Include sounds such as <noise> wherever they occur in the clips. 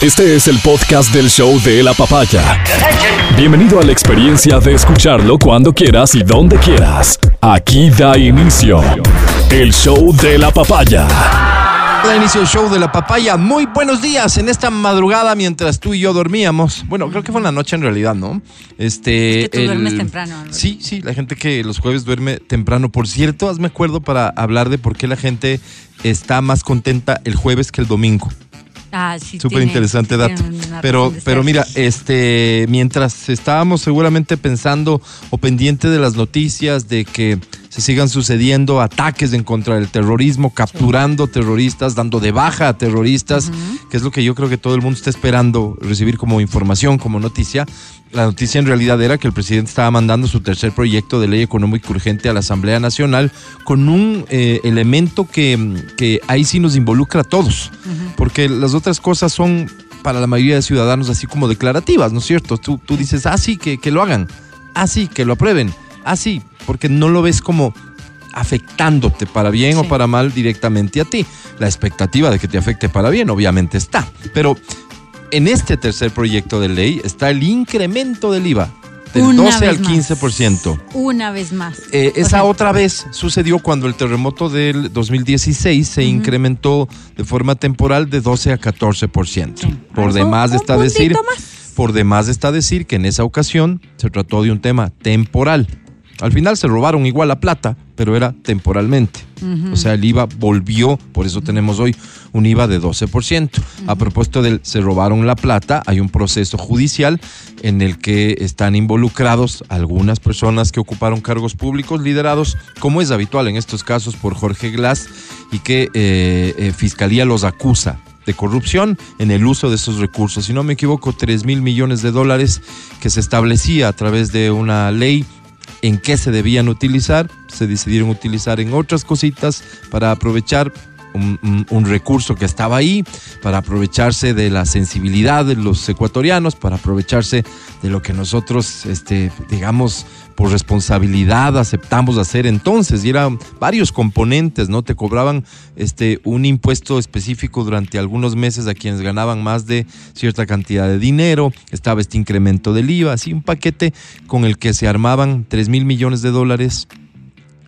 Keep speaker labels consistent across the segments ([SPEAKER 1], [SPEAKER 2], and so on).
[SPEAKER 1] Este es el podcast del show de la papaya. Bienvenido a la experiencia de escucharlo cuando quieras y donde quieras. Aquí da inicio el show de la papaya.
[SPEAKER 2] Da inicio el show de la papaya. Muy buenos días en esta madrugada mientras tú y yo dormíamos. Bueno, creo que fue en la noche en realidad, ¿no? Este.
[SPEAKER 3] Es que tú duermes temprano, ¿no?
[SPEAKER 2] Sí, sí, la gente que los jueves duerme temprano. Por cierto, hazme acuerdo para hablar de por qué la gente está más contenta el jueves que el domingo.
[SPEAKER 3] Ah, sí.
[SPEAKER 2] Súper interesante dato. Pero, pero mira, este, mientras estábamos seguramente pensando o pendiente de las noticias de que se sigan sucediendo ataques en contra del terrorismo, capturando terroristas, dando de baja a terroristas, que es lo que yo creo que todo el mundo está esperando recibir como información, como noticia. La noticia en realidad era que el presidente estaba mandando su tercer proyecto de ley económica urgente a la Asamblea Nacional con un eh, elemento que, que ahí sí nos involucra a todos, porque las otras cosas son para la mayoría de ciudadanos así como declarativas, ¿no es cierto? Tú, tú dices, ah, sí, que, que lo hagan, ah, sí, que lo aprueben, ah, sí, porque no lo ves como afectándote para bien o para mal directamente a ti. La expectativa de que te afecte para bien obviamente está, pero en este tercer proyecto de ley está el incremento del IVA del
[SPEAKER 3] Una
[SPEAKER 2] 12 al
[SPEAKER 3] vez más.
[SPEAKER 2] 15%.
[SPEAKER 3] Una vez más.
[SPEAKER 2] Eh, esa otra vez sucedió cuando el terremoto del 2016 se incrementó de forma temporal de 12 a 14%.
[SPEAKER 3] Sí.
[SPEAKER 2] Por demás está decir,
[SPEAKER 3] más.
[SPEAKER 2] por demás está decir que en esa ocasión se trató de un tema temporal. Al final se robaron igual la plata, pero era temporalmente. O sea, el IVA volvió, por eso tenemos hoy un IVA de 12%. A propósito del se robaron la plata, hay un proceso judicial en el que están involucrados algunas personas que ocuparon cargos públicos liderados, como es habitual en estos casos, por Jorge Glass y que eh, eh, Fiscalía los acusa de corrupción en el uso de esos recursos. Si no me equivoco, 3 mil millones de dólares que se establecía a través de una ley en qué se debían utilizar, se decidieron utilizar en otras cositas para aprovechar un, recurso que estaba ahí, para aprovecharse de la sensibilidad de los ecuatorianos, para aprovecharse de lo que nosotros, este, digamos, por responsabilidad aceptamos hacer entonces. Y eran varios componentes, ¿no? Te cobraban este, un impuesto específico durante algunos meses a quienes ganaban más de cierta cantidad de dinero, estaba este incremento del IVA, así un paquete con el que se armaban 3 mil millones de dólares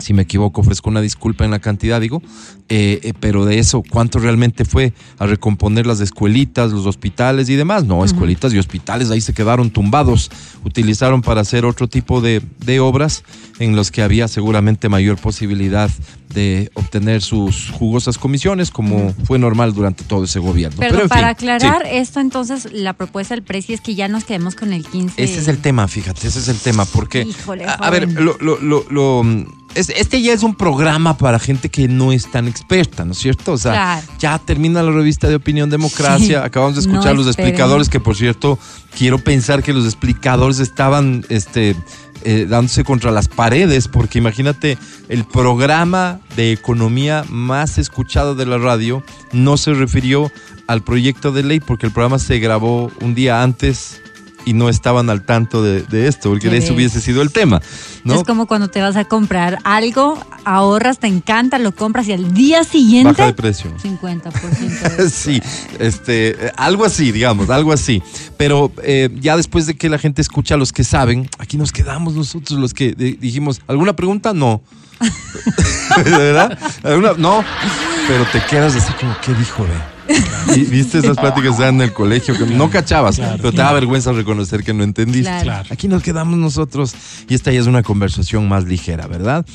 [SPEAKER 2] si me equivoco, ofrezco una disculpa en la cantidad, digo, eh, eh, pero de eso, ¿cuánto realmente fue a recomponer las escuelitas, los hospitales y demás? No, escuelitas y hospitales ahí se quedaron tumbados, utilizaron para hacer otro tipo de, de obras en los que había seguramente mayor posibilidad de obtener sus jugosas comisiones, como fue normal durante todo ese gobierno.
[SPEAKER 3] Pero,
[SPEAKER 2] Pero, en
[SPEAKER 3] para
[SPEAKER 2] fin,
[SPEAKER 3] aclarar
[SPEAKER 2] sí.
[SPEAKER 3] esto, entonces, la propuesta del precio es que ya nos quedemos con el 15.
[SPEAKER 2] Ese es el tema, fíjate, ese es el tema, porque...
[SPEAKER 3] Híjole,
[SPEAKER 2] a, a ver, lo, lo, lo, lo, mm, este ya es un programa para gente que no es tan experta, ¿no es cierto? O sea,
[SPEAKER 3] Claro.
[SPEAKER 2] ya termina la revista de Opinión Democracia,
[SPEAKER 3] Sí.
[SPEAKER 2] acabamos de
[SPEAKER 3] No
[SPEAKER 2] escuchar los
[SPEAKER 3] esperen.
[SPEAKER 2] explicadores, que por cierto, quiero pensar que los explicadores estaban este, eh, dándose contra las paredes, porque imagínate, el programa de economía más escuchado de la radio no se refirió al proyecto de ley, porque el programa se grabó un día antes y no estaban al tanto de, de esto, porque de eso hubiese sido el tema, ¿no?
[SPEAKER 3] Es como cuando te vas a comprar algo, ahorras, te encanta, lo compras y al día siguiente.
[SPEAKER 2] Baja de precio.
[SPEAKER 3] 50% de <laughs>
[SPEAKER 2] Sí, este, algo así, digamos, algo así. Pero eh, ya después de que la gente escucha a los que saben, aquí nos quedamos nosotros los que eh, dijimos, ¿alguna pregunta? No. <laughs> <laughs> ¿De verdad? ¿Alguna? No. Pero te quedas así como, ¿qué dijo, ve? Y viste esas pláticas ya en el colegio que no cachabas, pero te da vergüenza reconocer que no entendiste.
[SPEAKER 3] Claro. Claro.
[SPEAKER 2] Aquí nos quedamos nosotros y esta ya es una conversación más ligera, ¿verdad?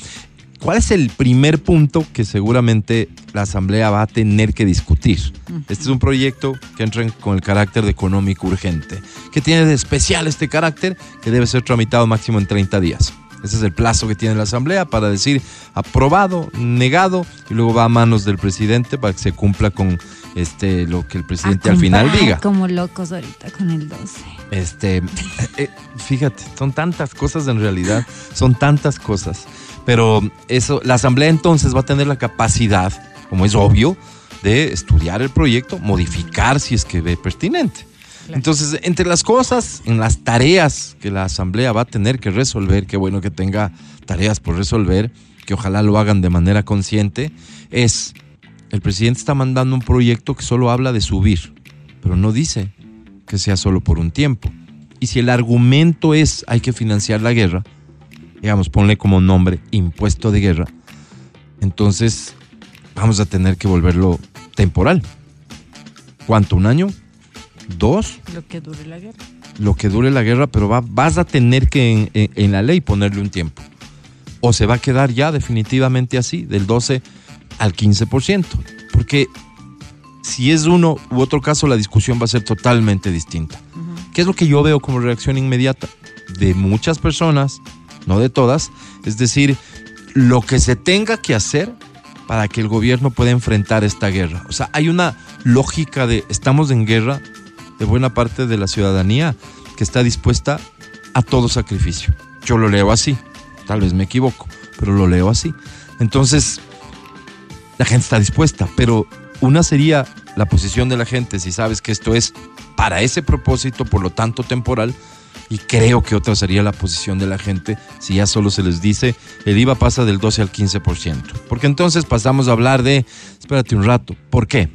[SPEAKER 2] ¿Cuál es el primer punto que seguramente la Asamblea va a tener que discutir? Este es un proyecto que entra en- con el carácter de económico urgente. ¿Qué tiene de especial este carácter? Que debe ser tramitado máximo en 30 días. Ese es el plazo que tiene la Asamblea para decir aprobado, negado, y luego va a manos del presidente para que se cumpla con este lo que el presidente al final diga.
[SPEAKER 3] Como locos ahorita con el 12.
[SPEAKER 2] Este, eh, eh, fíjate, son tantas cosas en realidad, son tantas cosas. Pero eso, la asamblea entonces va a tener la capacidad, como es obvio, de estudiar el proyecto, modificar si es que ve pertinente. Entonces, entre las cosas, en las tareas que la asamblea va a tener que resolver, qué bueno que tenga tareas por resolver, que ojalá lo hagan de manera consciente, es, el presidente está mandando un proyecto que solo habla de subir, pero no dice que sea solo por un tiempo. Y si el argumento es hay que financiar la guerra, digamos, ponle como nombre impuesto de guerra, entonces vamos a tener que volverlo temporal. ¿Cuánto? ¿Un año? ¿Dos?
[SPEAKER 3] Lo que dure la guerra.
[SPEAKER 2] Lo que dure la guerra, pero va- vas a tener que en, en- en la ley ponerle un tiempo. O se va a quedar ya definitivamente así, del 12 al 15%. Porque si es uno u otro caso, la discusión va a ser totalmente distinta. ¿Qué es lo que yo veo como reacción inmediata? De muchas personas, no de todas, es decir, lo que se tenga que hacer para que el gobierno pueda enfrentar esta guerra. O sea, hay una lógica de estamos en guerra de buena parte de la ciudadanía que está dispuesta a todo sacrificio. Yo lo leo así, tal vez me equivoco, pero lo leo así. Entonces, la gente está dispuesta, pero una sería la posición de la gente si sabes que esto es para ese propósito, por lo tanto temporal, y creo que otra sería la posición de la gente si ya solo se les dice el IVA pasa del 12 al 15%. Porque entonces pasamos a hablar de, espérate un rato, ¿por qué?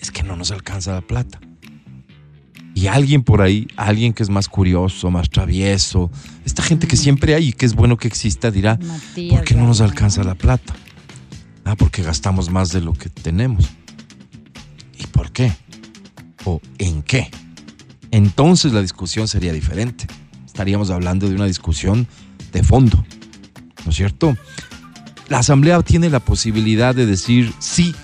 [SPEAKER 2] Es que no nos alcanza la plata. Y alguien por ahí, alguien que es más curioso, más travieso, esta gente que siempre hay y que es bueno que exista dirá,
[SPEAKER 3] Matías,
[SPEAKER 2] ¿por qué no nos alcanza la plata? Ah, porque gastamos más de lo que tenemos. ¿Y por qué? ¿O en qué? Entonces la discusión sería diferente. Estaríamos hablando de una discusión de fondo, ¿no es cierto? La Asamblea tiene la posibilidad de decir sí,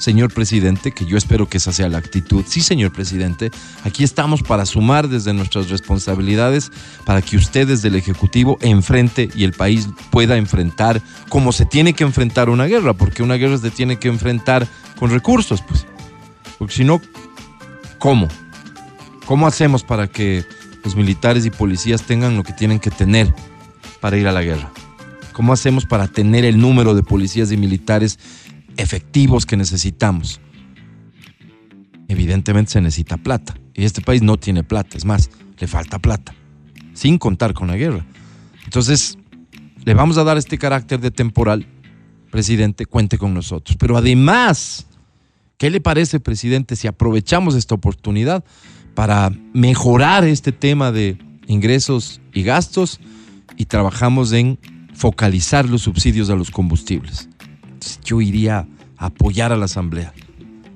[SPEAKER 2] señor presidente, que yo espero que esa sea la actitud. Sí, señor presidente, aquí estamos para sumar desde nuestras responsabilidades para que usted desde el Ejecutivo enfrente y el país pueda enfrentar como se tiene que enfrentar una guerra, porque una guerra se tiene que enfrentar con recursos, pues. Porque si no, ¿cómo? ¿Cómo hacemos para que los militares y policías tengan lo que tienen que tener para ir a la guerra? ¿Cómo hacemos para tener el número de policías y militares efectivos que necesitamos? Evidentemente se necesita plata. Y este país no tiene plata, es más, le falta plata, sin contar con la guerra. Entonces, le vamos a dar este carácter de temporal, presidente, cuente con nosotros. Pero además, ¿qué le parece, presidente, si aprovechamos esta oportunidad para mejorar este tema de ingresos y gastos y trabajamos en focalizar los subsidios a los combustibles? Yo iría a apoyar a la Asamblea.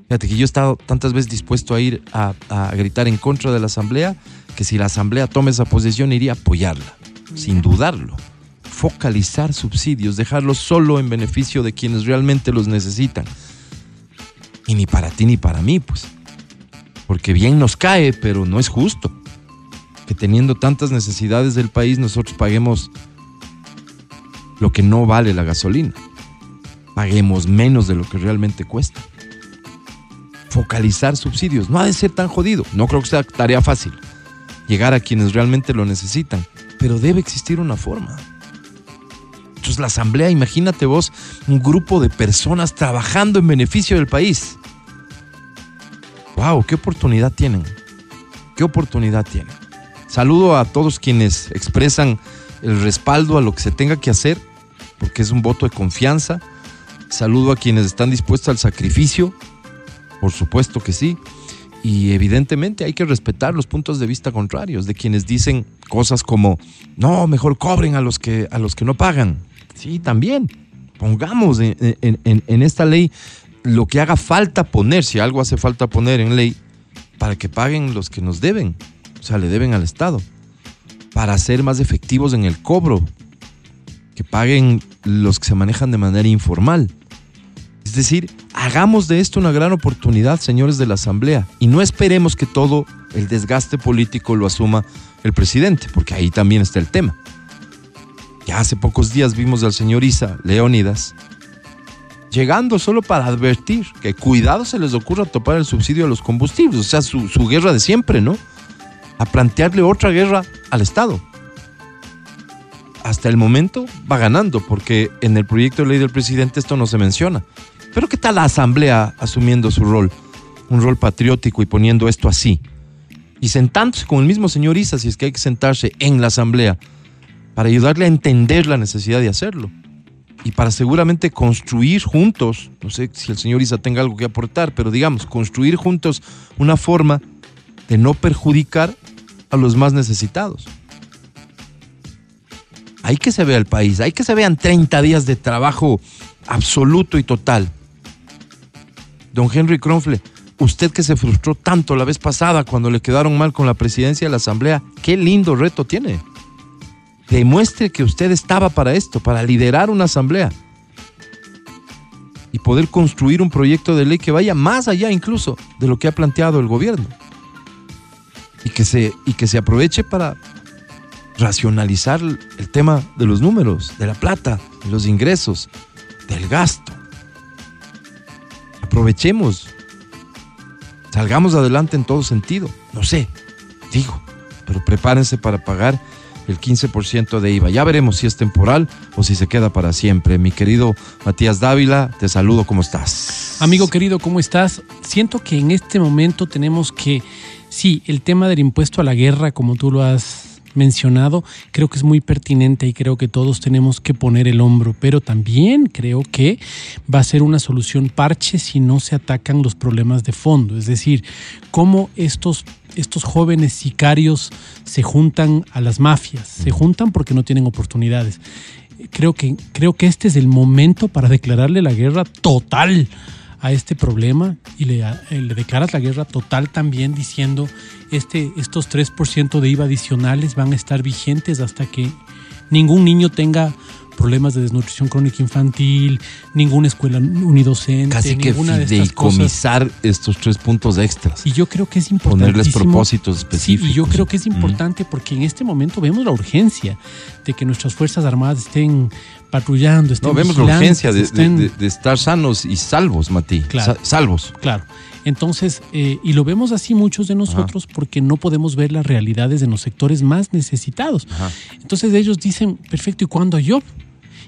[SPEAKER 2] Fíjate que yo he estado tantas veces dispuesto a ir a gritar en contra de la Asamblea que si la Asamblea toma esa posición iría a apoyarla, sin dudarlo. Focalizar subsidios, dejarlos solo en beneficio de quienes realmente los necesitan. Y ni para ti ni para mí, pues. Porque bien nos cae, pero no es justo que teniendo tantas necesidades del país nosotros paguemos lo que no vale la gasolina. Paguemos menos de lo que realmente cuesta. Focalizar subsidios. No ha de ser tan jodido. No creo que sea tarea fácil. Llegar a quienes realmente lo necesitan. Pero debe existir una forma. Entonces la asamblea, imagínate vos, un grupo de personas trabajando en beneficio del país. ¡Wow! ¿Qué oportunidad tienen? ¿Qué oportunidad tienen? Saludo a todos quienes expresan el respaldo a lo que se tenga que hacer, porque es un voto de confianza. Saludo a quienes están dispuestos al sacrificio, por supuesto que sí. Y evidentemente hay que respetar los puntos de vista contrarios de quienes dicen cosas como, no, mejor cobren a los que, a los que no pagan. Sí, también. Pongamos en, en- esta ley lo que haga falta poner, si algo hace falta poner en ley, para que paguen los que nos deben, o sea, le deben al Estado, para ser más efectivos en el cobro, que paguen los que se manejan de manera informal. Es decir, hagamos de esto una gran oportunidad, señores de la Asamblea, y no esperemos que todo el desgaste político lo asuma el presidente, porque ahí también está el tema. Ya hace pocos días vimos al señor Isa Leónidas llegando solo para advertir que cuidado se les ocurra topar el subsidio a los combustibles, o sea, su, su guerra de siempre, ¿no? A plantearle otra guerra al Estado. Hasta el momento va ganando, porque en el proyecto de ley del presidente esto no se menciona. Pero ¿qué tal la Asamblea asumiendo su rol? Un rol patriótico y poniendo esto así. Y sentándose con el mismo señor Isa, si es que hay que sentarse en la Asamblea, para ayudarle a entender la necesidad de hacerlo. y para seguramente construir juntos, no sé si el señor Isa tenga algo que aportar, pero digamos, construir juntos una forma de no perjudicar a los más necesitados. Hay que se vea el país, hay que se vean 30 días de trabajo absoluto y total. Don Henry Kronfle, usted que se frustró tanto la vez pasada cuando le quedaron mal con la presidencia de la Asamblea, qué lindo reto tiene. Demuestre que usted estaba para esto, para liderar una asamblea y poder construir un proyecto de ley que vaya más allá incluso de lo que ha planteado el gobierno. Y que se, y que se aproveche para racionalizar el tema de los números, de la plata, de los ingresos, del gasto. Aprovechemos. Salgamos adelante en todo sentido. No sé, digo, pero prepárense para pagar el 15% de IVA. Ya veremos si es temporal o si se queda para siempre. Mi querido Matías Dávila, te saludo, ¿cómo estás?
[SPEAKER 4] Amigo querido, ¿cómo estás? Siento que en este momento tenemos que, sí, el tema del impuesto a la guerra, como tú lo has mencionado, creo que es muy pertinente y creo que todos tenemos que poner el hombro, pero también creo que va a ser una solución parche si no se atacan los problemas de fondo, es decir, cómo estos estos jóvenes sicarios se juntan a las mafias, se juntan porque no tienen oportunidades. Creo que, creo que este es el momento para declararle la guerra total a este problema y le, le declaras la guerra total también diciendo este, estos 3% de IVA adicionales van a estar vigentes hasta que ningún niño tenga problemas de desnutrición crónica infantil, ninguna escuela unidocente,
[SPEAKER 2] Casi que
[SPEAKER 4] ninguna de estas
[SPEAKER 2] estos tres puntos extras.
[SPEAKER 4] Y yo creo que es importante.
[SPEAKER 2] Ponerles propósitos específicos.
[SPEAKER 4] Sí, y yo creo que es importante porque en este momento vemos la urgencia de que nuestras Fuerzas Armadas estén patrullando, estén
[SPEAKER 2] No, vemos la urgencia de, de, de, estar sanos y salvos, Mati.
[SPEAKER 4] Claro,
[SPEAKER 2] salvos.
[SPEAKER 4] Claro. Entonces, eh, y lo vemos así muchos de nosotros Ajá. porque no podemos ver las realidades en los sectores más necesitados. Ajá. Entonces ellos dicen, perfecto, ¿y cuándo yo?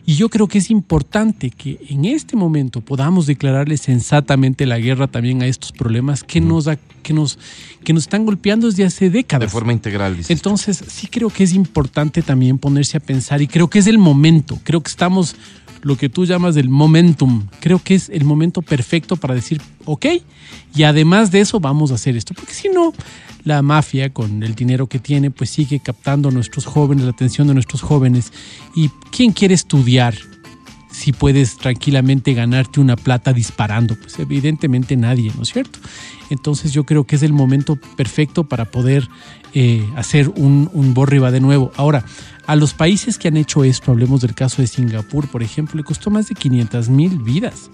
[SPEAKER 4] Y yo creo que es importante que en este momento podamos declararle sensatamente la guerra también a estos problemas que, mm. nos, que, nos, que nos están golpeando desde hace décadas.
[SPEAKER 2] De forma integral. Dices
[SPEAKER 4] Entonces, sí creo que es importante también ponerse a pensar y creo que es el momento. Creo que estamos lo que tú llamas del momentum. Creo que es el momento perfecto para decir, ok, y además de eso vamos a hacer esto. Porque si no, la mafia, con el dinero que tiene, pues sigue captando a nuestros jóvenes, la atención de nuestros jóvenes. ¿Y quién quiere estudiar? Si puedes tranquilamente ganarte una plata disparando, pues evidentemente nadie, ¿no es cierto? Entonces yo creo que es el momento perfecto para poder eh, hacer un, un borriba de nuevo. Ahora, a los países que han hecho esto, hablemos del caso de Singapur, por ejemplo, le costó más de 500 mil vidas.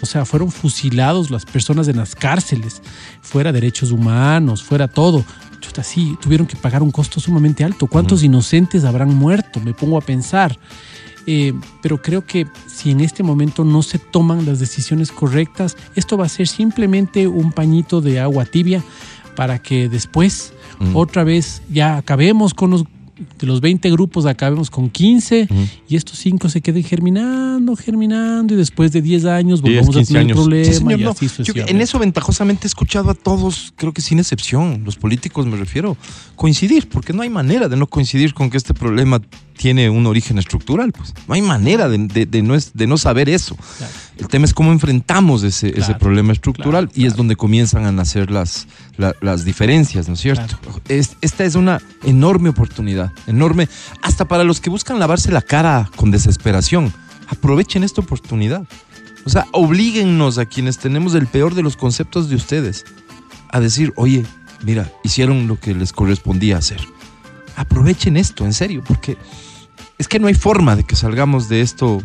[SPEAKER 4] O sea, fueron fusilados las personas en las cárceles, fuera derechos humanos, fuera todo. Chuta, sí, tuvieron que pagar un costo sumamente alto. ¿Cuántos uh -huh. inocentes habrán muerto? Me pongo a pensar. Eh, pero creo que si en este momento no se toman las decisiones correctas, esto va a ser simplemente un pañito de agua tibia para que después uh -huh. otra vez ya acabemos con los de los 20 grupos acabemos con 15 uh -huh. y estos 5 se queden germinando, germinando y después de 10 años volvamos 10, a tener años. problema sí, señor,
[SPEAKER 2] y así no. Yo, en eso ventajosamente he escuchado a todos, creo que sin excepción, los políticos me refiero, coincidir, porque no hay manera de no coincidir con que este problema tiene un origen estructural, pues no hay manera de, de, de no, es, de no saber eso. Claro. El tema es cómo enfrentamos ese, claro, ese problema estructural claro, y es donde comienzan a nacer las, la, las diferencias, ¿no es cierto? Es, esta es una enorme oportunidad, enorme, hasta para los que buscan lavarse la cara con desesperación. Aprovechen esta oportunidad. O sea, oblíguennos a quienes tenemos el peor de los conceptos de ustedes a decir, oye, mira, hicieron lo que les correspondía hacer. Aprovechen esto, en serio, porque es que no hay forma de que salgamos de esto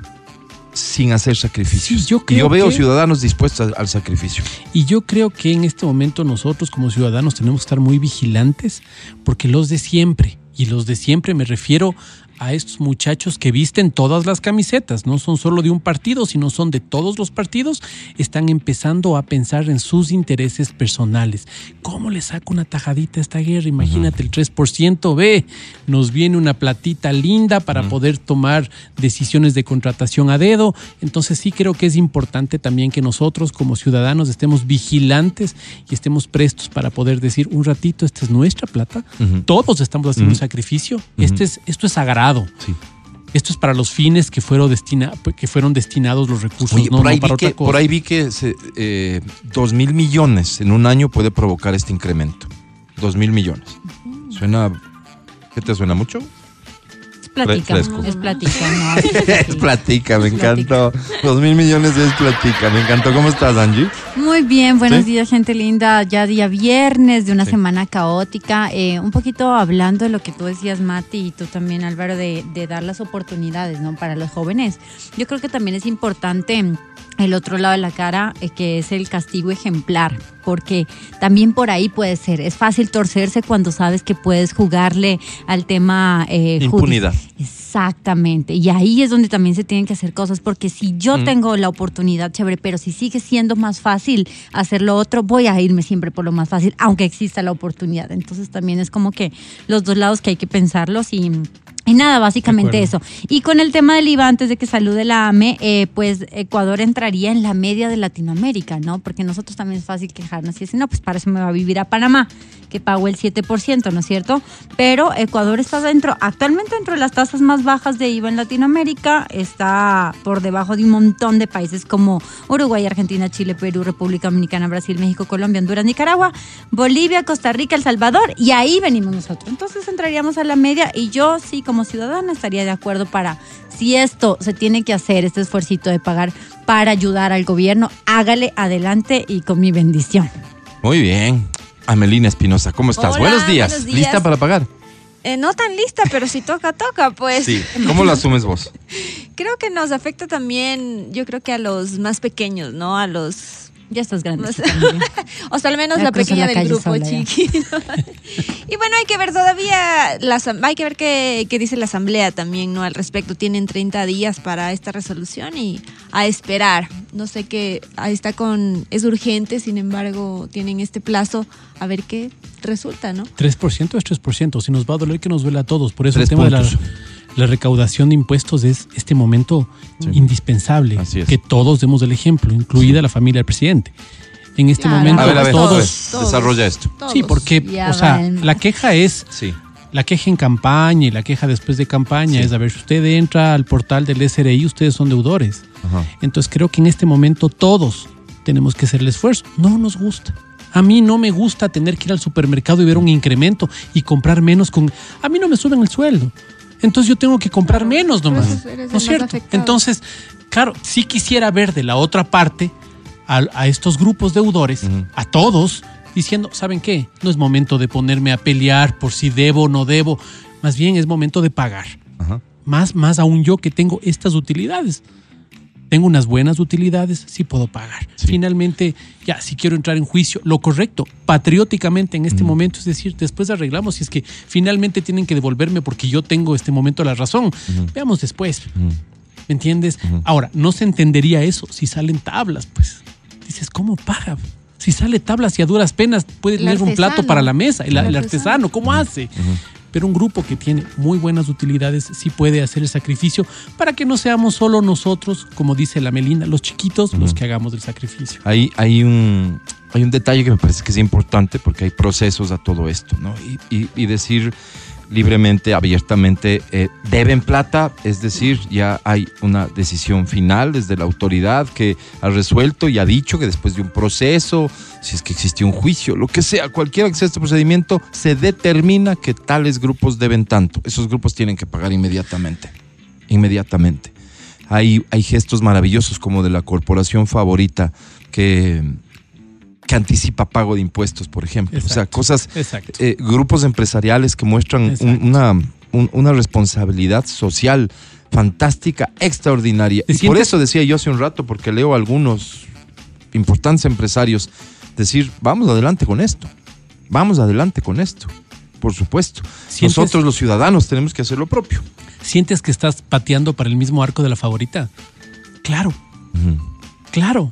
[SPEAKER 2] sin hacer sacrificios.
[SPEAKER 4] Sí, yo,
[SPEAKER 2] y yo veo
[SPEAKER 4] que,
[SPEAKER 2] ciudadanos dispuestos al sacrificio.
[SPEAKER 4] Y yo creo que en este momento nosotros como ciudadanos tenemos que estar muy vigilantes porque los de siempre, y los de siempre me refiero a estos muchachos que visten todas las camisetas, no son solo de un partido, sino son de todos los partidos, están empezando a pensar en sus intereses personales. ¿Cómo le saco una tajadita a esta guerra? Imagínate uh -huh. el 3%, ve, nos viene una platita linda para uh -huh. poder tomar decisiones de contratación a dedo. Entonces sí creo que es importante también que nosotros como ciudadanos estemos vigilantes y estemos prestos para poder decir un ratito, esta es nuestra plata, uh -huh. todos estamos haciendo un sacrificio, este es, esto es sagrado.
[SPEAKER 2] Sí.
[SPEAKER 4] Esto es para los fines que fueron, destina, que fueron destinados los recursos,
[SPEAKER 2] Oye,
[SPEAKER 4] no,
[SPEAKER 2] por,
[SPEAKER 4] no
[SPEAKER 2] ahí
[SPEAKER 4] para
[SPEAKER 2] vi
[SPEAKER 4] otra
[SPEAKER 2] que,
[SPEAKER 4] cosa.
[SPEAKER 2] por ahí vi que se, eh, dos mil millones en un año puede provocar este incremento. Dos mil millones. Suena. ¿Qué te suena mucho?
[SPEAKER 3] Es platica,
[SPEAKER 2] fresco.
[SPEAKER 3] es platica, no. es <laughs>
[SPEAKER 2] Es
[SPEAKER 3] platica.
[SPEAKER 2] platica, me encantó. Dos mil millones es platica, me encantó. ¿Cómo estás, Angie?
[SPEAKER 3] Muy bien, buenos
[SPEAKER 2] ¿Sí?
[SPEAKER 3] días, gente linda. Ya día viernes de una
[SPEAKER 2] Sí.
[SPEAKER 3] semana caótica. Eh, un poquito hablando de lo que tú decías, Mati, y tú también, Álvaro, de, de dar las oportunidades ¿no? para los jóvenes. Yo creo que también es importante el otro lado de la cara, eh, que es el castigo ejemplar, porque también por ahí puede ser. Es fácil torcerse cuando sabes que puedes jugarle al tema eh,
[SPEAKER 2] Impunidad.
[SPEAKER 3] Exactamente. Y ahí es donde también se tienen que hacer cosas, porque si yo
[SPEAKER 2] Mm.
[SPEAKER 3] tengo la oportunidad, chévere, pero si sigue siendo más fácil hacer lo otro, voy a irme siempre por lo más fácil, aunque exista la oportunidad. Entonces también es como que los dos lados que hay que pensarlos y... Y nada, básicamente eso. Y con el tema del IVA, antes de que salude la AME, eh, pues Ecuador entraría en la media de Latinoamérica, ¿no? Porque nosotros también es fácil quejarnos y decir, no, pues para eso me va a vivir a Panamá, que pago el 7%, ¿no es cierto? Pero Ecuador está dentro, actualmente dentro de las tasas más bajas de IVA en Latinoamérica, está por debajo de un montón de países como Uruguay, Argentina, Chile, Perú, República Dominicana, Brasil, México, Colombia, Honduras, Nicaragua, Bolivia, Costa Rica, El Salvador, y ahí venimos nosotros. Entonces entraríamos a la media y yo sí, como ciudadana, estaría de acuerdo para, si esto se tiene que hacer, este esfuercito de pagar para ayudar al gobierno, hágale adelante y con mi bendición.
[SPEAKER 2] Muy bien. Amelina Espinosa, ¿cómo estás?
[SPEAKER 5] Hola,
[SPEAKER 2] buenos, días.
[SPEAKER 5] buenos días.
[SPEAKER 2] ¿Lista para pagar?
[SPEAKER 5] Eh, no tan lista, pero si toca, toca, pues.
[SPEAKER 2] Sí. ¿Cómo lo asumes vos? <laughs>
[SPEAKER 5] Creo que nos afecta también, yo creo que a los más pequeños, ¿no? A los...
[SPEAKER 3] Ya estás grande. También. <laughs>
[SPEAKER 5] O sea, al menos
[SPEAKER 3] Ya
[SPEAKER 5] la pequeña
[SPEAKER 3] la
[SPEAKER 5] del grupo, chiquito. <laughs> y bueno, hay que ver todavía, la, hay que ver qué, qué dice la asamblea también, ¿no? Al respecto, tienen 30 días para esta resolución y a esperar. No sé qué, ahí está con, es urgente, sin embargo, tienen este plazo a ver qué resulta, ¿no?
[SPEAKER 4] 3% es 3%. Si nos va a doler, que nos duele a todos. Por eso
[SPEAKER 2] Tres
[SPEAKER 4] el tema de la. La recaudación de impuestos es este momento indispensable.
[SPEAKER 2] Así es.
[SPEAKER 4] Que todos demos el ejemplo, incluida la familia del presidente. En este
[SPEAKER 3] Claro.
[SPEAKER 4] momento
[SPEAKER 2] A ver, a ver,
[SPEAKER 4] todos...
[SPEAKER 2] a ver, desarrolla esto.
[SPEAKER 4] Sí,
[SPEAKER 5] Todos.
[SPEAKER 4] porque,
[SPEAKER 3] Ya
[SPEAKER 4] o sea,
[SPEAKER 3] van.
[SPEAKER 4] la queja es
[SPEAKER 2] Sí.
[SPEAKER 4] la queja en campaña y la queja después de campaña
[SPEAKER 2] Sí.
[SPEAKER 4] es, a ver, si usted entra al portal del SRI, ustedes son deudores.
[SPEAKER 2] Ajá.
[SPEAKER 4] Entonces creo que en este momento todos tenemos que hacer el esfuerzo. No nos gusta. A mí no me gusta tener que ir al supermercado y ver un incremento y comprar menos con... A mí no me suben el sueldo. Entonces yo tengo que comprar menos nomás.
[SPEAKER 5] eres
[SPEAKER 4] ¿No es cierto?
[SPEAKER 5] afectado.
[SPEAKER 4] Entonces, claro, sí quisiera ver de la otra parte a, a estos grupos deudores, a todos, diciendo, ¿saben qué? No es momento de ponerme a pelear por si debo o no debo. Más bien es momento de pagar.
[SPEAKER 2] Ajá.
[SPEAKER 4] Más, más aún yo que tengo estas utilidades. Tengo unas buenas utilidades, sí puedo pagar.
[SPEAKER 2] Sí.
[SPEAKER 4] Finalmente, ya, si quiero entrar en juicio, lo correcto, patrióticamente en este momento, es decir, después arreglamos si es que finalmente tienen que devolverme porque yo tengo este momento la razón. Veamos después. ¿Me entiendes? Ahora, no se entendería eso si salen tablas, pues. Dices, ¿cómo paga? Si sale tablas y a duras penas puede
[SPEAKER 5] El
[SPEAKER 4] tener un plato para la mesa, el,
[SPEAKER 5] El
[SPEAKER 4] el
[SPEAKER 5] artesano.
[SPEAKER 4] artesano, ¿cómo hace? Pero un grupo que tiene muy buenas utilidades sí puede hacer el sacrificio para que no seamos solo nosotros, como dice la Melina, los chiquitos, los que hagamos el sacrificio.
[SPEAKER 2] Hay, hay, un, hay un detalle que me parece que es importante porque hay procesos a todo esto, ¿no? Y, y- y decir libremente, abiertamente, eh, deben plata, es decir, ya hay una decisión final desde la autoridad que ha resuelto y ha dicho que después de un proceso, si es que existe un juicio, lo que sea, cualquiera que sea este procedimiento, se determina que tales grupos deben tanto. Esos grupos tienen que pagar inmediatamente, inmediatamente. Hay, hay gestos maravillosos como de la corporación favorita que, que anticipa pago de impuestos, por ejemplo. O sea, cosas, eh, grupos empresariales que muestran un- una, un- una responsabilidad social fantástica, extraordinaria.
[SPEAKER 4] ¿Te
[SPEAKER 2] Y por eso decía yo hace un rato, porque leo a algunos importantes empresarios decir, vamos adelante con esto, vamos adelante con esto, por supuesto.
[SPEAKER 4] ¿Sientes-
[SPEAKER 2] Nosotros los ciudadanos tenemos que hacer lo propio.
[SPEAKER 4] ¿Sientes que estás pateando para el mismo arco de la favorita? Claro, claro.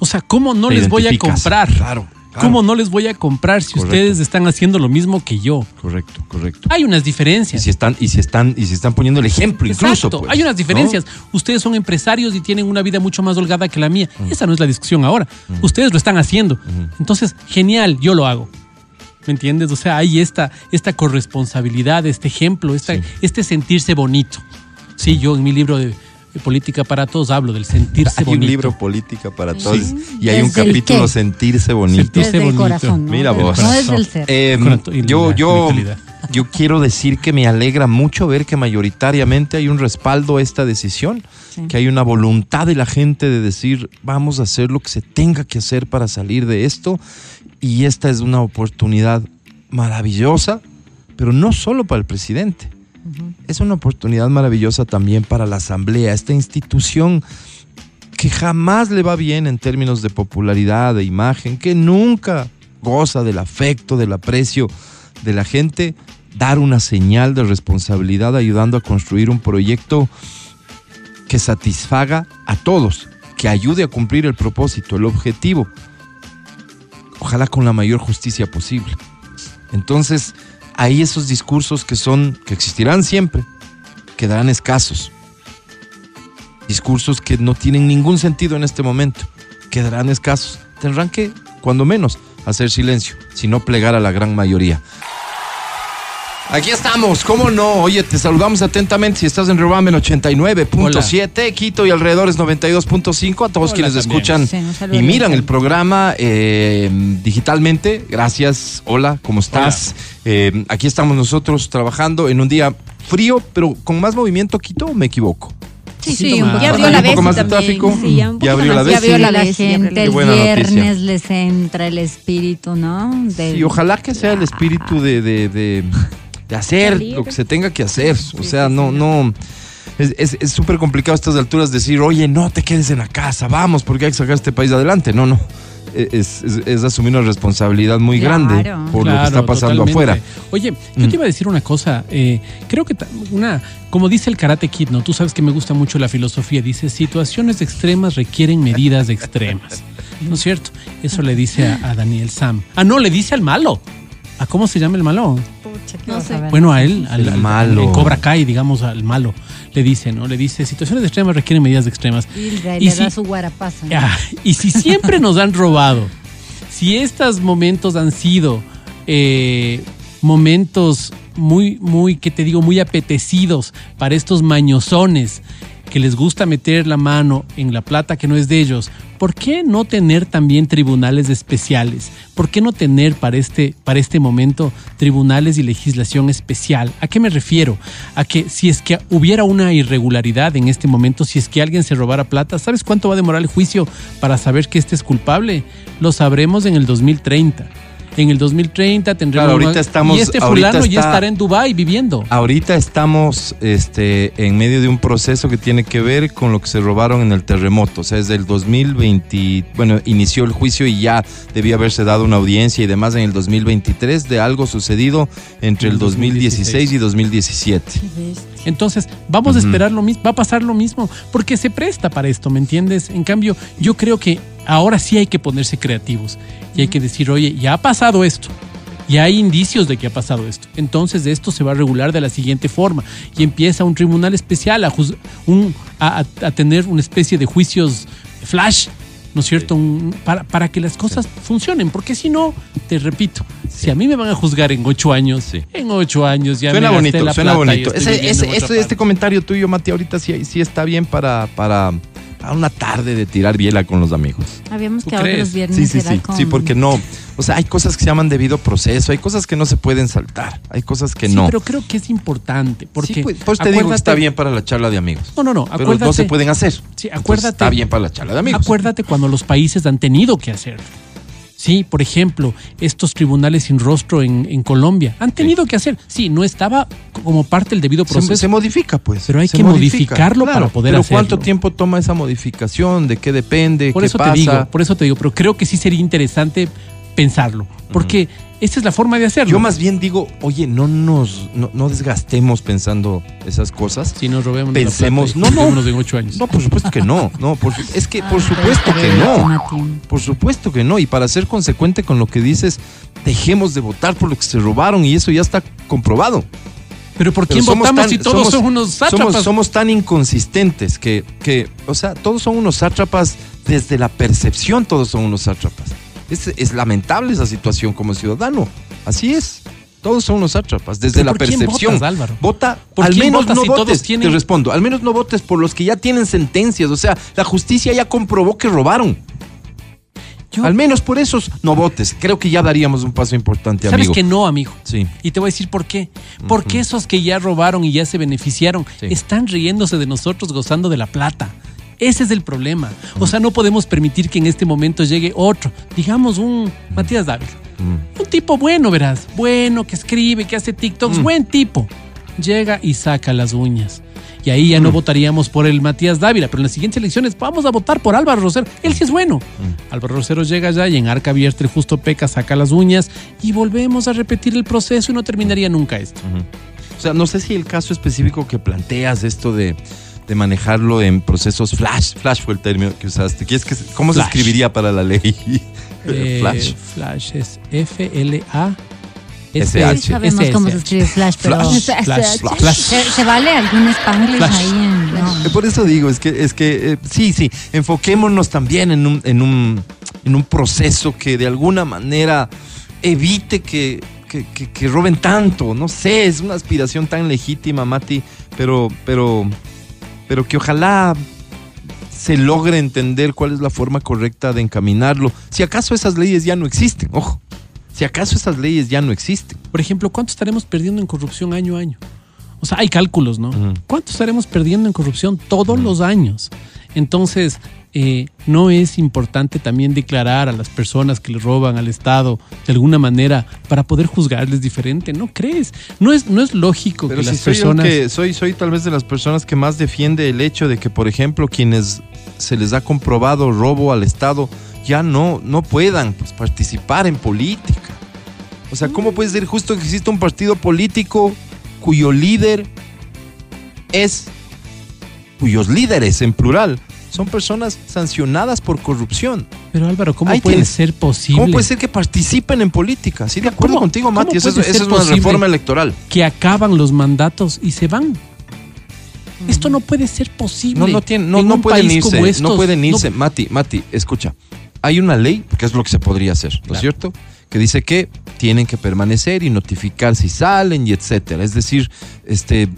[SPEAKER 4] O sea, ¿cómo no
[SPEAKER 2] Te
[SPEAKER 4] les voy a comprar?
[SPEAKER 2] Claro, claro.
[SPEAKER 4] ¿Cómo no les voy a comprar si
[SPEAKER 2] Correcto.
[SPEAKER 4] ustedes están haciendo lo mismo que yo?
[SPEAKER 2] Correcto, correcto.
[SPEAKER 4] Hay unas
[SPEAKER 2] Y
[SPEAKER 4] diferencias.
[SPEAKER 2] si están, y si están, y si están poniendo el ejemplo incluso.
[SPEAKER 4] Exacto,
[SPEAKER 2] pues,
[SPEAKER 4] hay unas diferencias.
[SPEAKER 2] ¿no?
[SPEAKER 4] Ustedes son empresarios y tienen una vida mucho más holgada que la mía.
[SPEAKER 2] Mm.
[SPEAKER 4] Esa no es la discusión ahora. Ustedes lo están haciendo. Entonces, genial, yo lo hago. ¿Me entiendes? O sea, hay esta, esta corresponsabilidad, este ejemplo, esta-
[SPEAKER 2] Sí.
[SPEAKER 4] este sentirse bonito. Sí, yo en mi libro de Política para Todos hablo del sentirse
[SPEAKER 2] Hay
[SPEAKER 4] bonito.
[SPEAKER 2] un libro política para todos y hay un
[SPEAKER 3] el
[SPEAKER 2] capítulo
[SPEAKER 3] qué.
[SPEAKER 2] sentirse bonito.
[SPEAKER 4] Sentirse
[SPEAKER 3] Desde el
[SPEAKER 4] bonito.
[SPEAKER 3] corazón, ¿no?
[SPEAKER 2] Mira vos.
[SPEAKER 3] No desde el ser.
[SPEAKER 2] Eh,
[SPEAKER 4] Correcto, y
[SPEAKER 2] yo, yo, yo quiero decir que me alegra mucho ver que mayoritariamente hay un respaldo a esta decisión,
[SPEAKER 3] Sí.
[SPEAKER 2] que hay una voluntad de la gente de decir vamos a hacer lo que se tenga que hacer para salir de esto y esta es una oportunidad maravillosa, pero no solo para el presidente. Es una oportunidad maravillosa también para la Asamblea, esta institución que jamás le va bien en términos de popularidad, de imagen, que nunca goza del afecto, del aprecio de la gente, dar una señal de responsabilidad ayudando a construir un proyecto que satisfaga a todos, que ayude a cumplir el propósito, el objetivo, ojalá con la mayor justicia posible. Entonces, ahí esos discursos que son, que existirán siempre, quedarán escasos. Discursos que no tienen ningún sentido en este momento, quedarán escasos. Tendrán que, cuando menos, hacer silencio, si no plegar a la gran mayoría. Aquí estamos, ¿cómo no? Oye, te saludamos atentamente si estás en Rebamen 89.7, Quito y alrededores 92.5, a todos
[SPEAKER 4] Hola
[SPEAKER 2] quienes
[SPEAKER 4] también.
[SPEAKER 2] escuchan
[SPEAKER 3] Sí,
[SPEAKER 2] y miran el programa eh, digitalmente. Gracias, hola, ¿cómo estás? Eh, aquí estamos nosotros trabajando en un día frío, pero con más movimiento, Quito, ¿o me equivoco?
[SPEAKER 5] Sí,
[SPEAKER 4] Sí,
[SPEAKER 5] sí,
[SPEAKER 4] un
[SPEAKER 5] ya
[SPEAKER 4] poquito
[SPEAKER 5] abrió
[SPEAKER 4] más.
[SPEAKER 5] la
[SPEAKER 2] Un poco
[SPEAKER 5] vez
[SPEAKER 2] más de tráfico.
[SPEAKER 5] Sí, ya un
[SPEAKER 2] Ya abrió
[SPEAKER 5] más,
[SPEAKER 2] la
[SPEAKER 5] ya
[SPEAKER 2] Bessie.
[SPEAKER 5] abrió la
[SPEAKER 3] la
[SPEAKER 5] vez. ya abrió
[SPEAKER 3] gente
[SPEAKER 5] la
[SPEAKER 3] el
[SPEAKER 2] Qué buena noticia.
[SPEAKER 3] viernes les entra el espíritu, ¿no? Del-
[SPEAKER 2] Y ojalá que sea el espíritu de, de, de- de hacer
[SPEAKER 5] Salir.
[SPEAKER 2] lo que se tenga que hacer. O sea, no, no. Es es- es súper complicado a estas alturas decir, oye, no te quedes en la casa, vamos, porque hay que sacar este país adelante. No, no. Es, es- es asumir una responsabilidad muy
[SPEAKER 3] Claro.
[SPEAKER 2] grande por lo que está pasando
[SPEAKER 4] totalmente.
[SPEAKER 2] afuera.
[SPEAKER 4] Oye, yo
[SPEAKER 2] Mm.
[SPEAKER 4] te iba a decir una cosa. eh, creo que una, como dice el Karate Kid, ¿no? Tú sabes que me gusta mucho la filosofía. Dice, situaciones extremas requieren medidas extremas. ¿No es cierto? Eso le dice a, a Daniel Sam. Ah, no, le dice al malo. ¿A cómo se llama el malo?
[SPEAKER 3] Pucha, ¿qué
[SPEAKER 5] No sé.
[SPEAKER 4] Bueno, a él, al,
[SPEAKER 2] El
[SPEAKER 4] al-
[SPEAKER 2] malo.
[SPEAKER 4] en Cobra Kai, digamos, al malo. Le dice, ¿no? Le dice, situaciones extremas requieren medidas extremas.
[SPEAKER 3] Hilda,
[SPEAKER 4] Y
[SPEAKER 3] le
[SPEAKER 4] si-
[SPEAKER 3] da su guarapaza. ¿no?
[SPEAKER 4] Ah, y si siempre nos han robado, si estos momentos han sido eh, momentos muy, muy, que te digo, muy apetecidos para estos mañosones que les gusta meter la mano en la plata que no es de ellos, ¿por qué no tener también tribunales especiales? ¿Por qué no tener para este, para este momento tribunales y legislación especial? ¿A qué me refiero? A que si es que hubiera una irregularidad en este momento, si es que alguien se robara plata, ¿sabes cuánto va a demorar el juicio para saber que este es culpable? Lo sabremos en el 2030. En el 2030 tendremos...
[SPEAKER 2] Claro, ahorita estamos-
[SPEAKER 4] Y este
[SPEAKER 2] ahorita
[SPEAKER 4] fulano ya estará en Dubái viviendo.
[SPEAKER 2] Ahorita estamos este, en medio de un proceso que tiene que ver con lo que se robaron en el terremoto. O sea, desde el 2020, bueno, inició el juicio y ya debía haberse dado una audiencia y demás en el 2023 de algo sucedido entre el
[SPEAKER 4] En
[SPEAKER 2] 2016 y 2017.
[SPEAKER 4] Entonces, vamos a esperar lo mismo, va a pasar lo mismo, porque se presta para esto, ¿me entiendes? En cambio, yo creo que ahora sí hay que ponerse creativos y hay que decir, oye, ya ha pasado esto. Y hay indicios de que ha pasado esto. Entonces, de esto se va a regular de la siguiente forma. Y empieza un tribunal especial a, un- a- tener una especie de juicios flash, ¿no es cierto? Un- para, para que las cosas funcionen. Porque si no, te repito, si a mí me van a juzgar en ocho años,
[SPEAKER 2] Sí.
[SPEAKER 4] en ocho años ya
[SPEAKER 2] Suena
[SPEAKER 4] me
[SPEAKER 2] bonito,
[SPEAKER 4] la
[SPEAKER 2] suena
[SPEAKER 4] plata
[SPEAKER 2] bonito.
[SPEAKER 4] en otra
[SPEAKER 2] este, este
[SPEAKER 4] parte.
[SPEAKER 2] comentario tuyo, Mati, ahorita sí, sí está bien para, para, para una tarde de tirar biela con los amigos.
[SPEAKER 3] Habíamos
[SPEAKER 4] ¿Tú
[SPEAKER 3] quedado que los viernes
[SPEAKER 2] Sí, sí,
[SPEAKER 3] era
[SPEAKER 2] sí.
[SPEAKER 3] con...
[SPEAKER 2] Sí, porque no. O sea, hay cosas que se llaman debido proceso, hay cosas que no se pueden saltar, hay cosas que
[SPEAKER 4] sí,
[SPEAKER 2] no.
[SPEAKER 4] pero creo que es importante. Porque
[SPEAKER 2] Sí, pues, pues te digo que está bien para la charla de amigos.
[SPEAKER 4] No, no, no.
[SPEAKER 2] Pero
[SPEAKER 4] Acuérdate,
[SPEAKER 2] no se pueden hacer.
[SPEAKER 4] Sí,
[SPEAKER 2] Entonces,
[SPEAKER 4] acuérdate.
[SPEAKER 2] está bien para la charla de amigos.
[SPEAKER 4] Acuérdate cuando los países han tenido que hacerlo. Sí, por ejemplo, estos tribunales sin rostro en, en Colombia han tenido que hacer. Sí, no estaba como parte del debido
[SPEAKER 2] Se,
[SPEAKER 4] proceso.
[SPEAKER 2] se modifica, pues.
[SPEAKER 4] Pero hay
[SPEAKER 2] Se
[SPEAKER 4] que modificarlo para poder
[SPEAKER 2] pero
[SPEAKER 4] hacerlo.
[SPEAKER 2] ¿cuánto tiempo toma esa modificación? ¿De qué depende?
[SPEAKER 4] por
[SPEAKER 2] ¿Qué
[SPEAKER 4] eso
[SPEAKER 2] pasa?
[SPEAKER 4] te digo, por eso te digo, pero creo que sí sería interesante pensarlo, porque esta es la forma de hacerlo.
[SPEAKER 2] Yo más bien digo, oye, no nos no, no desgastemos pensando esas cosas.
[SPEAKER 4] si nos robemos
[SPEAKER 2] Pensemos-
[SPEAKER 4] la plata y
[SPEAKER 2] no, no.
[SPEAKER 4] en ocho años.
[SPEAKER 2] No, por supuesto que no. No, por es que por
[SPEAKER 3] Ah,
[SPEAKER 2] supuesto que no. Por supuesto que no. Y para ser consecuente con lo que dices, dejemos de votar por lo que se robaron y eso ya está comprobado.
[SPEAKER 4] Pero ¿por quién votamos
[SPEAKER 2] tan-
[SPEAKER 4] si todos
[SPEAKER 2] somos-
[SPEAKER 4] son unos sátrapas?
[SPEAKER 2] Somos, somos tan inconsistentes que, que, o sea, todos son unos sátrapas desde la percepción, todos son unos sátrapas. Es, es lamentable esa situación como ciudadano. Así es. Todos son unos sátrapas, desde
[SPEAKER 4] ¿Pero
[SPEAKER 2] la percepción.
[SPEAKER 4] votas, Álvaro?
[SPEAKER 2] Vota,
[SPEAKER 4] ¿Por
[SPEAKER 2] al menos
[SPEAKER 4] votas
[SPEAKER 2] no
[SPEAKER 4] si todos
[SPEAKER 2] votes,
[SPEAKER 4] tienen-
[SPEAKER 2] te respondo, al menos no votes por los que ya tienen sentencias, o sea, la justicia ya comprobó que robaron.
[SPEAKER 4] Yo-
[SPEAKER 2] Al menos por esos no votes. Creo que ya daríamos un paso importante,
[SPEAKER 4] Sabes
[SPEAKER 2] amigo.
[SPEAKER 4] que no, amigo.
[SPEAKER 2] Sí.
[SPEAKER 4] Y te voy a decir por qué. Porque esos que ya robaron y ya se beneficiaron
[SPEAKER 2] Sí.
[SPEAKER 4] están riéndose de nosotros gozando de la plata. Ese es el problema. O sea, no podemos permitir que en este momento llegue otro, digamos un Matías Dávila. Un tipo bueno, verás. Bueno, que escribe, que hace TikToks. Buen tipo. Llega y saca las uñas. Y ahí ya no votaríamos por el Matías Dávila, pero en las siguientes elecciones vamos a votar por Álvaro Rosero. Él sí es bueno. Álvaro Rosero llega allá y en arca abierta el justo peca, saca las uñas y volvemos a repetir el proceso y no terminaría nunca esto.
[SPEAKER 2] O sea, no sé si el caso específico que planteas, esto de, de manejarlo en procesos flash, flash fue el término que usaste. ¿Qué es que, ¿Cómo se escribiría para la ley? <laughs>
[SPEAKER 4] Eh,
[SPEAKER 2] flash.
[SPEAKER 4] Flash es F-L-A.
[SPEAKER 2] SH.
[SPEAKER 3] Sí sabemos cómo se escribe Flash, pero
[SPEAKER 2] Flash, <laughs>
[SPEAKER 4] Flash,
[SPEAKER 5] Flash.
[SPEAKER 3] ¿Se, se vale algún spanglish ahí en no.
[SPEAKER 2] Eh, Por eso digo, es que, es que eh, sí, sí, enfoquémonos también en un, en un, en un proceso que de alguna manera evite que, que, que- que roben tanto. No sé, es una aspiración tan legítima, Mati, pero, pero, pero que ojalá se logre entender cuál es la forma correcta de encaminarlo. Si acaso esas leyes ya no existen, ojo, si acaso esas leyes ya no existen.
[SPEAKER 4] Por ejemplo, ¿cuánto estaremos perdiendo en corrupción año a año? O sea, hay cálculos, ¿no? ¿Cuánto estaremos perdiendo en corrupción todos los años? Entonces, eh, ¿no es importante también declarar a las personas que le roban al Estado de alguna manera para poder juzgarles diferente? ¿No crees? No es, no es lógico
[SPEAKER 2] Pero
[SPEAKER 4] que
[SPEAKER 2] si
[SPEAKER 4] las
[SPEAKER 2] soy,
[SPEAKER 4] personas...
[SPEAKER 2] que- soy, soy tal vez de las personas que más defiende el hecho de que, por ejemplo, quienes se les ha comprobado robo al Estado ya no, no puedan pues, participar en política. O sea, ¿cómo puede ser justo que exista un partido político cuyo líder es, cuyos líderes en plural, son personas sancionadas por corrupción?
[SPEAKER 4] Pero Álvaro, ¿cómo
[SPEAKER 2] Ahí
[SPEAKER 4] puede
[SPEAKER 2] tienes.
[SPEAKER 4] ser posible
[SPEAKER 2] ¿Cómo puede ser que participen en política? Sí, de acuerdo
[SPEAKER 4] ¿Cómo-
[SPEAKER 2] contigo, Mati. Esa es, esa una reforma electoral.
[SPEAKER 4] que acaban los mandatos y se van? Esto no puede ser posible.
[SPEAKER 2] No, no, tiene, no, no pueden irse,
[SPEAKER 4] estos.
[SPEAKER 2] no pueden irse.
[SPEAKER 4] No-
[SPEAKER 2] Mati, Mati, escucha. Hay una ley, que es lo que se podría hacer, ¿no es
[SPEAKER 4] Claro.
[SPEAKER 2] cierto? Que dice que tienen que permanecer y notificar si salen y etcétera. Es decir, este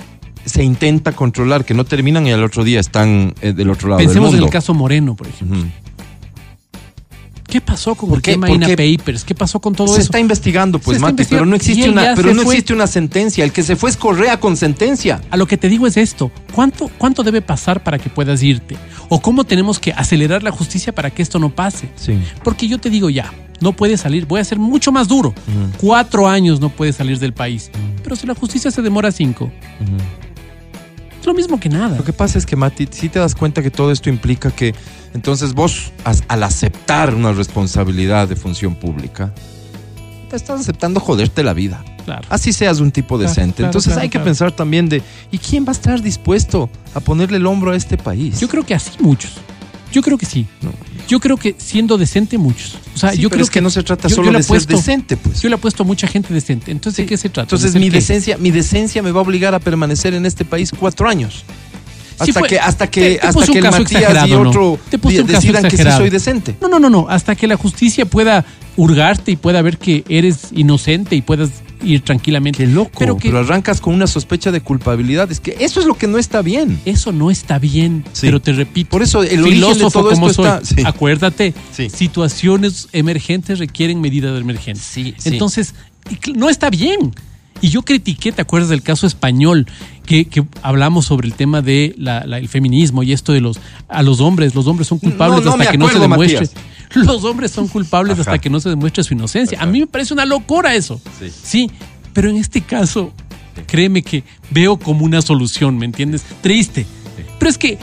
[SPEAKER 2] se intenta controlar que no terminan y al otro día están eh, del otro lado
[SPEAKER 4] Pensemos
[SPEAKER 2] del
[SPEAKER 4] en
[SPEAKER 2] mundo.
[SPEAKER 4] el caso Moreno, por ejemplo. ¿Qué pasó con
[SPEAKER 2] ¿Por
[SPEAKER 4] el
[SPEAKER 2] qué?
[SPEAKER 4] tema
[SPEAKER 2] ¿Por
[SPEAKER 4] INA
[SPEAKER 2] qué?
[SPEAKER 4] Papers? ¿Qué pasó con todo
[SPEAKER 2] Se
[SPEAKER 4] eso?
[SPEAKER 2] está investigando, pues,
[SPEAKER 4] Se
[SPEAKER 2] Mati, pero no existe una, pero
[SPEAKER 4] se
[SPEAKER 2] no
[SPEAKER 4] fue.
[SPEAKER 2] existe una sentencia. El que se fue es Correa con sentencia.
[SPEAKER 4] A lo que te digo es esto. ¿Cuánto, ¿Cuánto debe pasar para que puedas irte? ¿O cómo tenemos que acelerar la justicia para que esto no pase?
[SPEAKER 2] Sí.
[SPEAKER 4] Porque yo te digo ya, no puede salir, voy a ser mucho más duro. Cuatro años no puede salir del país. Pero si la justicia se demora cinco, es lo mismo que nada.
[SPEAKER 2] Lo que pasa es que, Mati, si te das cuenta que todo esto implica que entonces vos, al aceptar una responsabilidad de función pública, te estás aceptando joderte la vida.
[SPEAKER 4] Claro.
[SPEAKER 2] Así seas un tipo
[SPEAKER 4] Claro,
[SPEAKER 2] decente.
[SPEAKER 4] claro,
[SPEAKER 2] entonces hay que pensar también de, ¿y quién va a estar dispuesto a ponerle el hombro a este país?
[SPEAKER 4] Yo creo que así muchos. Yo creo que sí.
[SPEAKER 2] No.
[SPEAKER 4] Yo creo que siendo decente muchos. O sea,
[SPEAKER 2] Sí,
[SPEAKER 4] yo
[SPEAKER 2] pero
[SPEAKER 4] creo
[SPEAKER 2] es que no se trata
[SPEAKER 4] yo-
[SPEAKER 2] solo
[SPEAKER 4] yo
[SPEAKER 2] de ser
[SPEAKER 4] apuesto-
[SPEAKER 2] decente, pues.
[SPEAKER 4] Yo le apuesto a mucha gente decente. Entonces, ¿de qué se trata?
[SPEAKER 2] Entonces
[SPEAKER 4] ¿De ser
[SPEAKER 2] mi
[SPEAKER 4] qué?
[SPEAKER 2] decencia, mi decencia me va a obligar a permanecer en este país cuatro años.
[SPEAKER 4] Sí
[SPEAKER 2] Hasta
[SPEAKER 4] fue-
[SPEAKER 2] que, hasta
[SPEAKER 4] te-
[SPEAKER 2] que,
[SPEAKER 4] te
[SPEAKER 2] hasta
[SPEAKER 4] puse
[SPEAKER 2] que el Matías y
[SPEAKER 4] exagerado, ¿no?
[SPEAKER 2] otro
[SPEAKER 4] Te
[SPEAKER 2] decidan que sí soy decente.
[SPEAKER 4] No, no, no, no. Hasta que la justicia pueda hurgarte y pueda ver que eres inocente y puedas ir tranquilamente.
[SPEAKER 2] Qué loco.
[SPEAKER 4] Pero
[SPEAKER 2] Pero,
[SPEAKER 4] que
[SPEAKER 2] arrancas con una sospecha de culpabilidad. Es que eso es lo que no está bien.
[SPEAKER 4] eso no está bien.
[SPEAKER 2] Sí.
[SPEAKER 4] Pero te repito.
[SPEAKER 2] Por eso el origen de
[SPEAKER 4] filósofo
[SPEAKER 2] todo
[SPEAKER 4] como
[SPEAKER 2] esto
[SPEAKER 4] soy,
[SPEAKER 2] está- sí.
[SPEAKER 4] acuérdate,
[SPEAKER 2] Sí.
[SPEAKER 4] situaciones emergentes requieren medidas de
[SPEAKER 2] sí.
[SPEAKER 4] Entonces, no está bien. Y yo critiqué, ¿te acuerdas del caso español? Que, que hablamos sobre el tema del feminismo y esto de los a los hombres. Los hombres son culpables
[SPEAKER 2] No, no
[SPEAKER 4] hasta que no se demuestre.
[SPEAKER 2] Matías. <laughs>
[SPEAKER 4] Los hombres son culpables
[SPEAKER 2] Ajá.
[SPEAKER 4] hasta que no se demuestre su inocencia. A mí me parece una locura eso.
[SPEAKER 2] Sí.
[SPEAKER 4] Sí, pero en este caso, créeme que veo como una solución, ¿me entiendes? Triste. Pero es que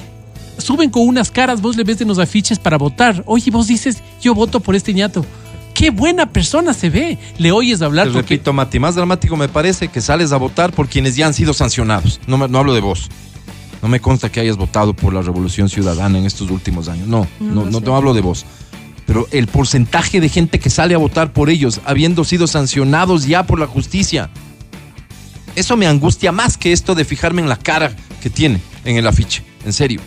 [SPEAKER 4] suben con unas caras, vos le ves en los afiches para votar. Oye, vos dices, yo voto por este ñato. Qué buena persona se ve. Le oyes hablar
[SPEAKER 2] Te
[SPEAKER 4] porque
[SPEAKER 2] repito, Mati, más dramático me parece que sales a votar por quienes ya han sido sancionados. No, me- no hablo de vos. No me consta que hayas votado por la Revolución Ciudadana en estos últimos años. No, no, no, no hablo de vos. Pero el porcentaje de gente que sale a votar por ellos, habiendo sido sancionados ya por la justicia, eso me angustia más que esto de fijarme en la cara que tiene en el afiche. En serio.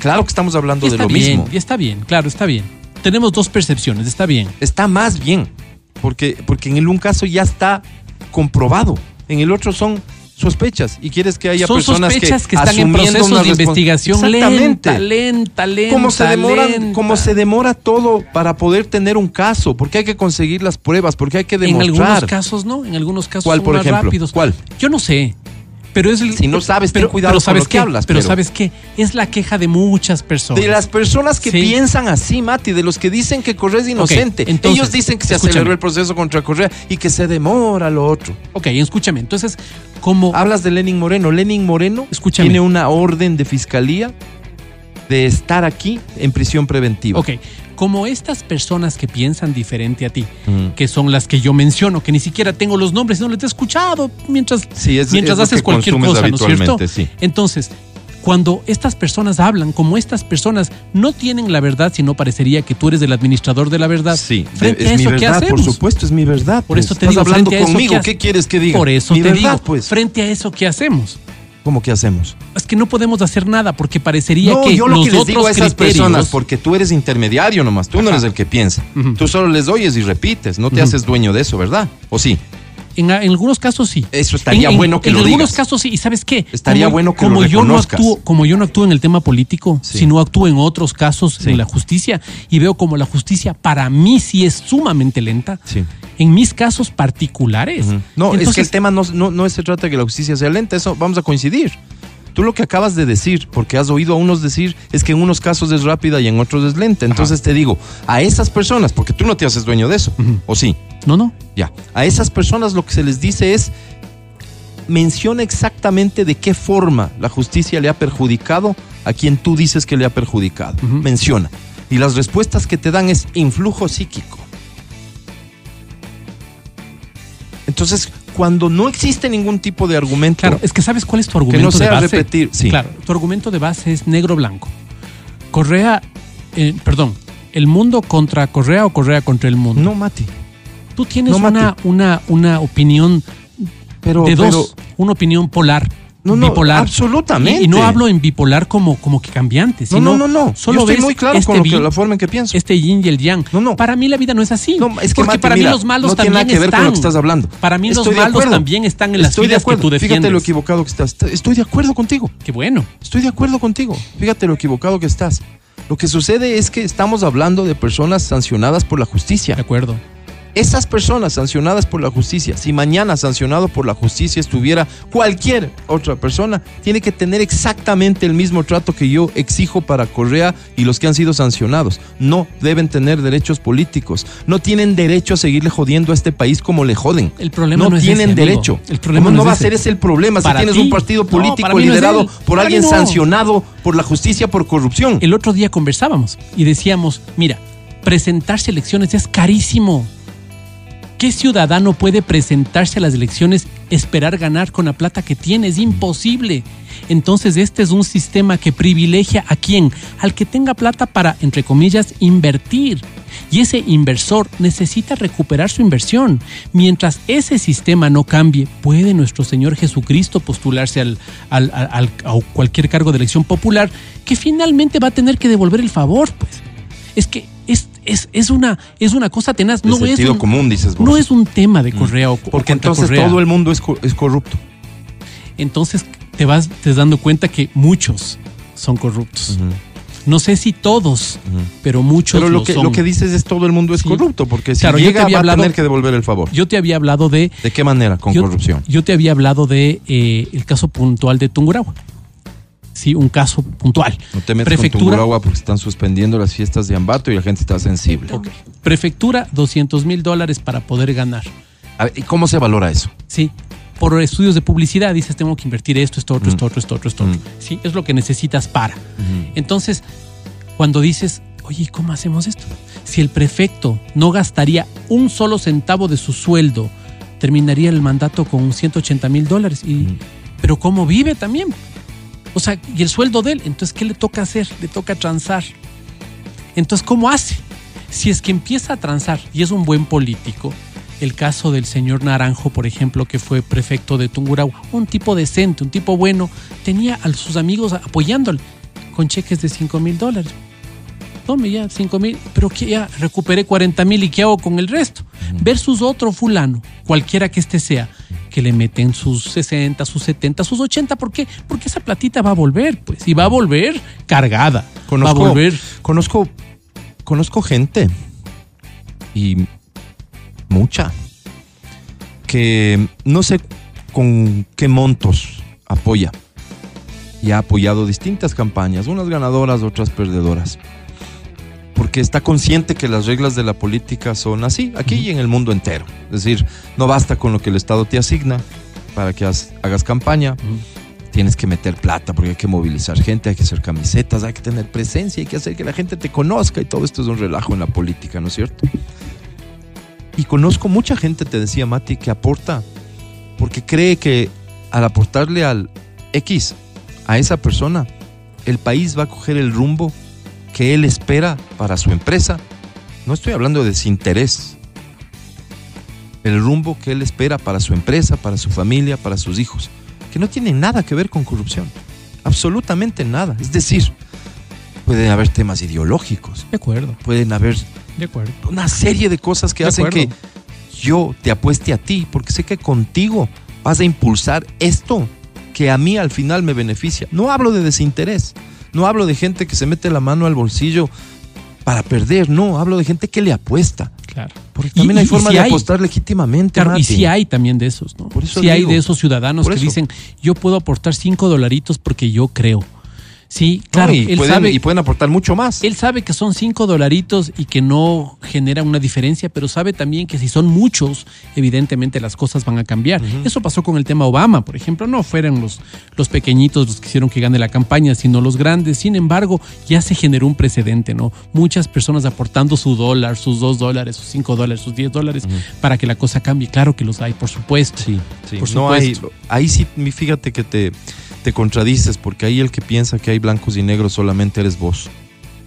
[SPEAKER 2] Claro que estamos hablando de lo
[SPEAKER 4] bien,
[SPEAKER 2] mismo.
[SPEAKER 4] y está bien, claro, está bien. Tenemos dos percepciones, está bien.
[SPEAKER 2] está más bien. Porque, porque en el un caso ya está comprobado. En el otro son sospechas y quieres que haya
[SPEAKER 4] Son
[SPEAKER 2] personas
[SPEAKER 4] sospechas que,
[SPEAKER 2] que,
[SPEAKER 4] están en procesos de investigación
[SPEAKER 2] Exactamente.
[SPEAKER 4] lenta, lenta, lenta.
[SPEAKER 2] Cómo se demoran,
[SPEAKER 4] lenta.
[SPEAKER 2] cómo se demora todo para poder tener un caso, porque hay que conseguir las pruebas, porque hay que
[SPEAKER 4] En
[SPEAKER 2] demostrar.
[SPEAKER 4] algunos casos no, en algunos casos
[SPEAKER 2] ¿Cuál,
[SPEAKER 4] son
[SPEAKER 2] por
[SPEAKER 4] más
[SPEAKER 2] ejemplo?
[SPEAKER 4] rápidos.
[SPEAKER 2] ¿Cuál?
[SPEAKER 4] Yo no sé. Pero es el-
[SPEAKER 2] Si no sabes, ten
[SPEAKER 4] pero,
[SPEAKER 2] cuidado
[SPEAKER 4] pero
[SPEAKER 2] con
[SPEAKER 4] ¿sabes
[SPEAKER 2] lo que
[SPEAKER 4] qué?
[SPEAKER 2] hablas,
[SPEAKER 4] Pero,
[SPEAKER 2] pero-
[SPEAKER 4] ¿sabes qué? Es la queja de muchas personas.
[SPEAKER 2] De las personas que
[SPEAKER 4] Sí.
[SPEAKER 2] piensan así, Mati, de los que dicen que Correa es inocente.
[SPEAKER 4] entonces,
[SPEAKER 2] Ellos dicen que se
[SPEAKER 4] escúchame.
[SPEAKER 2] aceleró el proceso contra Correa y que se demora lo otro.
[SPEAKER 4] Ok, escúchame. Entonces, como
[SPEAKER 2] Hablas de Lenin Moreno. Lenin Moreno
[SPEAKER 4] Escúchame.
[SPEAKER 2] tiene una orden de fiscalía de estar aquí en prisión preventiva.
[SPEAKER 4] Ok, como estas personas que piensan diferente a ti,
[SPEAKER 2] Mm.
[SPEAKER 4] que son las que yo menciono, que ni siquiera tengo los nombres no les he escuchado mientras,
[SPEAKER 2] Sí, es-
[SPEAKER 4] mientras
[SPEAKER 2] es
[SPEAKER 4] haces cualquier cosa, ¿no es cierto?
[SPEAKER 2] sí.
[SPEAKER 4] Entonces, cuando estas personas hablan, como estas personas no tienen la verdad, sino parecería que tú eres el administrador de la verdad.
[SPEAKER 2] Sí,
[SPEAKER 4] frente
[SPEAKER 2] es
[SPEAKER 4] a
[SPEAKER 2] mi
[SPEAKER 4] eso, ¿qué
[SPEAKER 2] verdad, por
[SPEAKER 4] hacemos?
[SPEAKER 2] supuesto, es mi verdad.
[SPEAKER 4] Por
[SPEAKER 2] pues.
[SPEAKER 4] eso te
[SPEAKER 2] Estás
[SPEAKER 4] digo,
[SPEAKER 2] hablando
[SPEAKER 4] frente a eso,
[SPEAKER 2] conmigo,
[SPEAKER 4] ¿qué,
[SPEAKER 2] ¿qué, quieres que diga?
[SPEAKER 4] Por eso
[SPEAKER 2] mi
[SPEAKER 4] te
[SPEAKER 2] verdad,
[SPEAKER 4] digo,
[SPEAKER 2] pues.
[SPEAKER 4] frente a eso, ¿qué hacemos?
[SPEAKER 2] ¿Cómo que hacemos?
[SPEAKER 4] Es que no podemos hacer nada porque parecería
[SPEAKER 2] No,
[SPEAKER 4] que
[SPEAKER 2] yo lo
[SPEAKER 4] los
[SPEAKER 2] que les digo a esas
[SPEAKER 4] criterios-
[SPEAKER 2] personas, porque tú eres intermediario nomás, tú no eres el que piensa. Tú solo les oyes y repites, no te haces dueño de eso, ¿verdad? ¿O sí?
[SPEAKER 4] En, en algunos casos sí.
[SPEAKER 2] Eso estaría
[SPEAKER 4] En- en-
[SPEAKER 2] bueno que
[SPEAKER 4] en
[SPEAKER 2] lo
[SPEAKER 4] algunos
[SPEAKER 2] digas.
[SPEAKER 4] casos sí. ¿Y sabes qué?
[SPEAKER 2] Estaría
[SPEAKER 4] Como-
[SPEAKER 2] bueno que
[SPEAKER 4] como
[SPEAKER 2] lo
[SPEAKER 4] yo no actúo, Como yo no actúo en el tema político,
[SPEAKER 2] Sí.
[SPEAKER 4] sino actúo en otros casos
[SPEAKER 2] Sí.
[SPEAKER 4] en la justicia y veo como la justicia para mí sí es sumamente lenta.
[SPEAKER 2] Sí.
[SPEAKER 4] En mis casos particulares.
[SPEAKER 2] No, es que
[SPEAKER 4] Entonces,
[SPEAKER 2] el tema no, no, no se trata de que la justicia sea lenta, eso vamos a coincidir. Tú lo que acabas de decir, porque has oído a unos decir, es que en unos casos es rápida y en otros es lenta. Entonces te digo, a esas personas, porque tú no te haces dueño de eso, ¿o sí?
[SPEAKER 4] No, no.
[SPEAKER 2] Ya. A esas personas lo que se les dice es menciona exactamente de qué forma la justicia le ha perjudicado a quien tú dices que le ha perjudicado. Menciona. Y las respuestas que te dan es influjo psíquico. Entonces, cuando no existe ningún tipo de argumento,
[SPEAKER 4] Claro, es que sabes cuál es tu argumento
[SPEAKER 2] no sea
[SPEAKER 4] de base.
[SPEAKER 2] repetir, sí.
[SPEAKER 4] Claro, tu argumento de base es negro-blanco. Correa, eh, perdón, el mundo contra Correa o Correa contra el mundo.
[SPEAKER 2] no, Mati.
[SPEAKER 4] Tú tienes
[SPEAKER 2] no,
[SPEAKER 4] una, una, una opinión
[SPEAKER 2] Pero,
[SPEAKER 4] de dos,
[SPEAKER 2] pero-
[SPEAKER 4] una opinión polar,
[SPEAKER 2] No, no,
[SPEAKER 4] bipolar.
[SPEAKER 2] absolutamente.
[SPEAKER 4] Y, y no hablo en bipolar como, como que cambiante,
[SPEAKER 2] no,
[SPEAKER 4] sino
[SPEAKER 2] no, no, no.
[SPEAKER 4] solo
[SPEAKER 2] Yo estoy
[SPEAKER 4] ves
[SPEAKER 2] muy claro
[SPEAKER 4] este
[SPEAKER 2] con lo que- la forma en que pienso.
[SPEAKER 4] este yin y el yang.
[SPEAKER 2] No, no.
[SPEAKER 4] Para mí la vida no es así.
[SPEAKER 2] No, es que
[SPEAKER 4] porque para
[SPEAKER 2] mira,
[SPEAKER 4] mí los malos
[SPEAKER 2] no tiene
[SPEAKER 4] también
[SPEAKER 2] nada que ver
[SPEAKER 4] están.
[SPEAKER 2] con lo que estás hablando.
[SPEAKER 4] Para mí los
[SPEAKER 2] Estoy de
[SPEAKER 4] malos
[SPEAKER 2] acuerdo.
[SPEAKER 4] también están en las
[SPEAKER 2] Estoy de
[SPEAKER 4] que tú defiendes.
[SPEAKER 2] Fíjate lo equivocado que estás. Estoy de acuerdo contigo.
[SPEAKER 4] Qué bueno.
[SPEAKER 2] Estoy de acuerdo contigo. Fíjate lo equivocado que estás. Lo que sucede es que estamos hablando de personas sancionadas por la justicia.
[SPEAKER 4] De acuerdo.
[SPEAKER 2] Esas personas sancionadas por la justicia, si mañana sancionado por la justicia estuviera cualquier otra persona, tiene que tener exactamente el mismo trato que yo exijo para Correa y los que han sido sancionados. No deben tener derechos políticos. No tienen derecho a seguirle jodiendo a este país como le joden.
[SPEAKER 4] El problema
[SPEAKER 2] no,
[SPEAKER 4] no es
[SPEAKER 2] tienen
[SPEAKER 4] ese,
[SPEAKER 2] derecho.
[SPEAKER 4] El problema
[SPEAKER 2] ¿Cómo
[SPEAKER 4] no
[SPEAKER 2] no va a ser ese el problema si tienes
[SPEAKER 4] ti.
[SPEAKER 2] un partido político
[SPEAKER 4] no
[SPEAKER 2] liderado por alguien sancionado por la justicia por corrupción?
[SPEAKER 4] El otro día conversábamos y decíamos, mira, presentarse elecciones es carísimo. ¿Qué ciudadano puede presentarse a las elecciones, esperar ganar con la plata que tiene? Es imposible. Entonces este es un sistema que privilegia a quién? Al que tenga plata para, entre comillas, invertir. Y ese inversor necesita recuperar su inversión. Mientras ese sistema no cambie, puede nuestro Señor Jesucristo postularse al- al- al- a cualquier cargo de elección popular que finalmente va a tener que devolver el favor. Pues es que es, es, una, es una cosa tenaz.
[SPEAKER 2] De
[SPEAKER 4] No es,
[SPEAKER 2] sentido
[SPEAKER 4] un,
[SPEAKER 2] común, dices vos.
[SPEAKER 4] no es un tema de Correa o o
[SPEAKER 2] Porque entonces
[SPEAKER 4] Correa.
[SPEAKER 2] todo el mundo es, es corrupto.
[SPEAKER 4] Entonces te vas te dando cuenta que muchos son corruptos. No sé si todos, pero muchos
[SPEAKER 2] Pero
[SPEAKER 4] lo,
[SPEAKER 2] lo que,
[SPEAKER 4] son.
[SPEAKER 2] lo que dices es todo el mundo es
[SPEAKER 4] Sí.
[SPEAKER 2] corrupto, porque si
[SPEAKER 4] Claro, yo te
[SPEAKER 2] llega
[SPEAKER 4] había
[SPEAKER 2] va
[SPEAKER 4] hablado-
[SPEAKER 2] a tener que devolver el favor.
[SPEAKER 4] Yo te había hablado de
[SPEAKER 2] ¿De qué manera? Con
[SPEAKER 4] yo,
[SPEAKER 2] corrupción.
[SPEAKER 4] Yo te había hablado de eh, el caso puntual de Tungurahua. Sí, un caso puntual.
[SPEAKER 2] No te metas
[SPEAKER 4] Prefectura,
[SPEAKER 2] con porque están suspendiendo las fiestas de Ambato y la gente está sensible.
[SPEAKER 4] Ok. Prefectura, 200 mil dólares para poder ganar.
[SPEAKER 2] A ver, ¿Y cómo se valora eso?
[SPEAKER 4] Sí. Por estudios de publicidad dices, tengo que invertir esto, esto, otro, esto, otro, esto, otro, esto, otro.
[SPEAKER 2] Mm.
[SPEAKER 4] Sí, es lo que necesitas para. Entonces, cuando dices, oye, ¿cómo hacemos esto? Si el prefecto no gastaría un solo centavo de su sueldo, terminaría el mandato con 180 mil dólares. Y, Pero ¿cómo vive también? O sea, y el sueldo de él, entonces, ¿qué le toca hacer? Le toca transar. Entonces, ¿cómo hace? Si es que empieza a transar y es un buen político, el caso del señor Naranjo, por ejemplo, que fue prefecto de Tungurahua, un tipo decente, un tipo bueno, tenía a sus amigos apoyándole con cheques de 5 mil dólares. Tome ya 5 mil, pero que ya recuperé 40 mil y ¿qué hago con el resto? Versus otro fulano, cualquiera que este sea, que le meten sus 60, sus 70, sus 80. ¿Por qué? Porque esa platita va a volver, pues, y va a volver cargada. va a volver.
[SPEAKER 2] Conozco, conozco gente y mucha que no sé con qué montos apoya y ha apoyado distintas campañas, unas ganadoras, otras perdedoras. Porque está consciente que las reglas de la política son así, aquí y en el mundo entero. Es decir, no basta con lo que el Estado te asigna para que hagas campaña. Tienes que meter plata porque hay que movilizar gente, hay que hacer camisetas, hay que tener presencia, hay que hacer que la gente te conozca y todo esto es un relajo en la política, ¿no es cierto? Y conozco mucha gente, te decía Mati, que aporta porque cree que al aportarle al X a esa persona, el país va a coger el rumbo que él espera para su empresa. No estoy hablando de desinterés. El rumbo que él espera para su empresa, para su familia, para sus hijos, que no tiene nada que ver con corrupción. Absolutamente nada. Es decir, pueden haber temas ideológicos,
[SPEAKER 4] De acuerdo,
[SPEAKER 2] pueden haber
[SPEAKER 4] de acuerdo.
[SPEAKER 2] una serie de cosas que
[SPEAKER 4] De
[SPEAKER 2] hacen
[SPEAKER 4] acuerdo.
[SPEAKER 2] que yo te apueste a ti, porque sé que contigo vas a impulsar esto que a mí al final me beneficia. No hablo de desinterés, no hablo de gente que se mete la mano al bolsillo para perder, no, hablo de gente que le apuesta.
[SPEAKER 4] Claro.
[SPEAKER 2] Porque también
[SPEAKER 4] y-
[SPEAKER 2] hay formas
[SPEAKER 4] si
[SPEAKER 2] de
[SPEAKER 4] hay-
[SPEAKER 2] apostar legítimamente.
[SPEAKER 4] Claro, y sí hay también de esos, ¿no?
[SPEAKER 2] Por eso
[SPEAKER 4] sí hay de esos ciudadanos que dicen, yo puedo aportar cinco dolaritos porque yo creo. Sí, claro,
[SPEAKER 2] No, y,
[SPEAKER 4] él
[SPEAKER 2] pueden,
[SPEAKER 4] sabe,
[SPEAKER 2] y pueden aportar mucho más.
[SPEAKER 4] él sabe que son cinco dolaritos y que no generan una diferencia, pero sabe también que si son muchos, evidentemente las cosas van a cambiar. Eso pasó con el tema Obama, por ejemplo. No fueron los, los pequeñitos los que hicieron que gane la campaña, sino los grandes. Sin embargo, ya se generó un precedente, ¿no? Muchas personas aportando su dólar, sus dos dólares, sus cinco dólares, sus diez dólares, para que la cosa cambie. Claro que los hay, por supuesto.
[SPEAKER 2] Sí, sí.
[SPEAKER 4] Por
[SPEAKER 2] no hay,
[SPEAKER 4] supuesto.
[SPEAKER 2] ahí sí, fíjate que te, te contradices, porque ahí el que piensa que hay blancos y negros solamente eres vos.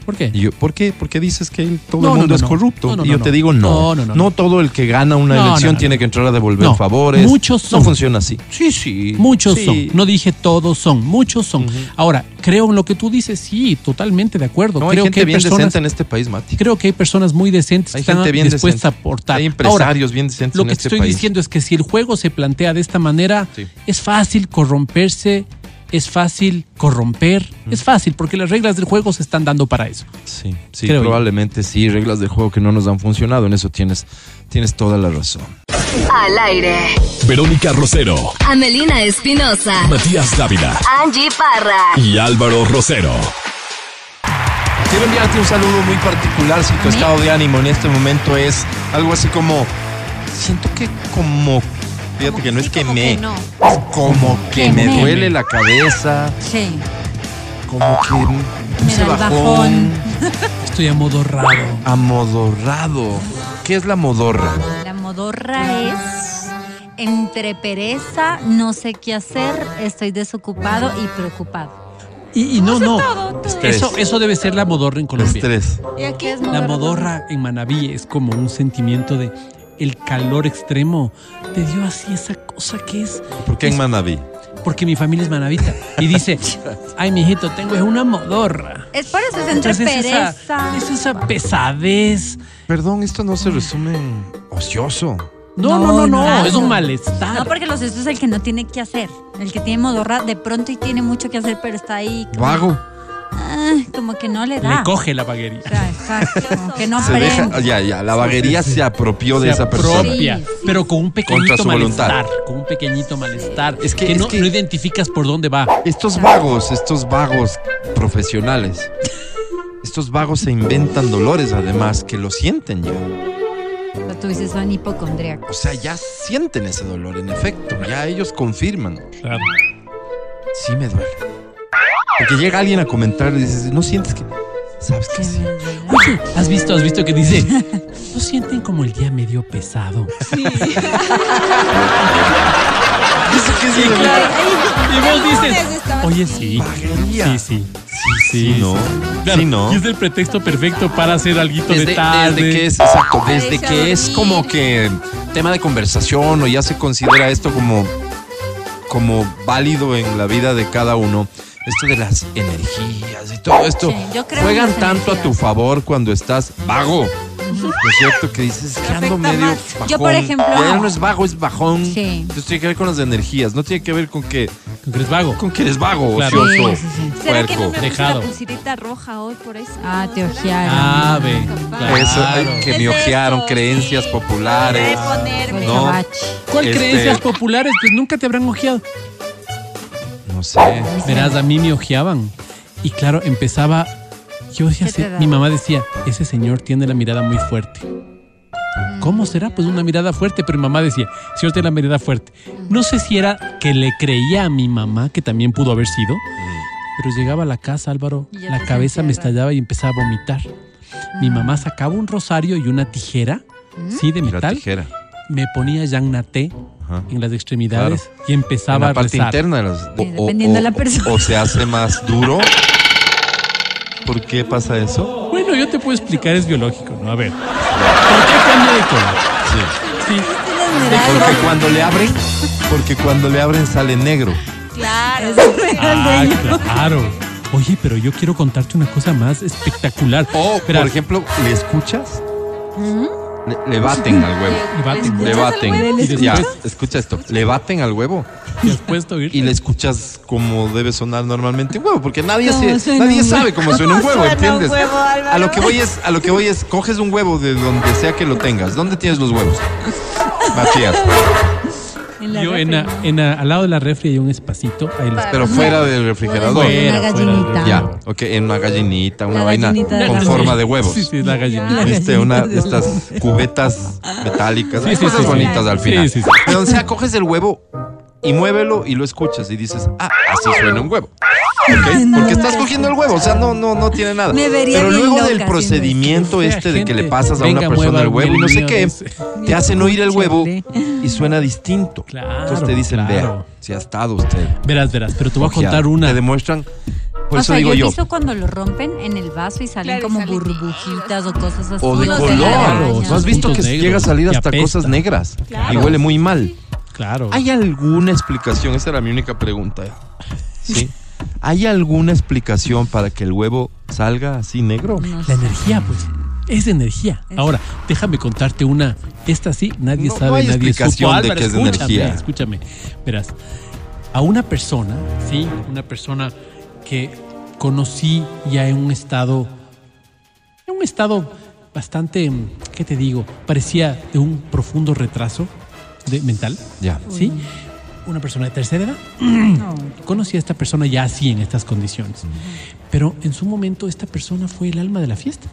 [SPEAKER 4] ¿Por qué?
[SPEAKER 2] Y yo, ¿Por qué? Porque dices que todo
[SPEAKER 4] No,
[SPEAKER 2] el mundo
[SPEAKER 4] no,
[SPEAKER 2] es corrupto.
[SPEAKER 4] No, no,
[SPEAKER 2] y yo
[SPEAKER 4] no,
[SPEAKER 2] te digo no.
[SPEAKER 4] No, no, no, no.
[SPEAKER 2] todo el que gana una elección tiene que entrar a devolver
[SPEAKER 4] No.
[SPEAKER 2] favores.
[SPEAKER 4] Muchos son.
[SPEAKER 2] No funciona así. Sí, sí.
[SPEAKER 4] Muchos
[SPEAKER 2] sí.
[SPEAKER 4] son. No dije todos son, muchos son. Ahora, creo en lo que tú dices, sí, totalmente de acuerdo.
[SPEAKER 2] No, hay
[SPEAKER 4] creo
[SPEAKER 2] gente
[SPEAKER 4] que hay
[SPEAKER 2] bien
[SPEAKER 4] personas,
[SPEAKER 2] decente en este país, Mati.
[SPEAKER 4] creo que hay personas muy decentes
[SPEAKER 2] Hay
[SPEAKER 4] que están
[SPEAKER 2] gente bien
[SPEAKER 4] dispuestas
[SPEAKER 2] decente.
[SPEAKER 4] a aportar.
[SPEAKER 2] Hay
[SPEAKER 4] Ahora,
[SPEAKER 2] empresarios bien decentes
[SPEAKER 4] lo
[SPEAKER 2] en
[SPEAKER 4] que
[SPEAKER 2] este
[SPEAKER 4] te estoy
[SPEAKER 2] país.
[SPEAKER 4] diciendo es que si el juego se plantea de esta manera,
[SPEAKER 2] Sí.
[SPEAKER 4] es fácil corromperse, es fácil corromper, es fácil porque las reglas del juego se están dando para eso.
[SPEAKER 2] Sí, sí,
[SPEAKER 4] Creo yo.
[SPEAKER 2] probablemente sí. Reglas del juego que no nos han funcionado. En eso tienes, tienes toda la razón.
[SPEAKER 6] Al aire.
[SPEAKER 1] Verónica Rosero,
[SPEAKER 6] Amelina Espinosa.
[SPEAKER 1] Matías Dávila
[SPEAKER 6] Angie Parra.
[SPEAKER 1] y Álvaro Rosero.
[SPEAKER 2] Quiero enviarte un saludo muy particular si tu estado de ánimo en este momento es algo así como. Siento que como. Fíjate que no
[SPEAKER 5] sí,
[SPEAKER 2] es que
[SPEAKER 5] como
[SPEAKER 2] me.
[SPEAKER 5] que no.
[SPEAKER 2] Como que
[SPEAKER 3] Que
[SPEAKER 2] me
[SPEAKER 3] me.
[SPEAKER 2] duele la cabeza.
[SPEAKER 3] Sí.
[SPEAKER 2] Como que.
[SPEAKER 3] Me da el
[SPEAKER 2] bajón.
[SPEAKER 3] bajón.
[SPEAKER 4] Estoy amodorrado.
[SPEAKER 2] Amodorrado. ¿Qué es la modorra?
[SPEAKER 3] La modorra es entre pereza, no sé qué hacer, estoy desocupado y preocupado.
[SPEAKER 4] Y, y no, no. Eso, eso debe ser la modorra en Colombia.
[SPEAKER 2] Estrés.
[SPEAKER 5] ¿Y aquí es
[SPEAKER 4] La modorra en Manabí es como un sentimiento de el calor extremo. Te dio así esa cosa que es.
[SPEAKER 2] ¿Por qué en Manaví?
[SPEAKER 4] Porque mi familia es manavita. Y dice, <laughs> ay, mijito, tengo es una modorra.
[SPEAKER 3] Es por eso, es entre
[SPEAKER 4] Entonces es esa,
[SPEAKER 3] pereza.
[SPEAKER 4] es esa pesadez.
[SPEAKER 2] Perdón, esto no se resume en ocioso.
[SPEAKER 4] No, no, no, no.
[SPEAKER 3] No,
[SPEAKER 4] es
[SPEAKER 3] no.
[SPEAKER 4] un malestar.
[SPEAKER 3] No, porque los esto es el que no tiene que hacer. El que tiene modorra de pronto y tiene mucho que hacer, pero está ahí. como-
[SPEAKER 2] Vago.
[SPEAKER 3] Ah, como que no le da.
[SPEAKER 4] Le coge la baguería.
[SPEAKER 3] O sea, exacto, <laughs> como que no
[SPEAKER 2] Se deja,
[SPEAKER 3] aprende.
[SPEAKER 2] ya, ya, la vaguería se apropió de
[SPEAKER 4] Se
[SPEAKER 2] esa persona.
[SPEAKER 4] apropia,
[SPEAKER 3] Sí, sí.
[SPEAKER 4] pero con un
[SPEAKER 2] Contra
[SPEAKER 4] pequeñito
[SPEAKER 2] su voluntad.
[SPEAKER 4] malestar. Con un pequeñito malestar.
[SPEAKER 2] Es que-
[SPEAKER 4] que,
[SPEAKER 2] es
[SPEAKER 4] no,
[SPEAKER 2] que-
[SPEAKER 4] no identificas por dónde va.
[SPEAKER 2] Estos vagos, estos vagos profesionales, estos vagos se inventan dolores además que lo sienten ya.
[SPEAKER 3] Pero tú dices, son hipocondríacos.
[SPEAKER 2] O sea, ya sienten ese dolor, en efecto, ya ellos confirman.
[SPEAKER 4] Claro.
[SPEAKER 2] Sí me duele. Porque llega alguien a comentar y dices, ¿no sientes que...? ¿Sabes que sí?
[SPEAKER 4] Oye, ¿has visto, has visto que dice? ¿No sienten como el día medio pesado?
[SPEAKER 2] Dice que sí,
[SPEAKER 4] claro, y vos dices, oye, sí.
[SPEAKER 2] Vaguería.
[SPEAKER 4] Sí, sí.
[SPEAKER 2] Sí, ¿no?
[SPEAKER 4] Claro,
[SPEAKER 2] Sí, ¿no?
[SPEAKER 4] Y es el pretexto perfecto para hacer algo de tarde.
[SPEAKER 2] desde que es, exacto, desde que es como que tema de conversación o ya se considera esto como, como válido en la vida de cada uno, esto de las energías y todo esto,
[SPEAKER 3] Sí, yo creo
[SPEAKER 2] juegan tanto a tu
[SPEAKER 3] energías.
[SPEAKER 2] favor cuando estás vago. ¿No es cierto? Que dices que ando medio
[SPEAKER 3] más.
[SPEAKER 2] bajón.
[SPEAKER 3] Yo, por ejemplo-
[SPEAKER 2] Ya no es vago, es bajón.
[SPEAKER 3] Sí.
[SPEAKER 2] Entonces tiene que ver con las energías. No tiene que ver con que,
[SPEAKER 4] Con que eres vago.
[SPEAKER 2] con que eres vago,
[SPEAKER 4] Claro.
[SPEAKER 2] ocioso,
[SPEAKER 3] Sí, sí, sí.
[SPEAKER 5] ¿Será que no me
[SPEAKER 4] Dejado.
[SPEAKER 5] la pulsirita roja hoy por eso?
[SPEAKER 3] Ah, te ojearon.
[SPEAKER 4] Ah, ve. Claro.
[SPEAKER 2] Eso, ay, que me ojearon
[SPEAKER 5] eso,
[SPEAKER 2] creencias
[SPEAKER 5] sí.
[SPEAKER 2] populares.
[SPEAKER 5] Ponerme.
[SPEAKER 2] No.
[SPEAKER 4] ¿Cuál
[SPEAKER 2] Este-
[SPEAKER 4] creencias populares? Pues nunca te habrán ojeado.
[SPEAKER 2] No sé.
[SPEAKER 4] Verás, a mí me ojeaban. Y claro, empezaba. Yo decía,
[SPEAKER 3] ¿Qué te daba?
[SPEAKER 4] mi mamá decía, ese señor tiene la mirada muy fuerte. ¿Cómo será? Pues una mirada fuerte, pero mi mamá decía, señor tiene la mirada fuerte. No sé si era que le creía a mi mamá, que también pudo haber sido, pero llegaba a la casa, Álvaro, la cabeza me estallaba y empezaba a vomitar. Mi mamá sacaba un rosario y una tijera, sí, de
[SPEAKER 2] Y la
[SPEAKER 4] metal,
[SPEAKER 2] tijera.
[SPEAKER 4] me ponía Jean Naté
[SPEAKER 2] Ajá.
[SPEAKER 4] en las extremidades y
[SPEAKER 2] En
[SPEAKER 4] empezaba
[SPEAKER 2] la
[SPEAKER 4] a
[SPEAKER 2] parte
[SPEAKER 4] rezar.
[SPEAKER 2] interna de las.
[SPEAKER 3] Sí, dependiendo de la persona.
[SPEAKER 2] O se hace más duro. ¿Por qué pasa eso?
[SPEAKER 4] Bueno, yo te puedo explicar, es biológico, ¿no? A ver. ¿Por qué cambia de color?
[SPEAKER 2] Sí.
[SPEAKER 4] Sí.
[SPEAKER 2] Porque cuando le abren, porque cuando le abren sale negro.
[SPEAKER 5] Claro.
[SPEAKER 4] Ah, claro. Oye, pero yo quiero contarte una cosa más espectacular.
[SPEAKER 2] O,
[SPEAKER 4] Espera,
[SPEAKER 2] por ejemplo, ¿le escuchas? Le, le baten al huevo.
[SPEAKER 4] le baten.
[SPEAKER 2] Le baten.
[SPEAKER 4] Y
[SPEAKER 2] Ya, escucha esto. Le baten al huevo y le escuchas como debe sonar normalmente un huevo, porque nadie,
[SPEAKER 3] ¿Cómo
[SPEAKER 2] se- nadie sabe cómo suena un <laughs> huevo,
[SPEAKER 5] suena un
[SPEAKER 2] ¿entiendes?
[SPEAKER 5] huevo,
[SPEAKER 2] a lo que voy es, a lo que voy es, coges un huevo de donde sea que lo tengas. ¿Dónde tienes los huevos? Matías.
[SPEAKER 3] En la
[SPEAKER 4] Yo en,
[SPEAKER 3] refri.
[SPEAKER 4] al lado de la refri hay un espacito. Ahí los
[SPEAKER 2] Pero fuera del refrigerador.
[SPEAKER 3] Fuera. Una gallinita.
[SPEAKER 2] Ya, ok, en una gallinita, una
[SPEAKER 3] La
[SPEAKER 2] vaina
[SPEAKER 3] gallinita de
[SPEAKER 2] con
[SPEAKER 3] la
[SPEAKER 2] forma de huevos.
[SPEAKER 4] Sí, sí, la gallina.
[SPEAKER 2] Este, una de
[SPEAKER 3] gallinita de
[SPEAKER 2] estas cubetas metálicas,
[SPEAKER 4] Sí,
[SPEAKER 2] cosas
[SPEAKER 4] sí, sí.
[SPEAKER 2] bonitas al final.
[SPEAKER 4] sí, sí.
[SPEAKER 2] O sea, coges el huevo y muévelo y lo escuchas y dices, ah, así suena un huevo. ¿Ok? Porque estás cogiendo el huevo, o sea, no, no, no tiene nada.
[SPEAKER 3] Me vería
[SPEAKER 2] Pero luego
[SPEAKER 3] loca
[SPEAKER 2] del procedimiento este de que le pasas a
[SPEAKER 4] venga,
[SPEAKER 2] una persona el huevo y no sé qué, te hacen oír el huevo y suena distinto.
[SPEAKER 4] Claro,
[SPEAKER 2] Entonces te dicen,
[SPEAKER 4] claro.
[SPEAKER 2] vea, si ha estado usted.
[SPEAKER 4] Verás, verás, pero te voy a
[SPEAKER 2] ojeado".
[SPEAKER 4] contar una.
[SPEAKER 2] Te demuestran, por
[SPEAKER 3] o
[SPEAKER 2] eso
[SPEAKER 3] sea,
[SPEAKER 2] digo
[SPEAKER 3] yo he
[SPEAKER 2] yo,
[SPEAKER 3] visto cuando lo rompen en el vaso y salen
[SPEAKER 5] Claro, y
[SPEAKER 3] como
[SPEAKER 5] salen
[SPEAKER 3] burbujitas o cosas así.
[SPEAKER 2] o de color. ¿No has visto que
[SPEAKER 4] negros.
[SPEAKER 2] llega a salir hasta cosas negras?
[SPEAKER 5] Claro.
[SPEAKER 2] Y huele muy mal.
[SPEAKER 4] Claro.
[SPEAKER 2] ¿Hay alguna explicación? Esa era mi única pregunta. ¿Sí? ¿Hay alguna explicación para que el huevo salga así negro?
[SPEAKER 4] La energía, pues. Es energía. Ahora, déjame contarte una. Esta sí, nadie
[SPEAKER 2] No, no
[SPEAKER 4] sabe,
[SPEAKER 2] hay
[SPEAKER 4] nadie
[SPEAKER 2] explicación
[SPEAKER 4] supo.
[SPEAKER 2] de
[SPEAKER 4] Álvaro,
[SPEAKER 2] que es
[SPEAKER 4] escúchame,
[SPEAKER 2] energía.
[SPEAKER 4] Escúchame, verás. A una persona, sí, una persona que conocí ya en un estado, en un estado bastante, ¿qué te digo? Parecía de un profundo retraso de, mental,
[SPEAKER 2] Ya.
[SPEAKER 4] ¿sí? Una persona de tercera edad. <clears throat> Conocí a esta persona ya así, en estas condiciones. Pero en su momento esta persona fue el alma de la fiesta.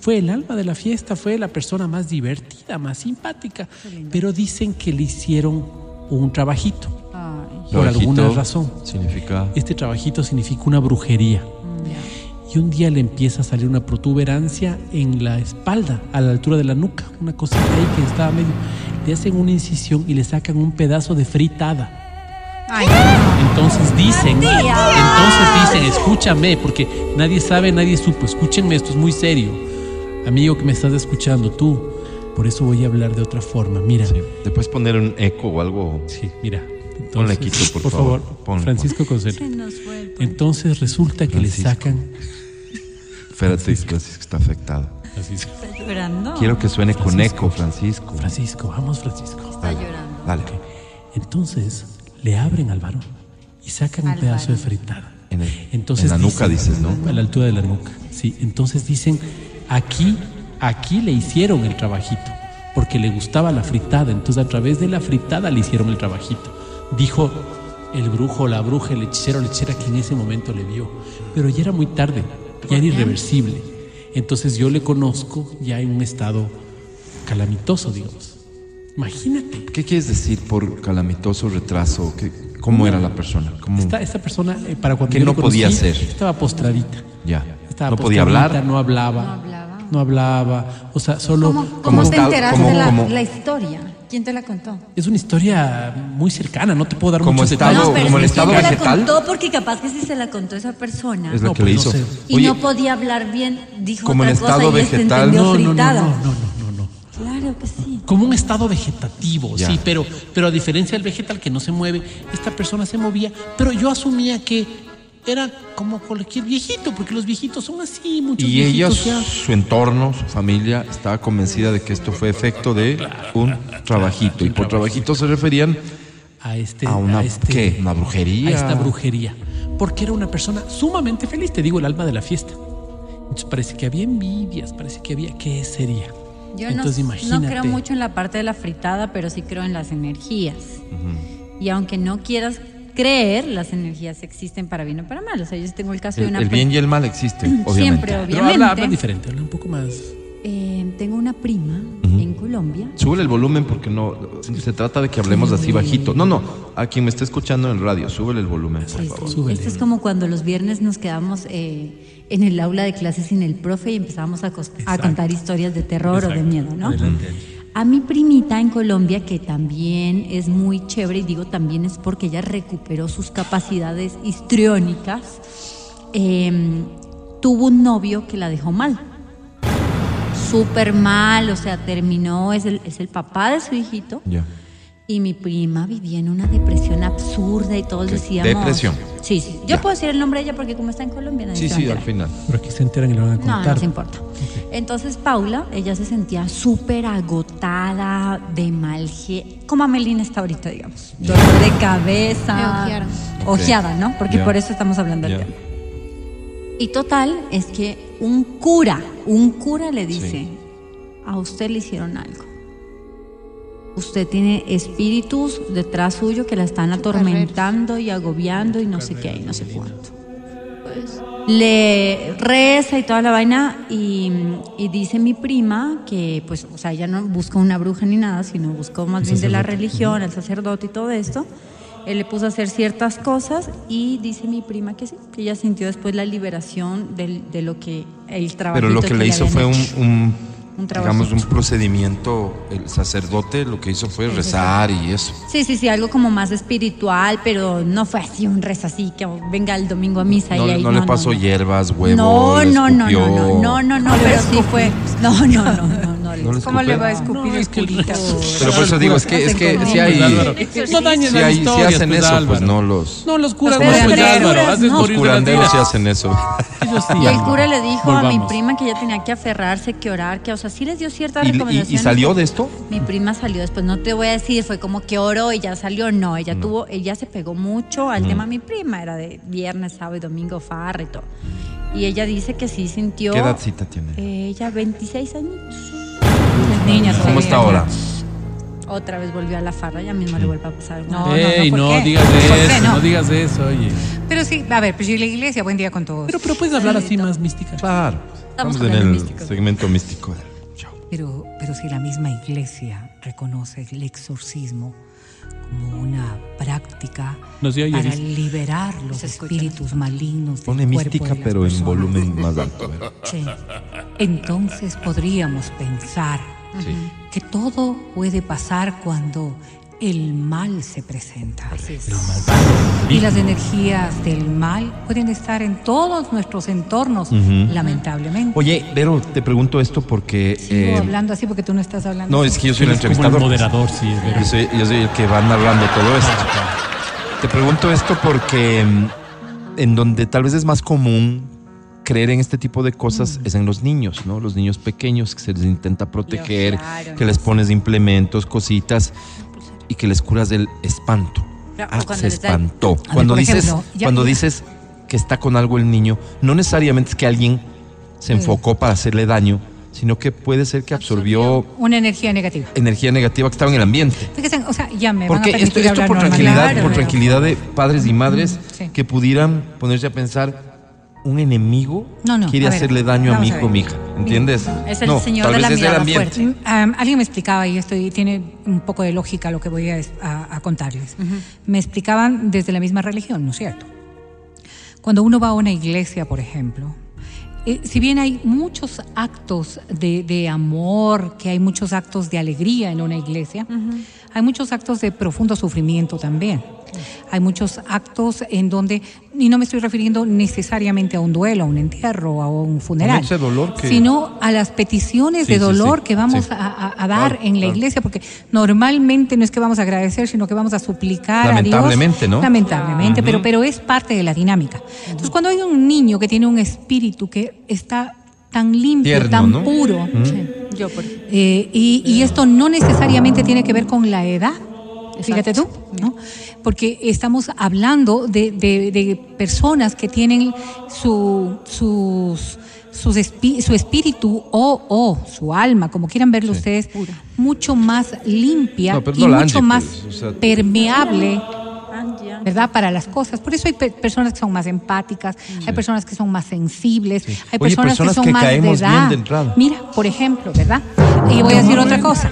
[SPEAKER 4] Fue el alma de la fiesta, fue la persona más divertida, más simpática. Pero dicen que le hicieron un trabajito.
[SPEAKER 3] Ay,
[SPEAKER 4] Por
[SPEAKER 2] Trabajito
[SPEAKER 4] alguna razón.
[SPEAKER 2] Significa.
[SPEAKER 4] Este trabajito significa una brujería. Y un día le empieza a salir una protuberancia en la espalda, a la altura de la nuca, una cosita ahí que estaba medio. Le hacen una incisión y le sacan un pedazo de fritada.
[SPEAKER 3] Ay,
[SPEAKER 4] Entonces dicen, entonces dicen, escúchame, porque nadie sabe, nadie supo. Escúchenme, esto es muy serio. Amigo que me estás escuchando, tú. Por eso voy a hablar de otra forma. Mira,
[SPEAKER 2] Sí. ¿Te puedes poner un eco o algo?
[SPEAKER 4] sí, mira. Entonces,
[SPEAKER 2] Ponle quito, por favor. Ponle,
[SPEAKER 4] Francisco
[SPEAKER 3] el
[SPEAKER 4] Entonces resulta que
[SPEAKER 2] Francisco.
[SPEAKER 4] le sacan.
[SPEAKER 2] Espérate, Francisco está afectado.
[SPEAKER 4] Francisco.
[SPEAKER 3] Está llorando.
[SPEAKER 2] Quiero que suene con
[SPEAKER 4] Francisco.
[SPEAKER 2] eco, Francisco.
[SPEAKER 4] Francisco, vamos, Francisco.
[SPEAKER 3] Está llorando.
[SPEAKER 2] Dale.
[SPEAKER 4] Entonces le abren al varón y sacan un pedazo de fritada.
[SPEAKER 2] En, el-
[SPEAKER 4] Entonces
[SPEAKER 2] en la nuca
[SPEAKER 4] dicen-
[SPEAKER 2] dices, ¿no?
[SPEAKER 4] A la altura de la nuca. Sí, entonces dicen, aquí, aquí le hicieron el trabajito, porque le gustaba la fritada, entonces a través de la fritada le hicieron el trabajito. Dijo el brujo, la bruja, el hechicero, la hechicera que en ese momento le vio. Pero ya era muy tarde, ya era irreversible. Entonces yo le conozco ya en un estado calamitoso, digamos. Imagínate.
[SPEAKER 2] ¿Qué quieres decir por calamitoso retraso? ¿Qué- ¿Cómo era la persona? ¿Cómo?
[SPEAKER 4] Esta, esta persona, eh, para cuando
[SPEAKER 2] ¿Qué
[SPEAKER 4] yo
[SPEAKER 2] no
[SPEAKER 4] le conocí,
[SPEAKER 2] podía hacer?
[SPEAKER 4] Estaba postradita.
[SPEAKER 2] Ya.
[SPEAKER 4] Estaba
[SPEAKER 2] ¿No podía hablar?
[SPEAKER 4] No hablaba.
[SPEAKER 3] No hablaba.
[SPEAKER 4] No hablaba. O sea, solo.
[SPEAKER 3] ¿Cómo,
[SPEAKER 2] ¿Cómo
[SPEAKER 3] cómo te enteraste de la historia? ¿Quién te la contó?
[SPEAKER 4] Es una historia muy cercana, no te puedo dar
[SPEAKER 2] Como
[SPEAKER 4] muchos
[SPEAKER 2] estado-
[SPEAKER 4] detalles.
[SPEAKER 2] No,
[SPEAKER 3] pero
[SPEAKER 2] como
[SPEAKER 3] que
[SPEAKER 2] estado
[SPEAKER 3] ¿quién te la contó? Porque capaz que si se la contó esa persona
[SPEAKER 2] Es lo
[SPEAKER 4] No,
[SPEAKER 2] que le
[SPEAKER 4] pues, no
[SPEAKER 2] hizo.
[SPEAKER 4] sé.
[SPEAKER 3] y
[SPEAKER 2] Oye,
[SPEAKER 3] no podía hablar bien, dijo
[SPEAKER 2] como
[SPEAKER 3] otra cosa
[SPEAKER 2] estado
[SPEAKER 3] y este
[SPEAKER 2] vegetal-
[SPEAKER 3] entendió
[SPEAKER 4] No, no, no,
[SPEAKER 3] fritada.
[SPEAKER 4] no, no, no, no, no.
[SPEAKER 3] Claro que sí.
[SPEAKER 4] Como un estado vegetativo,
[SPEAKER 2] Ya.
[SPEAKER 4] sí, pero, pero a diferencia del vegetal que no se mueve, esta persona se movía, pero yo asumía que era como cualquier viejito, porque los viejitos son así, muchos
[SPEAKER 2] Y ella,
[SPEAKER 4] ya.
[SPEAKER 2] su entorno, su familia, estaba convencida de que esto fue efecto de un trabajito. Y por trabajito se referían
[SPEAKER 4] a este
[SPEAKER 2] a una,
[SPEAKER 4] este-
[SPEAKER 2] ¿qué? ¿Una brujería?
[SPEAKER 4] a esta brujería porque era una persona sumamente feliz te digo el alma de la fiesta entonces parece que había envidias parece que había qué sería
[SPEAKER 3] Yo
[SPEAKER 4] entonces
[SPEAKER 3] no, no creo mucho en la parte de la fritada, pero sí creo en las energías. Y aunque no quieras creer, las energías existen para bien o para mal. O sea, yo tengo el caso de
[SPEAKER 2] El,
[SPEAKER 3] una
[SPEAKER 2] el bien y el mal existen, obviamente.
[SPEAKER 3] Siempre,
[SPEAKER 4] pero
[SPEAKER 3] obviamente.
[SPEAKER 4] habla, habla diferente habla un poco más
[SPEAKER 3] Eh, tengo una prima en Colombia.
[SPEAKER 2] Sube el volumen porque no se trata de que hablemos así bajito. No, no, a quien me esté escuchando en el radio, súbele el volumen, por
[SPEAKER 3] Sí,
[SPEAKER 2] favor.
[SPEAKER 3] sí.
[SPEAKER 4] Súbele.
[SPEAKER 3] Esto es como cuando los viernes nos quedamos eh, en el aula de clases sin el profe y empezábamos a, contar historias de terror o de miedo, ¿no?
[SPEAKER 4] Adelante.
[SPEAKER 3] A mi primita en Colombia, que también es muy chévere, y digo también es porque ella recuperó sus capacidades histriónicas, eh, tuvo un novio que la dejó mal. Súper mal, o sea, terminó, es el, es el papá de su hijito. Y mi prima vivía en una depresión absurda y todos decíamos.
[SPEAKER 2] depresión.
[SPEAKER 3] Sí, sí. Yo
[SPEAKER 2] Ya.
[SPEAKER 3] puedo decir el nombre de ella porque como está en Colombia, nadie
[SPEAKER 2] Sí,
[SPEAKER 3] se va a
[SPEAKER 2] sí, al final.
[SPEAKER 4] pero aquí se enteran y lo van a
[SPEAKER 3] No,
[SPEAKER 4] contar
[SPEAKER 3] no nos importa. Entonces Paula, ella se sentía súper agotada, de mal como Amelina está ahorita, digamos. Dolor de cabeza.
[SPEAKER 5] Me ojearon.
[SPEAKER 3] Ojeada, ¿no? Porque
[SPEAKER 2] Ya.
[SPEAKER 3] por eso estamos hablando del tema. Y total, es que un cura, un cura le dice,
[SPEAKER 2] Sí.
[SPEAKER 3] a usted le hicieron algo. Usted tiene espíritus detrás suyo que la están atormentando y agobiando y no sé qué y no sé cuánto. Le reza y toda la vaina y, y dice mi prima que pues, o sea, ella no buscó una bruja ni nada, sino buscó más bien de la religión, el sacerdote y todo esto. Él le puso a hacer ciertas cosas y dice mi prima que sí, que ella sintió después la liberación del- de lo que el trabajo.
[SPEAKER 2] Pero lo que le hizo fue un, un,
[SPEAKER 3] Un
[SPEAKER 2] digamos, un procedimiento, el sacerdote lo que hizo fue rezar y eso.
[SPEAKER 3] Sí, sí, sí, algo como más espiritual, pero no fue así un rezo así que venga el domingo a misa
[SPEAKER 2] No,
[SPEAKER 3] y ahí
[SPEAKER 2] no le pasó hierbas, huevos,
[SPEAKER 3] No, no, no, no, no, no, no, no, pero sí fue. No, no, no, no, no.
[SPEAKER 2] ¿No le
[SPEAKER 7] ¿Cómo le va a escupir
[SPEAKER 4] No,
[SPEAKER 7] el
[SPEAKER 4] es que el
[SPEAKER 7] curita?
[SPEAKER 2] Pero por eso digo, es que, es que si hay,
[SPEAKER 4] Álvaro, no dañen
[SPEAKER 2] si hay- si hacen
[SPEAKER 4] pues,
[SPEAKER 2] eso, pues no los,
[SPEAKER 4] no los curas
[SPEAKER 3] Los
[SPEAKER 4] no pues Álvaro
[SPEAKER 2] los
[SPEAKER 4] de
[SPEAKER 2] curanderos sí hacen eso. <laughs>
[SPEAKER 3] Y el cura le dijo a mi prima que ella tenía que aferrarse, que orar, que, o sea, sí les dio ciertas
[SPEAKER 2] ¿Y, y,
[SPEAKER 3] recomendaciones.
[SPEAKER 2] y salió de esto?
[SPEAKER 3] Mi prima salió después, no te voy a decir, fue como que oró y ya salió, no, ella tuvo, ella se pegó mucho al tema mi prima, era de viernes, sábado y domingo, farra y todo. Y ella dice que sí sintió.
[SPEAKER 2] ¿Qué edadcita tiene?
[SPEAKER 3] Ella, 26 años.
[SPEAKER 2] ¿Cómo
[SPEAKER 7] todavía.
[SPEAKER 2] está ahora?
[SPEAKER 3] Otra vez volvió a la farra, ya mismo le vuelve a pasar.
[SPEAKER 7] No.
[SPEAKER 4] Ey,
[SPEAKER 7] ¿por
[SPEAKER 4] no,
[SPEAKER 7] qué?
[SPEAKER 4] digas
[SPEAKER 7] ¿Por qué
[SPEAKER 4] eso,
[SPEAKER 7] no?
[SPEAKER 4] no? digas eso, oye.
[SPEAKER 7] Pero sí, a ver, pues si la iglesia, buen día con todos.
[SPEAKER 4] Pero, pero puedes hablar así más mística.
[SPEAKER 2] Claro.
[SPEAKER 3] Estamos
[SPEAKER 2] Estamos en el
[SPEAKER 3] místicos.
[SPEAKER 2] segmento místico del show.
[SPEAKER 7] Pero, pero si la misma iglesia reconoce el exorcismo como una práctica
[SPEAKER 4] No oye,
[SPEAKER 7] para
[SPEAKER 4] dice.
[SPEAKER 7] liberar los espíritus malignos
[SPEAKER 2] Pone mística,
[SPEAKER 7] de
[SPEAKER 2] pero en
[SPEAKER 7] personas.
[SPEAKER 2] volumen más alto. ¿verdad?
[SPEAKER 7] Sí. Entonces podríamos pensar
[SPEAKER 2] Sí.
[SPEAKER 7] que todo puede pasar cuando el mal se presenta. Y las energías del mal pueden estar en todos nuestros entornos, lamentablemente.
[SPEAKER 2] Oye, Vero, te pregunto esto porque...
[SPEAKER 7] Sigo
[SPEAKER 2] eh,
[SPEAKER 7] hablando así porque tú no estás hablando.
[SPEAKER 2] no,
[SPEAKER 7] así.
[SPEAKER 2] es que yo soy el
[SPEAKER 4] Eres como el
[SPEAKER 2] entrevistador.
[SPEAKER 4] moderador, sí, es verdad.
[SPEAKER 2] Yo soy, yo soy el que va narrando todo esto. Te pregunto esto porque mm, en donde tal vez es más común creer en este tipo de cosas es en los niños, ¿no? Los niños pequeños que se les intenta proteger,
[SPEAKER 3] claro,
[SPEAKER 2] que les pones implementos, cositas y que les curas del espanto.
[SPEAKER 3] Claro,
[SPEAKER 2] Ah, se
[SPEAKER 3] da-
[SPEAKER 2] espantó.
[SPEAKER 7] ver,
[SPEAKER 2] Cuando dices,
[SPEAKER 7] ejemplo, ya-
[SPEAKER 2] cuando
[SPEAKER 7] ya-
[SPEAKER 2] dices que está con algo el niño, no necesariamente es que alguien se enfocó para hacerle daño, sino que puede ser que absorbió
[SPEAKER 7] Una energía negativa.
[SPEAKER 2] energía negativa que estaba en el ambiente.
[SPEAKER 7] Fíjense, o sea, ya me van a
[SPEAKER 2] Porque esto, esto por
[SPEAKER 7] normal.
[SPEAKER 2] tranquilidad,
[SPEAKER 3] Claro,
[SPEAKER 2] por tranquilidad de padres y madres
[SPEAKER 7] sí.
[SPEAKER 2] que pudieran ponerse a pensar un enemigo
[SPEAKER 7] No, no,
[SPEAKER 2] quiere
[SPEAKER 7] ver,
[SPEAKER 2] hacerle daño a mi hijo o mi hija, ¿entiendes?
[SPEAKER 3] Es el
[SPEAKER 2] no,
[SPEAKER 3] señor
[SPEAKER 2] tal
[SPEAKER 3] de
[SPEAKER 2] vez
[SPEAKER 3] la mirada
[SPEAKER 2] ambiente.
[SPEAKER 3] fuerte.
[SPEAKER 7] Um, alguien me explicaba, y esto tiene un poco de lógica lo que voy a, a- a contarles. Me explicaban desde la misma religión, ¿no es cierto? Cuando uno va a una iglesia, por ejemplo, eh, si bien hay muchos actos de, de amor, que hay muchos actos de alegría en una iglesia, hay muchos actos de profundo sufrimiento también. Hay muchos actos en donde, y no me estoy refiriendo necesariamente a un duelo, a un entierro, a un funeral,
[SPEAKER 2] ese dolor que-
[SPEAKER 7] sino a las peticiones
[SPEAKER 2] Sí,
[SPEAKER 7] de
[SPEAKER 2] sí,
[SPEAKER 7] dolor
[SPEAKER 2] sí,
[SPEAKER 7] que vamos
[SPEAKER 2] sí.
[SPEAKER 7] a, a- dar
[SPEAKER 2] Claro,
[SPEAKER 7] en la
[SPEAKER 2] claro.
[SPEAKER 7] iglesia, porque normalmente no es que vamos a agradecer, sino que vamos a suplicar a Dios.
[SPEAKER 2] Lamentablemente, ¿no?
[SPEAKER 7] Lamentablemente, pero, pero es parte de la dinámica. Entonces, cuando hay un niño que tiene un espíritu que está tan limpio,
[SPEAKER 2] Tierno,
[SPEAKER 7] tan
[SPEAKER 2] ¿no?
[SPEAKER 7] puro,
[SPEAKER 3] Yo por
[SPEAKER 7] eh, y, y esto no necesariamente tiene que ver con la edad. Fíjate tú, ¿no? Porque estamos hablando de, de- de personas que tienen su, sus, sus espi- su espíritu o, o su alma, como quieran verlo ustedes, mucho más limpia
[SPEAKER 2] No,
[SPEAKER 7] y mucho
[SPEAKER 2] Angie,
[SPEAKER 7] más
[SPEAKER 2] pues, o sea-
[SPEAKER 7] permeable ¿verdad? Para las cosas. Por eso hay pe- personas que son más empáticas, hay personas que son más sensibles, hay
[SPEAKER 2] Oye,
[SPEAKER 7] personas, que son
[SPEAKER 2] que
[SPEAKER 7] más
[SPEAKER 2] caemos
[SPEAKER 7] de
[SPEAKER 2] bien
[SPEAKER 7] edad.
[SPEAKER 2] de entrada.
[SPEAKER 7] Mira, por ejemplo, ¿verdad? Y voy a decir otra cosa.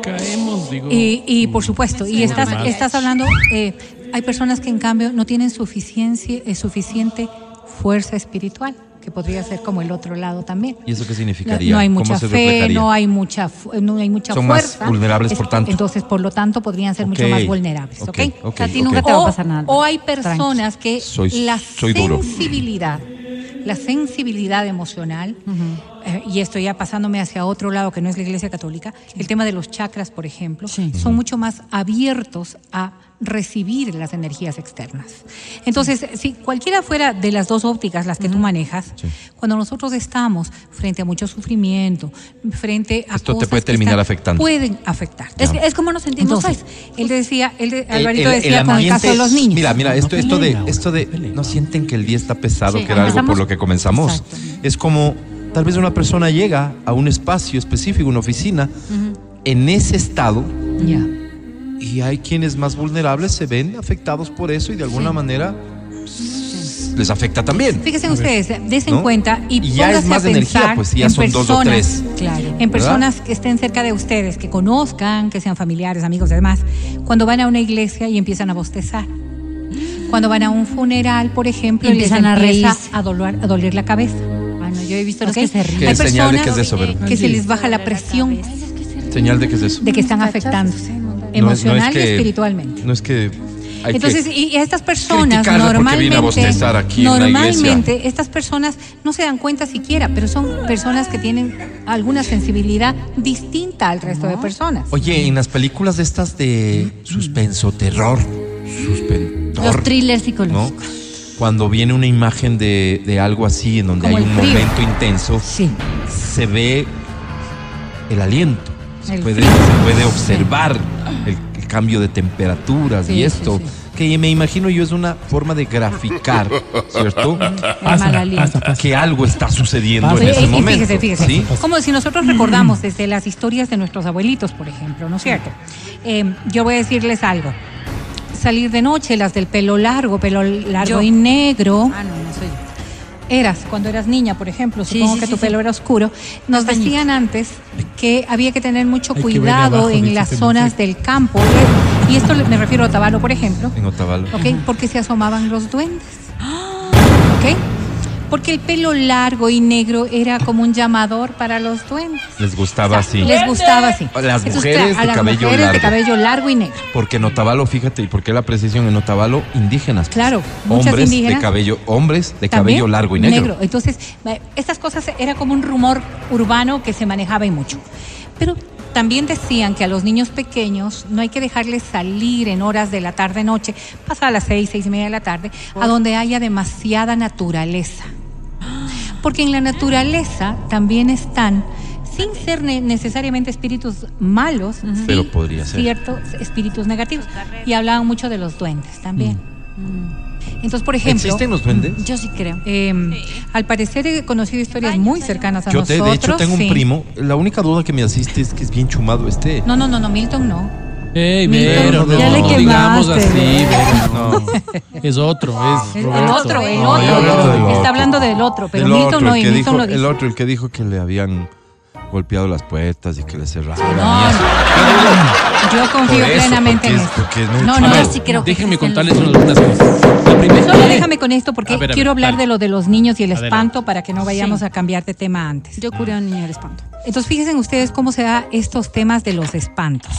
[SPEAKER 4] Caemos, digo.
[SPEAKER 7] Y, y por supuesto, y estás, estás hablando, eh, hay personas que en cambio no tienen suficiencia, eh, suficiente fuerza espiritual, que podría ser como el otro lado también.
[SPEAKER 2] ¿Y eso qué
[SPEAKER 7] No,
[SPEAKER 2] significaría?
[SPEAKER 7] no hay
[SPEAKER 2] ¿Cómo
[SPEAKER 7] mucha fe, no hay mucha, no hay mucha
[SPEAKER 2] Son más
[SPEAKER 7] fuerza.
[SPEAKER 2] vulnerables, por tanto.
[SPEAKER 7] Entonces, por lo tanto, podrían ser mucho más vulnerables. ¿ok?
[SPEAKER 2] ok, ok,
[SPEAKER 3] A ti nunca te va a
[SPEAKER 7] O-
[SPEAKER 3] pasar nada.
[SPEAKER 7] O hay personas que
[SPEAKER 2] Soy-
[SPEAKER 7] la
[SPEAKER 2] soy duro.
[SPEAKER 7] sensibilidad, la sensibilidad emocional, eh, y esto ya pasándome hacia otro lado que no es la Iglesia Católica, el tema de los chakras, por ejemplo,
[SPEAKER 3] Sí.
[SPEAKER 7] son mucho más abiertos a recibir las energías externas. Entonces, si cualquiera fuera de las dos ópticas las que tú manejas, cuando nosotros estamos frente a mucho sufrimiento, frente a
[SPEAKER 2] Esto te puede terminar
[SPEAKER 7] están-
[SPEAKER 2] afectando.
[SPEAKER 7] pueden afectar.
[SPEAKER 3] Es, es como nos sentimos
[SPEAKER 7] Entonces, él decía, él de-
[SPEAKER 2] El-
[SPEAKER 7] Alvarito
[SPEAKER 2] el- el
[SPEAKER 7] decía con el caso de los niños.
[SPEAKER 2] Mira, mira, esto,
[SPEAKER 4] No
[SPEAKER 2] esto de, esto de,
[SPEAKER 4] no
[SPEAKER 2] sienten que el día está pesado,
[SPEAKER 3] Sí,
[SPEAKER 2] que era algo por lo que comenzamos.
[SPEAKER 3] Exacto.
[SPEAKER 2] Es como, tal vez una persona llega a un espacio específico, una oficina, en ese estado,
[SPEAKER 7] Ya.
[SPEAKER 2] y hay quienes más vulnerables se ven afectados por eso y de alguna manera pues, les afecta también.
[SPEAKER 7] Fíjense ustedes, desen
[SPEAKER 2] ¿No?
[SPEAKER 7] cuenta y,
[SPEAKER 2] Y ya es más
[SPEAKER 7] a
[SPEAKER 2] energía, pues, si ya
[SPEAKER 7] en
[SPEAKER 2] son dos o
[SPEAKER 7] personas,
[SPEAKER 2] tres.
[SPEAKER 7] Claro. En personas que estén cerca de ustedes, que conozcan, que sean familiares, amigos y demás, cuando van a una iglesia y empiezan a bostezar. Cuando van a un funeral, por ejemplo, y les
[SPEAKER 3] Empiezan a
[SPEAKER 7] empieza
[SPEAKER 3] reírse.
[SPEAKER 7] a doler, a doler la cabeza.
[SPEAKER 3] Yo he visto los que se ríen.
[SPEAKER 2] ¿Qué
[SPEAKER 7] Hay
[SPEAKER 2] señal de
[SPEAKER 7] personas
[SPEAKER 2] que es eso, verdad?
[SPEAKER 7] que se les baja la presión
[SPEAKER 2] Señal de que es eso.
[SPEAKER 7] de que están afectándose
[SPEAKER 2] No es- no es
[SPEAKER 7] emocional
[SPEAKER 2] que-
[SPEAKER 7] y espiritualmente.
[SPEAKER 2] No es que hay
[SPEAKER 7] Entonces,
[SPEAKER 2] que-
[SPEAKER 7] y y estas personas normalmente,
[SPEAKER 2] aquí
[SPEAKER 7] normalmente estas personas no se dan cuenta siquiera, pero son personas que tienen alguna sensibilidad distinta al resto de personas.
[SPEAKER 2] Oye, en las películas de estas de suspenso, terror, suspentor,
[SPEAKER 3] Los thrillers
[SPEAKER 2] ¿no? Cuando viene una imagen de, de algo así, en donde
[SPEAKER 7] Como
[SPEAKER 2] hay un
[SPEAKER 7] frío.
[SPEAKER 2] momento intenso,
[SPEAKER 7] Sí.
[SPEAKER 2] se ve el aliento, se,
[SPEAKER 7] El
[SPEAKER 2] puede, se puede observar el, el cambio de temperaturas
[SPEAKER 7] Sí,
[SPEAKER 2] y esto, que me imagino yo es una forma de graficar, ¿cierto?
[SPEAKER 4] Pasa, pasa, pasa.
[SPEAKER 2] que algo está sucediendo en ese
[SPEAKER 7] y
[SPEAKER 2] momento.
[SPEAKER 7] fíjese, fíjese. Como si nosotros recordamos desde las historias de nuestros abuelitos, por ejemplo, ¿no es cierto? Eh, yo voy a decirles algo. Salir de noche, las del pelo largo, pelo largo
[SPEAKER 3] Yo.
[SPEAKER 7] y negro.
[SPEAKER 3] Ah, no, no soy yo.
[SPEAKER 7] Eras, cuando eras niña, por ejemplo,
[SPEAKER 3] Sí,
[SPEAKER 7] supongo
[SPEAKER 3] sí,
[SPEAKER 7] que
[SPEAKER 3] sí,
[SPEAKER 7] tu
[SPEAKER 3] sí.
[SPEAKER 7] pelo era oscuro, nos
[SPEAKER 3] Castañito.
[SPEAKER 7] decían antes que había que tener mucho
[SPEAKER 4] Hay
[SPEAKER 7] cuidado
[SPEAKER 4] abajo,
[SPEAKER 7] en las zonas del campo. Y esto le- me refiero a Otavalo, por ejemplo,
[SPEAKER 2] En Otavalo.
[SPEAKER 7] ¿ok? Porque se asomaban los duendes. ¿Ok? Porque el pelo largo y negro era como un llamador para los duendes.
[SPEAKER 2] Les gustaba
[SPEAKER 7] O sea,
[SPEAKER 2] así.
[SPEAKER 7] Les gustaba así.
[SPEAKER 2] Las
[SPEAKER 7] Entonces,
[SPEAKER 2] mujeres
[SPEAKER 7] a
[SPEAKER 2] de
[SPEAKER 7] las
[SPEAKER 2] cabello
[SPEAKER 7] mujeres
[SPEAKER 2] largo.
[SPEAKER 7] de cabello largo y negro.
[SPEAKER 2] Porque en Otavalo, fíjate, ¿y por qué la precisión en Otavalo? Indígenas. pues.
[SPEAKER 7] Claro, muchas
[SPEAKER 2] hombres
[SPEAKER 7] indígenas.
[SPEAKER 2] de cabello, hombres de
[SPEAKER 7] También
[SPEAKER 2] cabello largo y negro.
[SPEAKER 7] Entonces, eh, estas cosas era como un rumor urbano que se manejaba y mucho. Pero también decían que a los niños pequeños no hay que dejarles salir en horas de la tarde-noche, pasa a las seis, seis y media de la tarde, a donde haya demasiada naturaleza. Porque en la naturaleza también están, sin ser ne- necesariamente espíritus malos, sí
[SPEAKER 2] Pero podría ser.
[SPEAKER 7] ciertos espíritus negativos. Y hablaban mucho de los duendes también. Entonces, por ejemplo,
[SPEAKER 2] ¿Existen los duendes?
[SPEAKER 3] Yo sí creo.
[SPEAKER 7] eh, al parecer he conocido historias muy cercanas a
[SPEAKER 2] Yo te-
[SPEAKER 7] nosotros.
[SPEAKER 2] de hecho tengo un primo. La única duda que me asiste es que es bien chumado este.
[SPEAKER 7] No, no, no, no, Milton no.
[SPEAKER 4] Ey,
[SPEAKER 7] Milton,
[SPEAKER 4] Vero, no,
[SPEAKER 3] ya le
[SPEAKER 4] no digamos así,
[SPEAKER 3] Vero.
[SPEAKER 4] No. Es otro, es <laughs>
[SPEAKER 7] El
[SPEAKER 4] Roberto.
[SPEAKER 7] otro, el
[SPEAKER 2] No,
[SPEAKER 7] otro.
[SPEAKER 2] yo del
[SPEAKER 7] Está hablando del otro, pero
[SPEAKER 2] El
[SPEAKER 7] Milton no,
[SPEAKER 2] el que
[SPEAKER 7] lo
[SPEAKER 2] el otro, el que dijo que le habían golpeado las puertas y que le cerraron.
[SPEAKER 7] No, Yo confío
[SPEAKER 2] Por eso,
[SPEAKER 7] plenamente
[SPEAKER 2] porque
[SPEAKER 7] en
[SPEAKER 2] es-
[SPEAKER 7] esto.
[SPEAKER 2] es
[SPEAKER 7] No, no,
[SPEAKER 3] Yo
[SPEAKER 7] no.
[SPEAKER 3] sí creo que
[SPEAKER 4] Déjenme contarles
[SPEAKER 3] los-
[SPEAKER 4] algunas cosas. La primera,
[SPEAKER 7] Solo déjame con esto porque
[SPEAKER 4] A ver, a ver,
[SPEAKER 7] quiero hablar
[SPEAKER 4] dale.
[SPEAKER 7] de lo de los niños y el
[SPEAKER 4] Adelante.
[SPEAKER 7] espanto para que no vayamos
[SPEAKER 3] Sí.
[SPEAKER 7] a cambiar de tema antes.
[SPEAKER 3] Yo curé a un niño del espanto.
[SPEAKER 7] Entonces fíjense ustedes cómo se da estos temas de los espantos.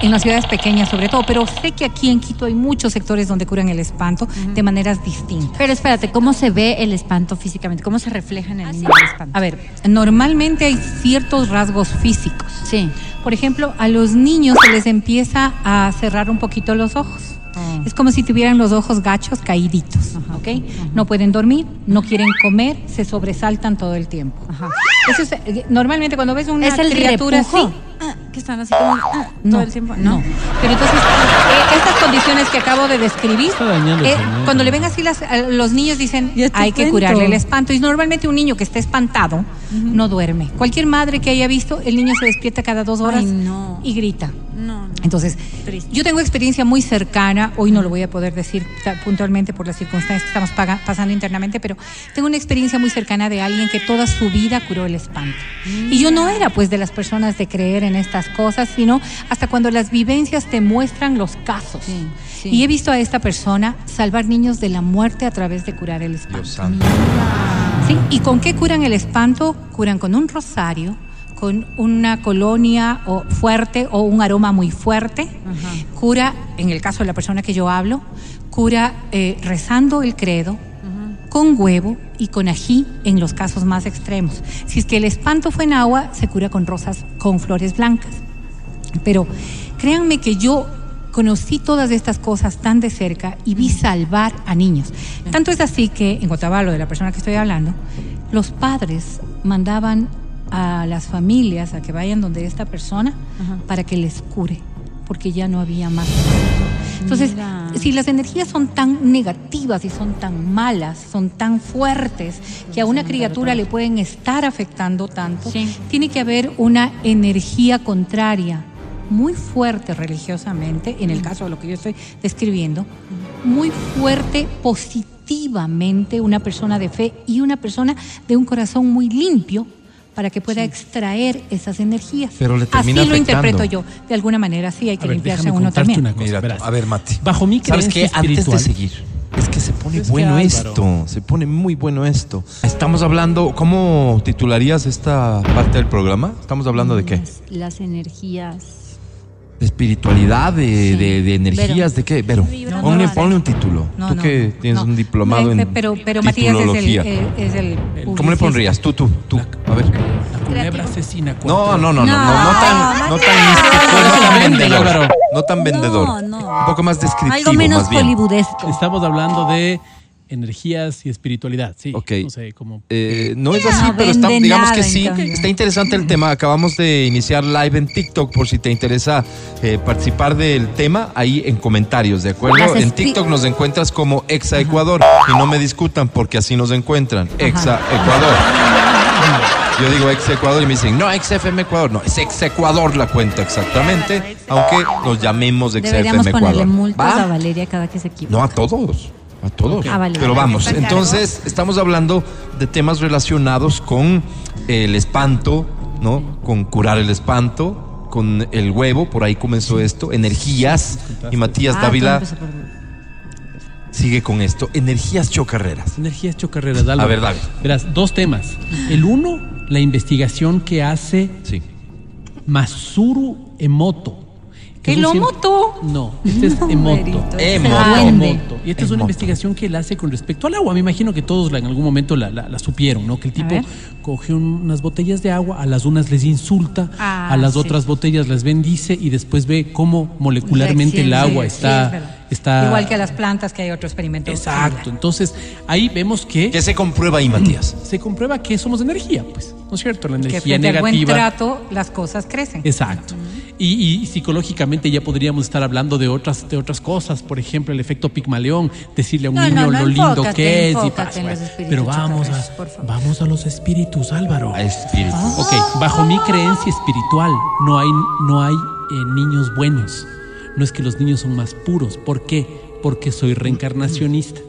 [SPEAKER 7] en las ciudades pequeñas sobre todo, pero sé que aquí en Quito hay muchos sectores donde curan el espanto de maneras distintas.
[SPEAKER 3] Pero espérate, ¿cómo se ve el espanto físicamente? ¿Cómo se refleja en el niño el espanto?
[SPEAKER 7] A ver, normalmente hay ciertos rasgos físicos.
[SPEAKER 3] Sí.
[SPEAKER 7] Por ejemplo, a los niños se les empieza a cerrar un poquito los ojos.
[SPEAKER 3] Ah.
[SPEAKER 7] Es como si tuvieran los ojos gachos, caíditos, ¿ok? No pueden dormir, no quieren comer, se sobresaltan todo el tiempo.
[SPEAKER 3] Ajá.
[SPEAKER 7] Eso es, eh, normalmente cuando ves una
[SPEAKER 3] ¿Es el
[SPEAKER 7] criatura
[SPEAKER 3] repujo?
[SPEAKER 7] así,
[SPEAKER 3] Ah, que están así como ah,
[SPEAKER 7] no,
[SPEAKER 3] todo el tiempo.
[SPEAKER 7] no. Pero entonces, eh, estas condiciones que acabo de describir, eh, cuando le ven así las, a los niños dicen, hay que
[SPEAKER 3] cuento.
[SPEAKER 7] curarle el espanto. Y normalmente un niño que está espantado no duerme. Cualquier madre que haya visto, el niño se despierta cada dos horas
[SPEAKER 3] Ay, no.
[SPEAKER 7] y grita.
[SPEAKER 3] No, no.
[SPEAKER 7] Entonces,
[SPEAKER 3] Triste.
[SPEAKER 7] yo tengo experiencia muy cercana, hoy no lo voy a poder decir puntualmente por las circunstancias que estamos paga- pasando internamente, pero tengo una experiencia muy cercana de alguien que toda su vida curó el espanto. Y yo no era pues de las personas de creer en estas cosas, sino hasta cuando las vivencias te muestran los casos.
[SPEAKER 3] Sí, sí.
[SPEAKER 7] Y he visto a esta persona salvar niños de la muerte a través de curar el espanto.
[SPEAKER 2] Dios santo.
[SPEAKER 7] ¿Sí? ¿Y con qué curan el espanto? Curan con un rosario, con una colonia o fuerte o un aroma muy fuerte. Cura, en el caso de la persona que yo hablo, cura eh, rezando el credo, con huevo y con ají en los casos más extremos. Si es que el espanto fue en agua, se cura con rosas, con flores blancas. Pero créanme que yo conocí todas estas cosas tan de cerca y vi salvar a niños. Tanto es así que, en Otavalo, de la persona que estoy hablando, los padres mandaban a las familias a que vayan donde esta persona para que les cure, porque ya no había más. Entonces,
[SPEAKER 3] Mira.
[SPEAKER 7] si las energías son tan negativas y son tan malas, son tan fuertes, que a una criatura le pueden estar afectando tanto,
[SPEAKER 3] Sí.
[SPEAKER 7] tiene que haber una energía contraria muy fuerte religiosamente, en el caso de lo que yo estoy describiendo, muy fuerte positivamente una persona de fe y una persona de un corazón muy limpio para que pueda extraer esas energías.
[SPEAKER 2] Pero le
[SPEAKER 7] Así
[SPEAKER 2] termina
[SPEAKER 7] lo interpreto
[SPEAKER 2] afectando.
[SPEAKER 7] yo. De alguna manera, sí, hay que
[SPEAKER 4] A ver,
[SPEAKER 7] limpiarse
[SPEAKER 4] déjame
[SPEAKER 7] uno
[SPEAKER 4] contarte
[SPEAKER 7] también.
[SPEAKER 4] una cosa.
[SPEAKER 2] Mira,
[SPEAKER 4] verás.
[SPEAKER 2] a ver, Mati.
[SPEAKER 4] Bajo mi
[SPEAKER 2] ¿Sabes
[SPEAKER 4] creencia
[SPEAKER 2] qué? Antes de seguir, es que se pone
[SPEAKER 4] Es
[SPEAKER 2] bueno esto. Se pone muy bueno esto. Estamos hablando, ¿cómo titularías esta parte del programa? Estamos hablando de qué?
[SPEAKER 3] Las, las energías.
[SPEAKER 2] De espiritualidad, de,
[SPEAKER 3] Sí.
[SPEAKER 2] de- de energías,
[SPEAKER 3] Vero.
[SPEAKER 2] ¿de qué? Vero,
[SPEAKER 3] No,
[SPEAKER 2] ponle,
[SPEAKER 7] no, no.
[SPEAKER 2] ponle un título.
[SPEAKER 7] No,
[SPEAKER 2] tú
[SPEAKER 7] no,
[SPEAKER 2] que tienes
[SPEAKER 7] no.
[SPEAKER 2] un diplomado en
[SPEAKER 7] pero, pero Matías es el,
[SPEAKER 2] titulología.
[SPEAKER 7] eh, es el
[SPEAKER 2] ¿Cómo le pondrías? Tú, tú, tú. A ver.
[SPEAKER 4] La culebra asesina.
[SPEAKER 2] No, no, no, no, no, no, tan, no tan místico, no tan vendedor. No tan vendedor.
[SPEAKER 3] No, no.
[SPEAKER 2] Un poco más descriptivo,
[SPEAKER 3] Algo menos
[SPEAKER 2] más bien.
[SPEAKER 3] hollywoodesco.
[SPEAKER 4] Estamos hablando de energías y espiritualidad. Sí.
[SPEAKER 2] Ok.
[SPEAKER 4] No sé, como.
[SPEAKER 2] Eh, no es así,
[SPEAKER 3] No
[SPEAKER 2] pero está- digamos
[SPEAKER 3] nada,
[SPEAKER 2] que sí. Está interesante el tema. Acabamos de iniciar live en TikTok por si te interesa eh, participar del tema ahí en comentarios, ¿de acuerdo?
[SPEAKER 3] Las
[SPEAKER 2] En TikTok nos encuentras como Exa Ecuador y no me discutan porque así nos encuentran. Exa Ecuador. Yo digo Exa Ecuador y me dicen, no, Exa FM Ecuador. No, es Exa Ecuador la cuenta exactamente, aunque nos llamemos
[SPEAKER 3] Deberíamos
[SPEAKER 2] FM
[SPEAKER 3] ponerle
[SPEAKER 2] Ecuador.
[SPEAKER 3] multas
[SPEAKER 2] ¿Va?
[SPEAKER 3] a Valeria cada que se equivoca.
[SPEAKER 2] No, a todos. A todos.
[SPEAKER 3] Ah, vale,
[SPEAKER 2] Pero vamos, entonces estamos hablando de temas relacionados con el espanto, ¿no? Con curar el espanto, con el huevo, por ahí comenzó esto, energías. Y Matías
[SPEAKER 3] Ah,
[SPEAKER 2] Dávila sigue con esto, energías chocarreras.
[SPEAKER 4] Energías chocarreras. Álvaro.
[SPEAKER 2] A ver, David.
[SPEAKER 4] Verás, dos temas. El uno, la investigación que hace
[SPEAKER 2] Sí.
[SPEAKER 4] Masuru Emoto. Que es un cien-
[SPEAKER 7] ¿Elomoto?
[SPEAKER 4] No, este es.
[SPEAKER 3] Güerito, <laughs>
[SPEAKER 2] Emoto.
[SPEAKER 4] Y esta es una investigación que él hace con respecto al agua. Me imagino que todos la- en algún momento la, la- la supieron, ¿no? Que el tipo coge un- unas botellas de agua, a las unas les insulta,
[SPEAKER 7] Ah,
[SPEAKER 4] a las
[SPEAKER 7] sí.
[SPEAKER 4] otras botellas las bendice y después ve cómo molecularmente el agua
[SPEAKER 7] Sí, sí,
[SPEAKER 4] está,
[SPEAKER 7] es
[SPEAKER 4] está.
[SPEAKER 7] Igual que a las plantas, que hay otro experimento.
[SPEAKER 4] Exacto. Entonces, ahí vemos que
[SPEAKER 2] ¿Qué se comprueba ahí, Matías? <clears throat>
[SPEAKER 4] se comprueba que somos energía, pues, ¿no es cierto? La
[SPEAKER 7] Que
[SPEAKER 4] energía
[SPEAKER 7] al buen
[SPEAKER 4] negativa.
[SPEAKER 7] trato, las cosas crecen.
[SPEAKER 4] Exacto. Y, y psicológicamente ya podríamos estar hablando de otras, de otras cosas, por ejemplo, el efecto Pigmaleón, decirle a un
[SPEAKER 3] No,
[SPEAKER 4] niño
[SPEAKER 3] no, no,
[SPEAKER 4] lo lindo que es. Y
[SPEAKER 3] espíritus
[SPEAKER 4] Pero vamos a,
[SPEAKER 3] por favor.
[SPEAKER 4] vamos a los espíritus, Álvaro.
[SPEAKER 2] A espíritu.
[SPEAKER 4] Ok, bajo mi creencia espiritual no hay, no hay eh, niños buenos. No es que los niños son más puros. ¿Por qué? Porque soy reencarnacionista.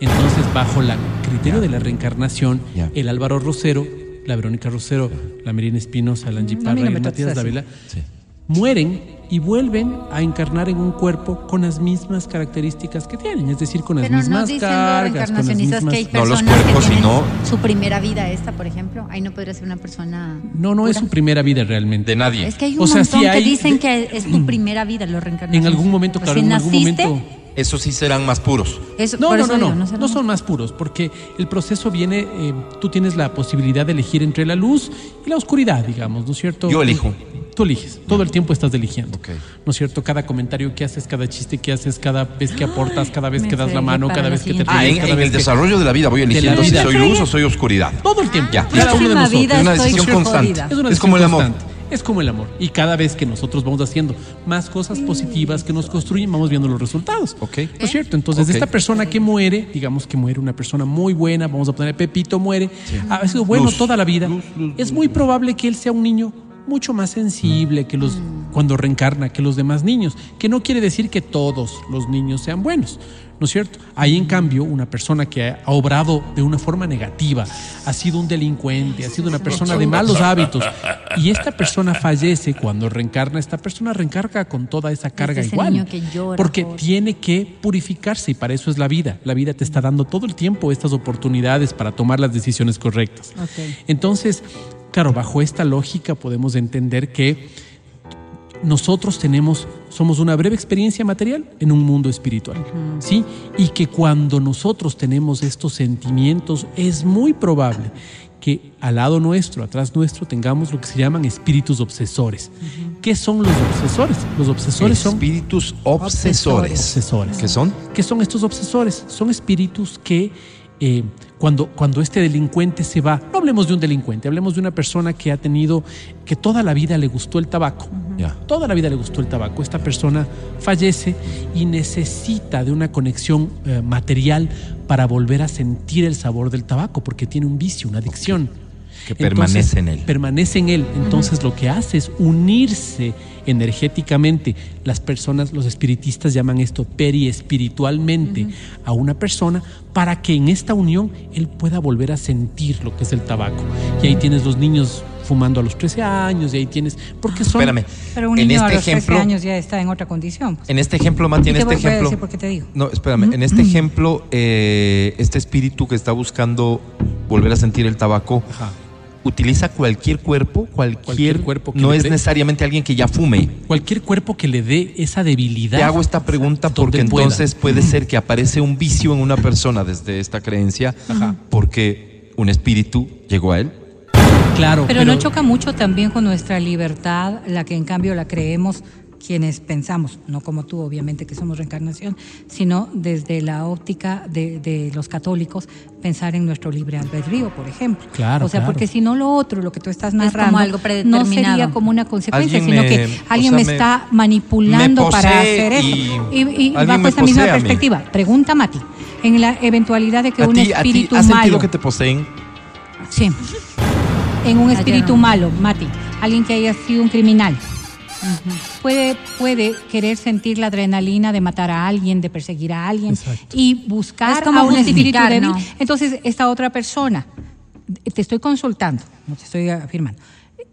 [SPEAKER 4] Entonces, bajo el criterio de la reencarnación, el Álvaro Rosero, la Verónica Rosero, la Marina Espinosa, la Angie Parra y
[SPEAKER 7] no trates
[SPEAKER 4] Matías. Dávila,
[SPEAKER 2] Sí.
[SPEAKER 4] Mueren y vuelven a encarnar en un cuerpo con las mismas características que tienen, es decir, con las
[SPEAKER 3] Pero
[SPEAKER 4] mismas cargas, con las mismas...
[SPEAKER 3] que hay
[SPEAKER 2] No, los
[SPEAKER 3] personas
[SPEAKER 2] cuerpos,
[SPEAKER 3] que
[SPEAKER 2] sino-
[SPEAKER 3] su primera vida esta, por ejemplo. Ahí no podría ser una persona.
[SPEAKER 4] No, no es su primera vida realmente.
[SPEAKER 2] De nadie.
[SPEAKER 3] Es que hay un
[SPEAKER 4] O sea,
[SPEAKER 3] montón
[SPEAKER 4] sí
[SPEAKER 3] que
[SPEAKER 4] hay-
[SPEAKER 3] dicen que es tu <clears throat> primera vida, los reencarnacionistas.
[SPEAKER 4] En algún momento, claro,
[SPEAKER 3] Recién
[SPEAKER 4] en algún momento...
[SPEAKER 2] Eso sí serán más puros.
[SPEAKER 3] eso-
[SPEAKER 4] No, no,
[SPEAKER 3] eso
[SPEAKER 4] no,
[SPEAKER 3] digo,
[SPEAKER 4] no,
[SPEAKER 3] será
[SPEAKER 4] no son más puros, porque el proceso viene, eh, tú tienes la posibilidad de elegir entre la luz y la oscuridad, digamos, ¿no es cierto?
[SPEAKER 2] Yo elijo.
[SPEAKER 4] Tú eliges, todo el tiempo estás eligiendo,
[SPEAKER 2] Ok.
[SPEAKER 4] ¿no es cierto? Cada comentario que haces, cada chiste que haces, cada vez que aportas, cada vez que das la mano, cada vez que te
[SPEAKER 3] siguiente.
[SPEAKER 2] Ah,
[SPEAKER 4] ríes,
[SPEAKER 2] en,
[SPEAKER 4] cada
[SPEAKER 2] en
[SPEAKER 4] vez
[SPEAKER 2] el
[SPEAKER 4] que-
[SPEAKER 2] desarrollo de la vida voy eligiendo si soy luz o soy oscuridad.
[SPEAKER 4] Todo el tiempo.
[SPEAKER 2] Ya.
[SPEAKER 4] Cada uno de
[SPEAKER 3] Próxima
[SPEAKER 4] nosotros.
[SPEAKER 3] vida
[SPEAKER 2] Es una decisión constante.
[SPEAKER 4] Es, una
[SPEAKER 2] Es como el amor.
[SPEAKER 4] constante. Es como el amor. Y cada vez que nosotros vamos haciendo más cosas positivas que nos construyen, vamos viendo los resultados.
[SPEAKER 2] Ok.
[SPEAKER 4] ¿No es cierto? Entonces,
[SPEAKER 2] Ok.
[SPEAKER 4] esta persona que muere, digamos que muere una persona muy buena, vamos a poner Pepito muere, ha sido bueno
[SPEAKER 2] Luz.
[SPEAKER 4] toda la vida. es muy probable que él sea un niño mucho más sensible que los cuando reencarna que los demás niños, que no quiere decir que todos los niños sean buenos. ¿No es cierto? Ahí, en cambio, una persona que ha obrado de una forma negativa, ha sido un delincuente, ha sido una persona de malos hábitos, y esta persona fallece cuando reencarna, esta persona reencarga con toda esa carga
[SPEAKER 3] ese
[SPEAKER 4] igual.
[SPEAKER 3] llora
[SPEAKER 4] porque
[SPEAKER 3] por-
[SPEAKER 4] tiene que purificarse y para eso es la vida. La vida te está dando todo el tiempo estas oportunidades para tomar las decisiones correctas. Entonces, claro, bajo esta lógica podemos entender que nosotros tenemos, somos una breve experiencia material en un mundo espiritual, ¿sí? Y que cuando nosotros tenemos estos sentimientos, es muy probable que al lado nuestro, atrás nuestro, tengamos lo que se llaman espíritus obsesores. ¿Qué son los obsesores? Los obsesores son
[SPEAKER 2] Espíritus obsesores.
[SPEAKER 4] obsesores.
[SPEAKER 2] ¿Qué son?
[SPEAKER 4] ¿Qué son estos obsesores? Son espíritus que eh, cuando, cuando este delincuente se va, no hablemos de un delincuente, hablemos de una persona que ha tenido, que toda la vida le gustó el tabaco. Toda la vida le gustó el tabaco. Esta persona fallece y necesita de una conexión eh, material para volver a sentir el sabor del tabaco, porque tiene un vicio, una adicción.
[SPEAKER 2] Que permanece en él.
[SPEAKER 4] Permanece en él. Entonces lo que hace es unirse energéticamente. Las personas, los espiritistas llaman esto periespiritualmente a una persona para que en esta unión él pueda volver a sentir lo que es el tabaco. Y ahí tienes los niños fumando a los 13 años, y ahí tienes. Porque son.
[SPEAKER 2] Espérame.
[SPEAKER 7] Pero un
[SPEAKER 2] en
[SPEAKER 7] niño a
[SPEAKER 2] este
[SPEAKER 7] los 13
[SPEAKER 2] ejemplo,
[SPEAKER 7] años ya está en otra condición. pues.
[SPEAKER 2] en este ejemplo, Mati, en este
[SPEAKER 7] a
[SPEAKER 2] ejemplo.
[SPEAKER 7] decir por qué te digo.
[SPEAKER 2] No, espérame. En este ejemplo, eh, este espíritu que está buscando volver a sentir el tabaco.
[SPEAKER 4] Ajá.
[SPEAKER 2] Utiliza cualquier cuerpo, cualquier,
[SPEAKER 4] Cualquier cuerpo que
[SPEAKER 2] no es
[SPEAKER 4] dé.
[SPEAKER 2] necesariamente alguien que ya fume.
[SPEAKER 4] Cualquier cuerpo que le dé esa debilidad.
[SPEAKER 2] Te hago esta pregunta porque
[SPEAKER 4] pueda.
[SPEAKER 2] entonces puede ser que aparece un vicio en una persona desde esta creencia porque un espíritu llegó a él.
[SPEAKER 4] Claro,
[SPEAKER 7] Pero, no choca mucho también con nuestra libertad, la que en cambio la creemos quienes pensamos, no como tú obviamente que somos reencarnación, sino desde la óptica de, de los católicos, pensar en nuestro libre albedrío, por ejemplo.
[SPEAKER 4] Claro,
[SPEAKER 7] O sea,
[SPEAKER 4] claro.
[SPEAKER 7] porque si no lo otro, lo que tú estás
[SPEAKER 3] como
[SPEAKER 7] narrando,
[SPEAKER 3] algo
[SPEAKER 7] no sería como una consecuencia,
[SPEAKER 2] Alguien
[SPEAKER 7] sino
[SPEAKER 2] me-
[SPEAKER 7] que
[SPEAKER 2] o
[SPEAKER 7] alguien
[SPEAKER 2] sea,
[SPEAKER 7] me,
[SPEAKER 2] me-
[SPEAKER 7] está manipulando
[SPEAKER 2] me
[SPEAKER 7] para hacer eso.
[SPEAKER 2] y
[SPEAKER 7] Y, y
[SPEAKER 2] alguien
[SPEAKER 7] bajo esa misma perspectiva, pregunta Mati, en la eventualidad de que
[SPEAKER 2] ¿A
[SPEAKER 7] un
[SPEAKER 2] ti, a
[SPEAKER 7] espíritu
[SPEAKER 2] has
[SPEAKER 7] malo...
[SPEAKER 2] sentido que te poseen?
[SPEAKER 7] Sí. En un espíritu
[SPEAKER 3] no.
[SPEAKER 7] malo, Mati, alguien que haya sido un criminal. Puede, puede querer sentir la adrenalina de matar a alguien, de perseguir a alguien
[SPEAKER 4] Exacto.
[SPEAKER 7] y buscar
[SPEAKER 3] Es como
[SPEAKER 7] a un espíritu débil.
[SPEAKER 3] ¿no?
[SPEAKER 7] Entonces, esta otra persona, te estoy consultando, no te estoy afirmando,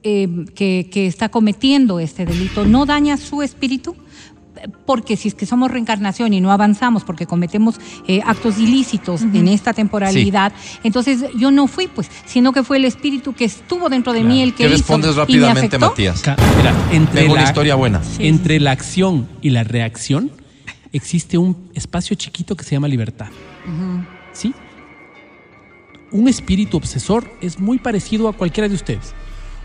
[SPEAKER 7] eh, que, que está cometiendo este delito, ¿no daña su espíritu? Porque si es que somos reencarnación y no avanzamos porque cometemos eh, actos ilícitos en esta temporalidad, entonces yo no fui, pues, sino que fue el espíritu que estuvo dentro de mí el que
[SPEAKER 2] ¿Qué
[SPEAKER 7] hizo
[SPEAKER 2] respondes
[SPEAKER 7] y me
[SPEAKER 2] rápidamente. Matías?
[SPEAKER 4] Mira, entre
[SPEAKER 2] Tengo una
[SPEAKER 4] la-
[SPEAKER 2] historia buena.
[SPEAKER 4] Entre la acción y la reacción existe un espacio chiquito que se llama libertad. ¿Sí? Un espíritu obsesor es muy parecido a cualquiera de ustedes.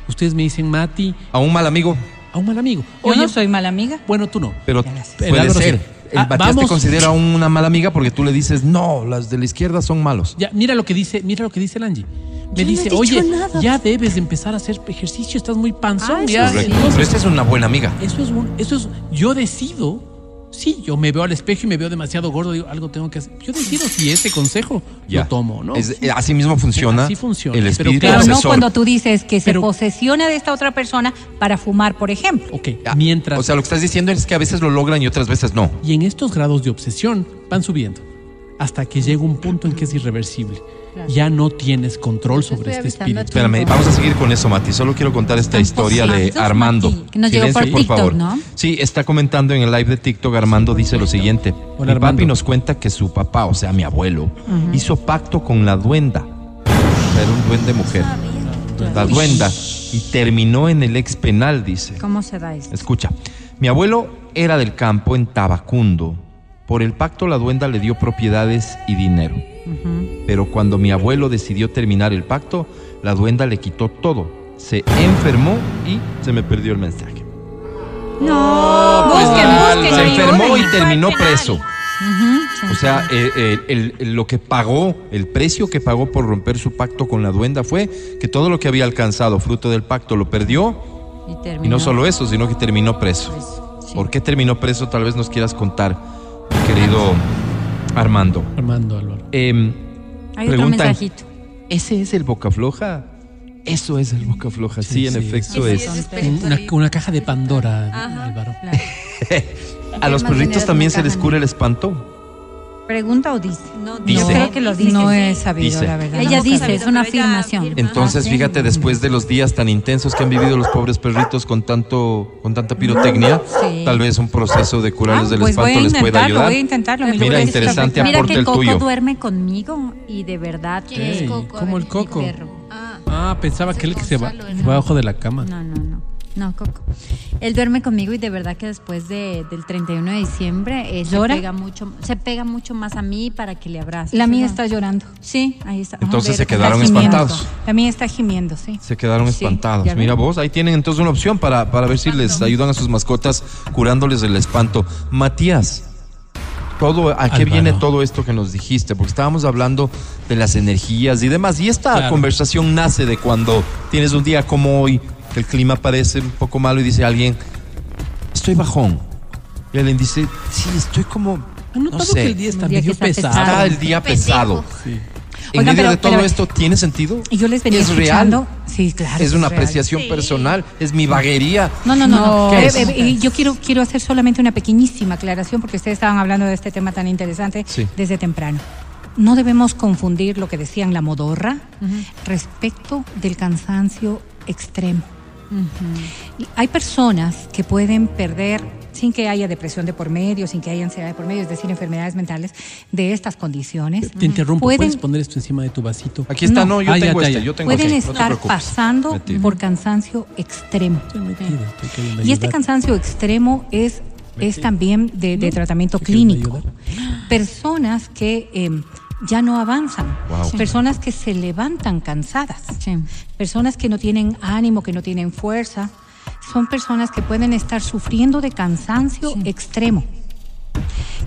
[SPEAKER 4] Ustedes me dicen, Mati,
[SPEAKER 2] A un mal amigo,
[SPEAKER 4] a un mal amigo.
[SPEAKER 7] Yo no soy mala amiga.
[SPEAKER 4] Bueno, tú no.
[SPEAKER 2] pero.
[SPEAKER 4] El
[SPEAKER 2] puede ser.
[SPEAKER 4] sí.
[SPEAKER 2] El
[SPEAKER 4] Ah,
[SPEAKER 2] Matías te considera una mala amiga porque tú le dices, no, las de la izquierda son malos.
[SPEAKER 4] Ya, mira lo que dice, mira lo que dice el Angie. Me
[SPEAKER 3] Yo no he
[SPEAKER 4] dice,
[SPEAKER 3] dicho
[SPEAKER 4] oye,
[SPEAKER 3] nada".
[SPEAKER 4] ya debes de empezar a hacer ejercicio, estás muy panzón.
[SPEAKER 3] Ah,
[SPEAKER 4] ya".
[SPEAKER 3] sí.
[SPEAKER 2] Pero esta es una buena amiga.
[SPEAKER 4] Eso es, un- eso es, yo decido, sí, yo me veo al espejo y me veo demasiado gordo, digo, algo tengo que hacer. Yo decido si ese consejo
[SPEAKER 2] Ya.
[SPEAKER 4] lo tomo, ¿no?
[SPEAKER 2] Es- eh, así mismo funciona,
[SPEAKER 4] Así funciona,
[SPEAKER 2] el
[SPEAKER 4] pero
[SPEAKER 2] espíritu
[SPEAKER 7] Pero
[SPEAKER 4] claro,
[SPEAKER 7] no cuando tú dices que se posesiona de esta otra persona para fumar, por ejemplo.
[SPEAKER 4] Ok, mientras...
[SPEAKER 2] O sea, lo que estás diciendo es que a veces lo logran y otras veces no.
[SPEAKER 4] y en estos grados de obsesión van subiendo hasta que llega un punto en que es irreversible. Ya no tienes control sobre este espíritu.
[SPEAKER 2] Espérame, vamos a seguir con eso, Mati. Solo quiero contar esta historia de Armando.
[SPEAKER 3] Mati, que nos llegó por TikTok, ¿no?
[SPEAKER 2] Sí, está comentando en el live de TikTok. Armando dice lo siguiente:
[SPEAKER 4] Hola,
[SPEAKER 2] Mi papi
[SPEAKER 4] Armando.
[SPEAKER 2] nos cuenta que su papá, o sea, mi abuelo, hizo pacto con la duenda. Era un duende mujer. La duenda. Y terminó en el ex penal, dice.
[SPEAKER 3] ¿Cómo se da esto?
[SPEAKER 2] Escucha, mi abuelo era del campo en Tabacundo. Por el pacto la duenda le dio propiedades y dinero. Pero cuando mi abuelo decidió terminar el pacto, la duenda le quitó todo. Se enfermó y se me perdió el mensaje.
[SPEAKER 3] No,
[SPEAKER 4] pues,
[SPEAKER 3] busquen, busquen.
[SPEAKER 2] Se enfermó y terminó preso. O sea, eh, eh, el- el- lo que pagó, el precio que pagó por romper su pacto con la duenda fue que todo lo que había alcanzado fruto del pacto lo perdió
[SPEAKER 3] Y,
[SPEAKER 2] no solo eso, sino que terminó preso.
[SPEAKER 3] Sí.
[SPEAKER 2] ¿Por qué terminó preso? Tal vez nos quieras contar, querido Armando.
[SPEAKER 4] Armando Álvaro.
[SPEAKER 2] Em,
[SPEAKER 3] Hay otro mensajito.
[SPEAKER 2] ¿ese es el boca floja? Eso es el boca floja, sí,
[SPEAKER 4] Sí,
[SPEAKER 2] en
[SPEAKER 4] sí,
[SPEAKER 2] efecto es.
[SPEAKER 4] Una, una caja de Pandora, Álvaro.
[SPEAKER 3] Claro. <laughs>
[SPEAKER 2] ¿A los perritos también se les cura el espanto?
[SPEAKER 3] ¿Pregunta o dice?
[SPEAKER 5] No,
[SPEAKER 2] Dice.
[SPEAKER 3] Yo creo que lo dice.
[SPEAKER 7] No he sabido,
[SPEAKER 2] Dice.
[SPEAKER 7] la verdad.
[SPEAKER 3] Ella
[SPEAKER 7] No
[SPEAKER 3] dice, es una afirmación.
[SPEAKER 5] afirma.
[SPEAKER 2] Entonces,
[SPEAKER 3] Ah, sí.
[SPEAKER 2] fíjate, después de los días tan intensos que han vivido los pobres perritos con tanto, con tanta pirotecnia,
[SPEAKER 3] Sí.
[SPEAKER 2] tal vez un proceso de curarles
[SPEAKER 7] Ah,
[SPEAKER 2] del
[SPEAKER 7] pues
[SPEAKER 2] espanto les pueda ayudar.
[SPEAKER 7] voy a intentarlo. mi
[SPEAKER 2] Mira,
[SPEAKER 7] Lourdes.
[SPEAKER 2] interesante
[SPEAKER 3] Mira
[SPEAKER 2] aporte
[SPEAKER 3] que
[SPEAKER 2] el
[SPEAKER 3] Coco
[SPEAKER 2] tuyo.
[SPEAKER 3] duerme conmigo y de verdad
[SPEAKER 5] ¿Quién
[SPEAKER 3] que
[SPEAKER 5] es Coco? A
[SPEAKER 4] ¿Cómo
[SPEAKER 5] ver,
[SPEAKER 4] el coco?
[SPEAKER 5] Ah,
[SPEAKER 4] Ah, pensaba que él que se va, va abajo de la cama.
[SPEAKER 3] No, no, no. Coco. Él duerme conmigo y de verdad que después de, del 31 de diciembre eh, se
[SPEAKER 7] ¿Llora?
[SPEAKER 3] pega mucho, se pega mucho más a mí para que le abrace.
[SPEAKER 7] La mía
[SPEAKER 3] ¿no?
[SPEAKER 7] está llorando.
[SPEAKER 3] Sí, ahí está.
[SPEAKER 2] Entonces se quedaron
[SPEAKER 7] Está gimiendo.
[SPEAKER 2] espantados.
[SPEAKER 7] La mía está gimiendo, sí.
[SPEAKER 2] Se quedaron
[SPEAKER 3] Sí,
[SPEAKER 2] espantados. Mira vos, ahí tienen entonces una opción para, para ver si les ayudan a sus mascotas curándoles el espanto. Matías, todo, ¿a qué
[SPEAKER 4] Álvaro.
[SPEAKER 2] viene todo esto que nos dijiste? Porque estábamos hablando de las energías y demás. Y esta
[SPEAKER 4] Claro.
[SPEAKER 2] conversación nace de cuando tienes un día como hoy, que el clima parece un poco malo y dice alguien, estoy bajón. Y alguien dice, sí, estoy como,
[SPEAKER 4] ¿Han
[SPEAKER 2] no
[SPEAKER 4] notado
[SPEAKER 2] sé,
[SPEAKER 4] que el día está
[SPEAKER 3] día
[SPEAKER 4] medio
[SPEAKER 3] está
[SPEAKER 4] pesado?
[SPEAKER 3] pesado.
[SPEAKER 2] está el día pesado.
[SPEAKER 4] Sí.
[SPEAKER 2] En
[SPEAKER 7] Oigan,
[SPEAKER 2] medio
[SPEAKER 7] pero-
[SPEAKER 2] de todo
[SPEAKER 7] pero-
[SPEAKER 2] esto, ¿tiene sentido?
[SPEAKER 7] Y yo les venía
[SPEAKER 2] ¿Es
[SPEAKER 7] escuchando.
[SPEAKER 2] real?
[SPEAKER 7] Sí, claro.
[SPEAKER 2] Es una
[SPEAKER 7] real.
[SPEAKER 2] apreciación personal, es mi vaguería.
[SPEAKER 7] No, no, no. no.
[SPEAKER 2] ¿Qué
[SPEAKER 7] Eh,
[SPEAKER 2] es?
[SPEAKER 7] eh, eh, yo quiero, quiero hacer solamente una pequeñísima aclaración porque ustedes estaban hablando de este tema tan interesante
[SPEAKER 2] Sí.
[SPEAKER 7] desde temprano. No debemos confundir lo que decían la modorra respecto del cansancio extremo. Hay personas que pueden perder, sin que haya depresión de por medio, sin que haya ansiedad de por medio, es decir, enfermedades mentales de estas condiciones.
[SPEAKER 4] Te interrumpo,
[SPEAKER 7] Pueden-
[SPEAKER 4] ¿puedes poner esto encima de tu vasito?
[SPEAKER 2] Aquí está, no,
[SPEAKER 7] No.
[SPEAKER 2] yo
[SPEAKER 4] Ah,
[SPEAKER 2] tengo
[SPEAKER 4] ya,
[SPEAKER 2] este,
[SPEAKER 4] ya.
[SPEAKER 2] yo tengo
[SPEAKER 7] Pueden
[SPEAKER 2] este, no te
[SPEAKER 7] estar pasando
[SPEAKER 2] Metido.
[SPEAKER 7] por cansancio extremo.
[SPEAKER 4] Estoy metido, estoy queriendo
[SPEAKER 7] Y este cansancio extremo es, es también de, de tratamiento clínico. Personas que eh, ya no avanzan,
[SPEAKER 2] Wow.
[SPEAKER 7] personas que se levantan cansadas,
[SPEAKER 3] Sí.
[SPEAKER 7] personas que no tienen ánimo, que no tienen fuerza, son personas que pueden estar sufriendo de cansancio extremo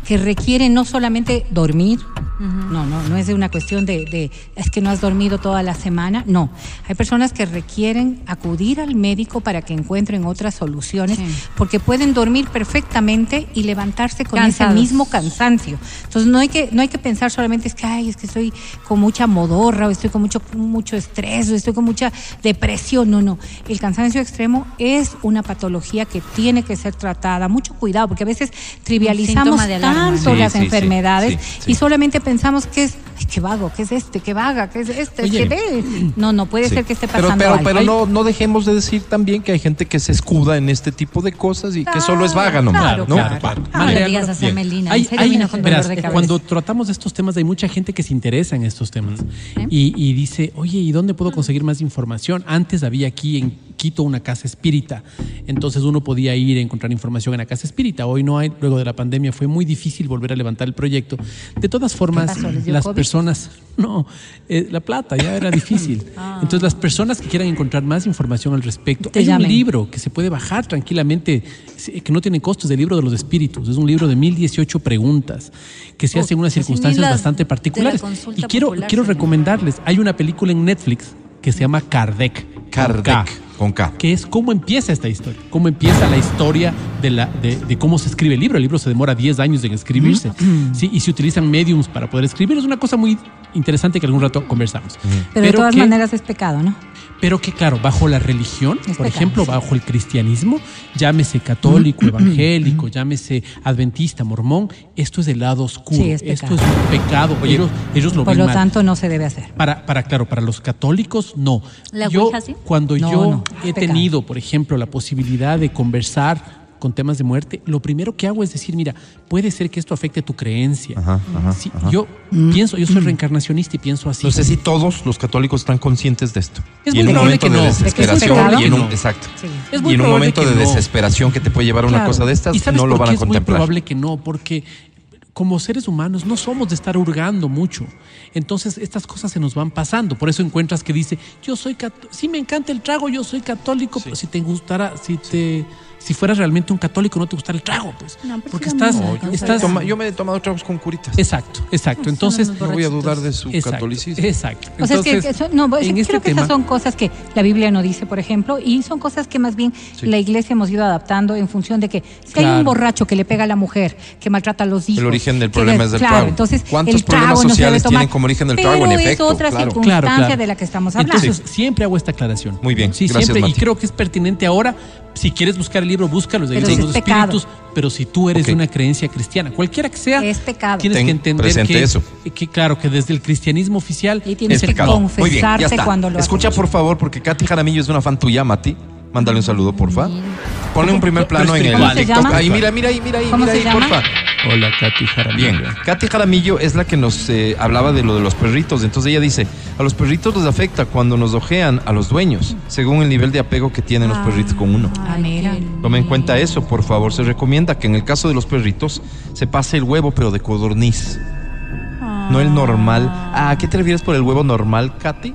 [SPEAKER 7] que requieren no solamente dormir, no, no, no es de una cuestión de, de, es que no has dormido toda la semana, no. Hay personas que requieren acudir al médico para que encuentren otras soluciones,
[SPEAKER 3] Sí.
[SPEAKER 7] porque pueden dormir perfectamente y levantarse con
[SPEAKER 3] Cansados.
[SPEAKER 7] ese mismo cansancio. Entonces no hay que, no hay que pensar solamente es que ay, es que estoy con mucha modorra, o estoy con mucho, mucho estrés, o estoy con mucha depresión. No, no. El cansancio extremo es una patología que tiene que ser tratada. Mucho cuidado, porque a veces trivializamos
[SPEAKER 3] síntoma de
[SPEAKER 7] tanto.
[SPEAKER 2] Sí,
[SPEAKER 7] las
[SPEAKER 2] sí,
[SPEAKER 7] enfermedades
[SPEAKER 2] sí, sí.
[SPEAKER 7] y solamente pensamos que es, ay, qué vago, que es este, qué vaga, que es este,
[SPEAKER 4] Oye.
[SPEAKER 7] que ve. No, no, puede
[SPEAKER 2] Sí.
[SPEAKER 7] ser que esté
[SPEAKER 2] pero,
[SPEAKER 7] pasando
[SPEAKER 2] pero,
[SPEAKER 7] algo.
[SPEAKER 2] pero no, no dejemos de decir también que hay gente que se escuda en este tipo de cosas y que solo es vaga nomás,
[SPEAKER 7] claro,
[SPEAKER 2] ¿no?
[SPEAKER 7] claro.
[SPEAKER 3] No
[SPEAKER 4] Vale,
[SPEAKER 3] le digas así a
[SPEAKER 2] Bien.
[SPEAKER 3] Melina.
[SPEAKER 4] Hay-
[SPEAKER 3] en serio
[SPEAKER 4] hay-
[SPEAKER 3] vino con
[SPEAKER 4] verás,
[SPEAKER 3] dolor de cabeza.
[SPEAKER 4] cuando tratamos de estos temas hay mucha gente que se interesa en estos temas y, y dice, oye, ¿y dónde puedo conseguir más información? Antes había aquí en Quito una casa espírita, entonces uno podía ir a encontrar información en la casa espírita. Hoy no hay, luego de la pandemia fue muy difícil volver a levantar el proyecto. De todas formas, las
[SPEAKER 3] COVID?
[SPEAKER 4] personas, no, eh, la plata ya era difícil. <laughs> Entonces las personas que quieran encontrar más información al respecto,
[SPEAKER 7] Te
[SPEAKER 4] hay
[SPEAKER 7] llamen.
[SPEAKER 4] un libro que se puede bajar tranquilamente, que no tiene costos, el libro de los espíritus. Es un libro de 1018 preguntas que se
[SPEAKER 3] Oh,
[SPEAKER 4] hacen en unas circunstancias bastante particulares. Y quiero,
[SPEAKER 3] popular,
[SPEAKER 4] quiero recomendarles, hay una película en Netflix que se llama Kardec.
[SPEAKER 2] Kardec, con K.
[SPEAKER 4] que es cómo empieza esta historia, cómo empieza la historia de, la, de, de cómo se escribe el libro. El libro se demora 10 años en escribirse sí, y se utilizan mediums para poder escribir. Es una cosa muy interesante que algún rato conversamos.
[SPEAKER 7] Pero, de todas
[SPEAKER 4] que-
[SPEAKER 7] maneras es pecado, ¿no?
[SPEAKER 4] Pero que claro, bajo la religión,
[SPEAKER 7] Es
[SPEAKER 4] por
[SPEAKER 7] pecado,
[SPEAKER 4] ejemplo,
[SPEAKER 7] sí.
[SPEAKER 4] bajo el cristianismo, llámese católico, <clears throat> evangélico, llámese adventista, mormón, esto es el lado oscuro,
[SPEAKER 7] Sí, es
[SPEAKER 4] esto es un pecado, ellos, ellos lo
[SPEAKER 7] Por
[SPEAKER 4] ven
[SPEAKER 7] lo
[SPEAKER 4] mal.
[SPEAKER 7] tanto, no se debe hacer.
[SPEAKER 4] Para, para, claro, para los católicos, no.
[SPEAKER 3] ¿La
[SPEAKER 4] yo, cuando
[SPEAKER 7] No,
[SPEAKER 4] yo
[SPEAKER 7] no,
[SPEAKER 4] he
[SPEAKER 7] pecado.
[SPEAKER 4] tenido, por ejemplo, la posibilidad de conversar con temas de muerte, lo primero que hago es decir, mira, puede ser que esto afecte tu creencia.
[SPEAKER 2] Ajá, ajá,
[SPEAKER 4] Sí,
[SPEAKER 2] ajá.
[SPEAKER 4] Yo pienso, yo soy reencarnacionista y pienso así.
[SPEAKER 2] No sé si todos los católicos están conscientes de esto.
[SPEAKER 4] Es
[SPEAKER 2] y
[SPEAKER 4] muy
[SPEAKER 2] en un
[SPEAKER 4] probable
[SPEAKER 2] momento
[SPEAKER 4] que
[SPEAKER 2] de
[SPEAKER 4] no.
[SPEAKER 2] desesperación,
[SPEAKER 7] ¿De que es
[SPEAKER 2] y en un, exacto.
[SPEAKER 7] Sí.
[SPEAKER 4] Es
[SPEAKER 2] y
[SPEAKER 4] muy
[SPEAKER 2] en un momento de
[SPEAKER 4] no.
[SPEAKER 2] desesperación que te puede llevar a una
[SPEAKER 4] Claro.
[SPEAKER 2] cosa de estas,
[SPEAKER 4] ¿Y sabes
[SPEAKER 2] no lo van a
[SPEAKER 4] es muy
[SPEAKER 2] contemplar.
[SPEAKER 4] probable que no, porque como seres humanos no somos de estar hurgando mucho. Entonces estas cosas se nos van pasando. Por eso encuentras que dice, yo soy católico, si me encanta el trago, yo soy católico, pero si te gustara, si te... Si fueras realmente un católico, no te gustara el trago, pues.
[SPEAKER 3] No, pero
[SPEAKER 4] porque estás,
[SPEAKER 3] miedo,
[SPEAKER 2] yo,
[SPEAKER 4] estás,
[SPEAKER 2] toma- yo me he tomado tragos con curitas.
[SPEAKER 4] Exacto, exacto. Entonces,
[SPEAKER 3] unos
[SPEAKER 2] no voy a dudar de su
[SPEAKER 4] exacto,
[SPEAKER 2] catolicismo.
[SPEAKER 4] Exacto.
[SPEAKER 7] O sea, es que
[SPEAKER 4] Entonces,
[SPEAKER 7] eso- no, es
[SPEAKER 4] en
[SPEAKER 7] que
[SPEAKER 4] este
[SPEAKER 7] creo que
[SPEAKER 4] tema,
[SPEAKER 7] esas son cosas que la Biblia no dice, por ejemplo, y son cosas que más bien
[SPEAKER 2] Sí.
[SPEAKER 7] la iglesia hemos ido adaptando en función de que si hay
[SPEAKER 4] Claro.
[SPEAKER 7] un borracho que le pega a la mujer, que maltrata a los hijos.
[SPEAKER 2] origen del problema
[SPEAKER 7] le-
[SPEAKER 2] es del
[SPEAKER 7] claro,
[SPEAKER 2] trago.
[SPEAKER 7] Entonces,
[SPEAKER 2] ¿Cuántos
[SPEAKER 7] el trago
[SPEAKER 2] problemas
[SPEAKER 7] no debe
[SPEAKER 2] sociales
[SPEAKER 7] tomar,
[SPEAKER 2] tienen como origen el trago, en
[SPEAKER 7] pero
[SPEAKER 2] efecto?
[SPEAKER 7] es otra
[SPEAKER 2] Claro.
[SPEAKER 7] circunstancia
[SPEAKER 4] Claro, claro.
[SPEAKER 7] de la que estamos hablando.
[SPEAKER 4] Entonces, siempre hago esta aclaración.
[SPEAKER 2] Muy bien,
[SPEAKER 4] Sí,
[SPEAKER 2] gracias,
[SPEAKER 4] siempre. Y creo que es pertinente ahora. Si quieres buscar el libro, búscalo, de
[SPEAKER 7] Pero
[SPEAKER 4] los
[SPEAKER 7] pecado.
[SPEAKER 4] Espíritus. Pero si tú eres
[SPEAKER 2] Ok.
[SPEAKER 4] de una creencia cristiana, cualquiera que sea,
[SPEAKER 7] Es pecado.
[SPEAKER 4] tienes
[SPEAKER 2] Ten
[SPEAKER 4] que entender que,
[SPEAKER 2] eso.
[SPEAKER 4] que, claro, que desde el cristianismo oficial
[SPEAKER 7] Y tienes
[SPEAKER 2] Es
[SPEAKER 7] que
[SPEAKER 2] pecado. Muy bien, ya
[SPEAKER 7] confesarte
[SPEAKER 2] está.
[SPEAKER 7] cuando lo
[SPEAKER 2] Escucha,
[SPEAKER 7] haces.
[SPEAKER 2] por favor, porque Katy Jaramillo es una fan tuya, Mati. Mándale un saludo, porfa. Ponle un primer plano en el. Ahí, mira, mira ahí, mira ahí,
[SPEAKER 7] ¿Cómo
[SPEAKER 2] mira ahí,
[SPEAKER 7] llama?
[SPEAKER 2] porfa.
[SPEAKER 4] Hola, Katy Jaramillo.
[SPEAKER 2] Bien, Katy Jaramillo es la que nos eh, hablaba de lo de los perritos. Entonces ella dice, a los perritos les afecta cuando nos ojean a los dueños, según el nivel de apego que tienen los perritos con uno.
[SPEAKER 7] Ah, mira.
[SPEAKER 2] Tome en cuenta eso, por favor. Se recomienda que en el caso de los perritos se pase el huevo, pero de codorniz. No el normal. Ah, ¿a qué te refieres por el huevo normal, Katy?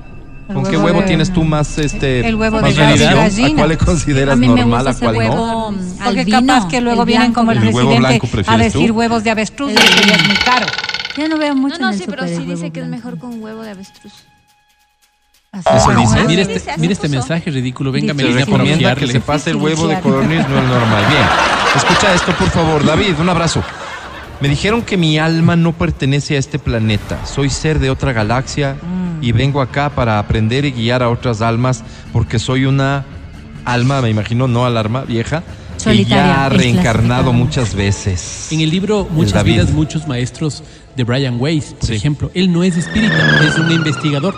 [SPEAKER 2] ¿Con qué
[SPEAKER 7] huevo
[SPEAKER 2] huevo
[SPEAKER 7] de-
[SPEAKER 2] tienes tú más este
[SPEAKER 7] El huevo
[SPEAKER 2] más
[SPEAKER 7] de
[SPEAKER 2] relación?
[SPEAKER 7] gallina.
[SPEAKER 2] ¿A cuál le consideras
[SPEAKER 3] A mí me
[SPEAKER 2] normal,
[SPEAKER 3] gusta
[SPEAKER 2] a cuál no?
[SPEAKER 3] huevo mm,
[SPEAKER 7] Porque
[SPEAKER 3] albino,
[SPEAKER 7] capaz que luego vienen como el,
[SPEAKER 2] ¿El huevo
[SPEAKER 7] presidente
[SPEAKER 2] blanco
[SPEAKER 7] a decir
[SPEAKER 2] tú?
[SPEAKER 7] huevos de avestruz, eso ya es muy caro.
[SPEAKER 3] Ya no veo mucho
[SPEAKER 5] No, no,
[SPEAKER 3] en el
[SPEAKER 5] sí, pero sí dice
[SPEAKER 3] huevo
[SPEAKER 5] que es mejor con huevo de avestruz.
[SPEAKER 7] Así
[SPEAKER 2] Eso
[SPEAKER 7] es.
[SPEAKER 2] dice.
[SPEAKER 7] Ah,
[SPEAKER 4] Mira
[SPEAKER 5] sí,
[SPEAKER 4] este, mira este mensaje ridículo. Venga, para
[SPEAKER 2] recomienda que se pase el huevo de codorniz, no el normal. Bien, escucha esto, por favor. David, un abrazo. Me dijeron que mi alma no pertenece a este planeta. Soy ser de otra galaxia
[SPEAKER 7] Mm.
[SPEAKER 2] y vengo acá para aprender y guiar a otras almas porque soy una alma, me imagino, no alarma, vieja, que
[SPEAKER 3] Solitaria,
[SPEAKER 2] ya ha reencarnado muchas veces.
[SPEAKER 4] En el libro Muchas vidas, muchos maestros de Brian Weiss, por
[SPEAKER 2] Sí.
[SPEAKER 4] ejemplo, él no es espírita, es un investigador.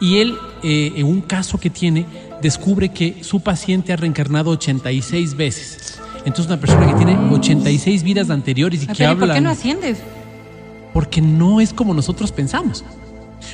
[SPEAKER 4] Y él, eh, en un caso que tiene, descubre que su paciente ha reencarnado 86 veces. Entonces, una persona que tiene 86 vidas anteriores y
[SPEAKER 7] Ay,
[SPEAKER 4] que
[SPEAKER 7] pero ¿y
[SPEAKER 4] habla.
[SPEAKER 7] ¿Por qué no asciendes?
[SPEAKER 4] Porque no es como nosotros pensamos.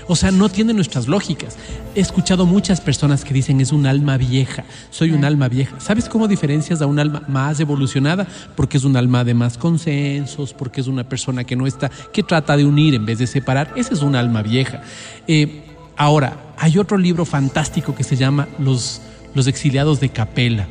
[SPEAKER 4] O sea, no tiene nuestras lógicas. He escuchado muchas personas que dicen es un alma vieja, soy un alma vieja. ¿Sabes cómo diferencias a un alma más evolucionada? Porque es un alma de más consensos, porque es una persona que no está, que trata de unir en vez de separar. Esa es un alma vieja. Eh, ahora, hay otro libro fantástico que se llama Los, Los exiliados de Capela,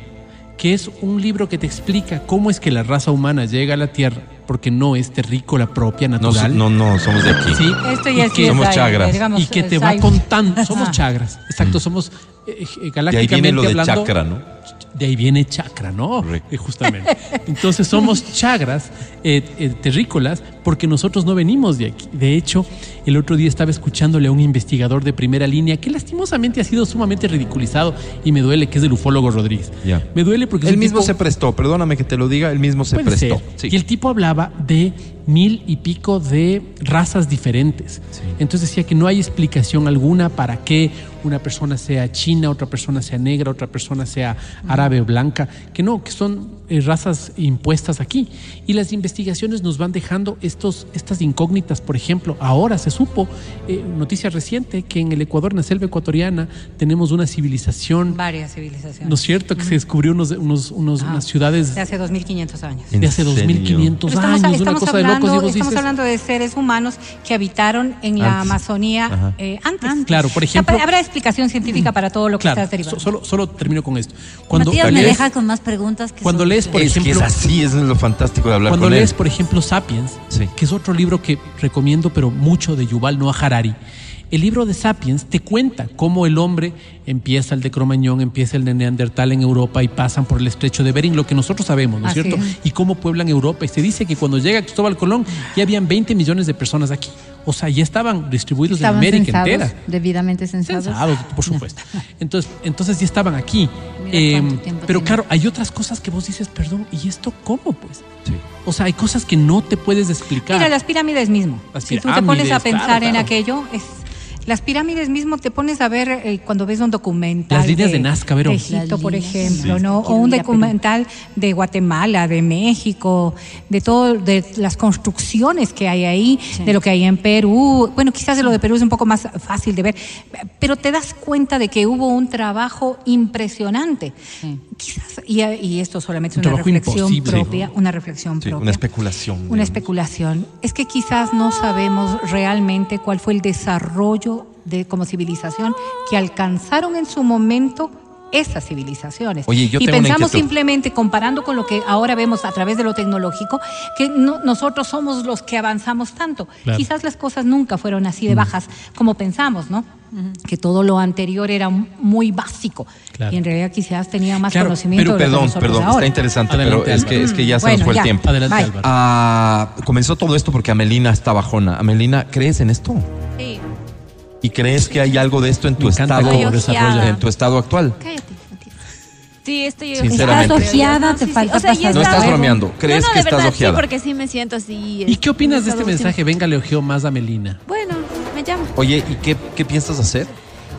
[SPEAKER 4] que es un libro que te explica cómo es que la raza humana llega a la Tierra, porque no es terrícola propia,
[SPEAKER 2] No,
[SPEAKER 4] natural.
[SPEAKER 2] no, no, somos de aquí.
[SPEAKER 4] Sí,
[SPEAKER 7] Esto
[SPEAKER 4] y que-
[SPEAKER 2] somos
[SPEAKER 7] es ahí,
[SPEAKER 2] chagras.
[SPEAKER 7] digamos,
[SPEAKER 4] y que te va contando. Somos chagras. Exacto, somos eh, eh,
[SPEAKER 2] De ahí
[SPEAKER 4] galácticamente
[SPEAKER 2] viene lo de
[SPEAKER 4] hablando,
[SPEAKER 2] chakra, ¿no?
[SPEAKER 4] De ahí viene chakra, ¿no?
[SPEAKER 2] Correcto.
[SPEAKER 4] Eh, Justamente. Entonces somos chagras eh, eh, terrícolas porque nosotros no venimos de aquí. De hecho, el otro día estaba escuchándole a un investigador de primera línea que lastimosamente ha sido sumamente ridiculizado y me duele, que es el ufólogo Rodríguez. Me duele porque es
[SPEAKER 2] Él mismo
[SPEAKER 4] tipo-
[SPEAKER 2] se prestó, perdóname que te lo diga, él mismo se prestó. Sí.
[SPEAKER 4] Y el tipo hablaba de mil y pico de razas diferentes. Entonces decía que no hay explicación alguna para que una persona sea china, otra persona sea negra, otra persona sea árabe blanca, que no, que son eh, razas impuestas aquí. Y las investigaciones nos van dejando estos, estas incógnitas. Por ejemplo, ahora se supo, eh, noticia reciente, que en el Ecuador, en la selva ecuatoriana, tenemos una civilización,
[SPEAKER 7] Varias civilizaciones.
[SPEAKER 4] ¿no es cierto? Que se descubrió unos, unos, unos-
[SPEAKER 7] Ajá.
[SPEAKER 4] unas ciudades
[SPEAKER 7] De hace 2500 años.
[SPEAKER 2] ¿En
[SPEAKER 4] de hace
[SPEAKER 2] serio?
[SPEAKER 4] 2500
[SPEAKER 7] Pero estamos,
[SPEAKER 4] años, una
[SPEAKER 7] estamos
[SPEAKER 4] cosa de
[SPEAKER 7] hablando,
[SPEAKER 4] locos y vos
[SPEAKER 7] estamos
[SPEAKER 4] dices,
[SPEAKER 7] hablando de seres humanos que habitaron en la
[SPEAKER 2] Antes.
[SPEAKER 7] Amazonía eh, antes.
[SPEAKER 4] Claro, por ejemplo-
[SPEAKER 7] habrá explicación científica para todo lo que
[SPEAKER 4] claro,
[SPEAKER 7] estás derivando.
[SPEAKER 4] so- solo, solo termino con esto. Cuando
[SPEAKER 3] Matías me deja con más preguntas que
[SPEAKER 4] cuando
[SPEAKER 3] solo-
[SPEAKER 4] lees, por
[SPEAKER 2] es que es así, es lo fantástico de hablar
[SPEAKER 4] cuando
[SPEAKER 2] con
[SPEAKER 4] lees,
[SPEAKER 2] él.
[SPEAKER 4] por ejemplo, Sapiens,
[SPEAKER 2] Sí.
[SPEAKER 4] que es otro libro que recomiendo, pero mucho de Yuval Noah Harari, El libro de Sapiens te cuenta cómo el hombre empieza el de Cromañón, empieza el de Neandertal en Europa y pasan por el estrecho de Bering, lo que nosotros sabemos, ¿no es
[SPEAKER 7] Así
[SPEAKER 4] cierto?
[SPEAKER 7] es.
[SPEAKER 4] Y cómo pueblan Europa. Y se dice que cuando llega Cristóbal Colón ya habían 20 millones de personas aquí. O sea, ya estaban distribuidos
[SPEAKER 3] Estaban
[SPEAKER 4] en América
[SPEAKER 3] censados,
[SPEAKER 4] entera.
[SPEAKER 3] debidamente censados.
[SPEAKER 4] Censados, por supuesto. Entonces, entonces ya estaban aquí. <laughs> Eh, pero
[SPEAKER 3] tiene.
[SPEAKER 4] claro, hay otras cosas que vos dices, perdón, ¿y esto cómo pues?
[SPEAKER 2] Sí.
[SPEAKER 4] O sea, hay cosas que no te puedes explicar.
[SPEAKER 7] Mira, las pirámides mismo.
[SPEAKER 4] Las
[SPEAKER 7] si tú te pones a
[SPEAKER 4] pirámides,
[SPEAKER 7] pensar
[SPEAKER 4] claro,
[SPEAKER 7] en
[SPEAKER 4] claro.
[SPEAKER 7] aquello, es las pirámides mismo te pones a ver eh, cuando ves un documental
[SPEAKER 4] Las líneas de Nazca, Vero.
[SPEAKER 7] de Egipto, por ejemplo,
[SPEAKER 3] sí.
[SPEAKER 7] ¿no? O un documental de Guatemala, de México, de todo, de las construcciones que hay ahí, de lo que hay en Perú. Bueno, quizás de lo de Perú es un poco más fácil de ver, pero te das cuenta de que hubo un trabajo impresionante.
[SPEAKER 3] Sí.
[SPEAKER 7] Quizás, y, y esto solamente es
[SPEAKER 4] Un
[SPEAKER 7] una reflexión propia, una reflexión propia.
[SPEAKER 2] una especulación.
[SPEAKER 7] Una
[SPEAKER 2] digamos.
[SPEAKER 7] especulación. Es que quizás no sabemos realmente cuál fue el desarrollo de, como civilización que alcanzaron en su momento esas civilizaciones.
[SPEAKER 2] Oye, yo
[SPEAKER 7] y
[SPEAKER 2] tengo
[SPEAKER 7] pensamos simplemente, comparando con lo que ahora vemos a través de lo tecnológico, que no- nosotros somos los que avanzamos tanto.
[SPEAKER 4] Claro.
[SPEAKER 7] Quizás las cosas nunca fueron así de bajas como pensamos, ¿no? Que todo lo anterior era muy básico.
[SPEAKER 4] Claro.
[SPEAKER 7] Y en realidad quizás tenían más
[SPEAKER 4] Claro,
[SPEAKER 7] conocimiento
[SPEAKER 2] Pero
[SPEAKER 7] de lo que
[SPEAKER 2] perdón, perdón,
[SPEAKER 7] ahora.
[SPEAKER 2] está interesante,
[SPEAKER 4] Adelante,
[SPEAKER 2] pero es que, es que ya se
[SPEAKER 7] Bueno,
[SPEAKER 2] nos fue
[SPEAKER 7] ya.
[SPEAKER 2] el tiempo.
[SPEAKER 4] Adelante.
[SPEAKER 2] Ah, comenzó todo esto porque Amelina está bajona. Amelina, ¿crees en esto?
[SPEAKER 5] Sí.
[SPEAKER 2] ¿Y crees que hay algo de esto en tu estado, en tu estado actual?
[SPEAKER 5] Cállate. Sí, estoy
[SPEAKER 2] Sinceramente.
[SPEAKER 3] Estás ojeada, te falta
[SPEAKER 5] O sea,
[SPEAKER 3] pasar
[SPEAKER 2] No
[SPEAKER 5] está-
[SPEAKER 2] estás bromeando. ¿Crees
[SPEAKER 5] no, no,
[SPEAKER 2] que
[SPEAKER 5] de
[SPEAKER 2] estás
[SPEAKER 5] verdad,
[SPEAKER 2] ojeada?
[SPEAKER 5] Sí, porque sí me siento así.
[SPEAKER 4] ¿Y qué opinas de este
[SPEAKER 5] último.
[SPEAKER 4] mensaje? Venga, le ojeó más a Melina.
[SPEAKER 5] Bueno, me llama.
[SPEAKER 2] Oye, ¿y qué, qué piensas hacer?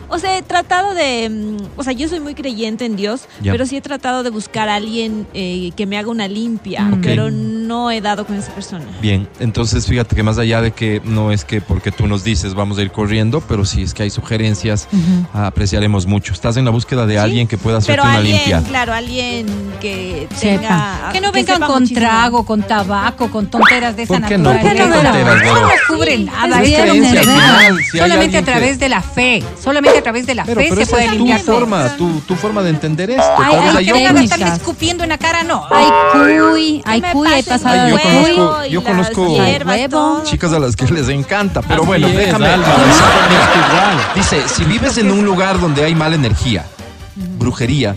[SPEAKER 5] O sea, he tratado de. mm, O sea, yo soy muy creyente en Dios, pero sí he tratado de buscar a alguien eh, que me haga una limpia, pero no he dado con esa persona.
[SPEAKER 2] Bien, entonces fíjate que más allá de que no es que porque tú nos dices vamos a ir corriendo, pero si es que hay sugerencias, apreciaremos mucho. Estás en la búsqueda de alguien que pueda hacerte
[SPEAKER 5] Pero
[SPEAKER 2] una
[SPEAKER 5] alguien,
[SPEAKER 2] limpia.
[SPEAKER 5] claro, alguien que
[SPEAKER 3] Sepa.
[SPEAKER 5] tenga.
[SPEAKER 7] Que no vengan con
[SPEAKER 5] muchísimo.
[SPEAKER 7] trago, con tabaco, con tonteras de esa
[SPEAKER 2] ¿Por qué no?
[SPEAKER 7] naturaleza.
[SPEAKER 2] ¿Por qué
[SPEAKER 7] Eso
[SPEAKER 2] Vero?
[SPEAKER 7] no cubre nada.
[SPEAKER 2] Es
[SPEAKER 7] no
[SPEAKER 2] creencia, al final, si
[SPEAKER 7] solamente a través
[SPEAKER 2] que-
[SPEAKER 7] de la fe. Solamente a través de la
[SPEAKER 2] Pero,
[SPEAKER 7] fe
[SPEAKER 2] pero
[SPEAKER 7] se
[SPEAKER 2] esa
[SPEAKER 7] puede
[SPEAKER 2] es tu
[SPEAKER 7] limpiar todo.
[SPEAKER 2] forma, tu, tu forma de entender esto. Hay
[SPEAKER 7] Que a
[SPEAKER 2] otras.
[SPEAKER 7] estarle
[SPEAKER 3] técnicas.
[SPEAKER 7] escupiendo en la cara, no.
[SPEAKER 3] Hay cuy, hay cuy, hay pasada
[SPEAKER 2] Ay, yo conozco- yo conozco
[SPEAKER 5] hierbas.
[SPEAKER 2] Chicas a las que les encanta, pero
[SPEAKER 4] Así
[SPEAKER 2] bueno,
[SPEAKER 4] es,
[SPEAKER 2] déjame. Dice, si vives en un lugar donde hay mala energía, brujería,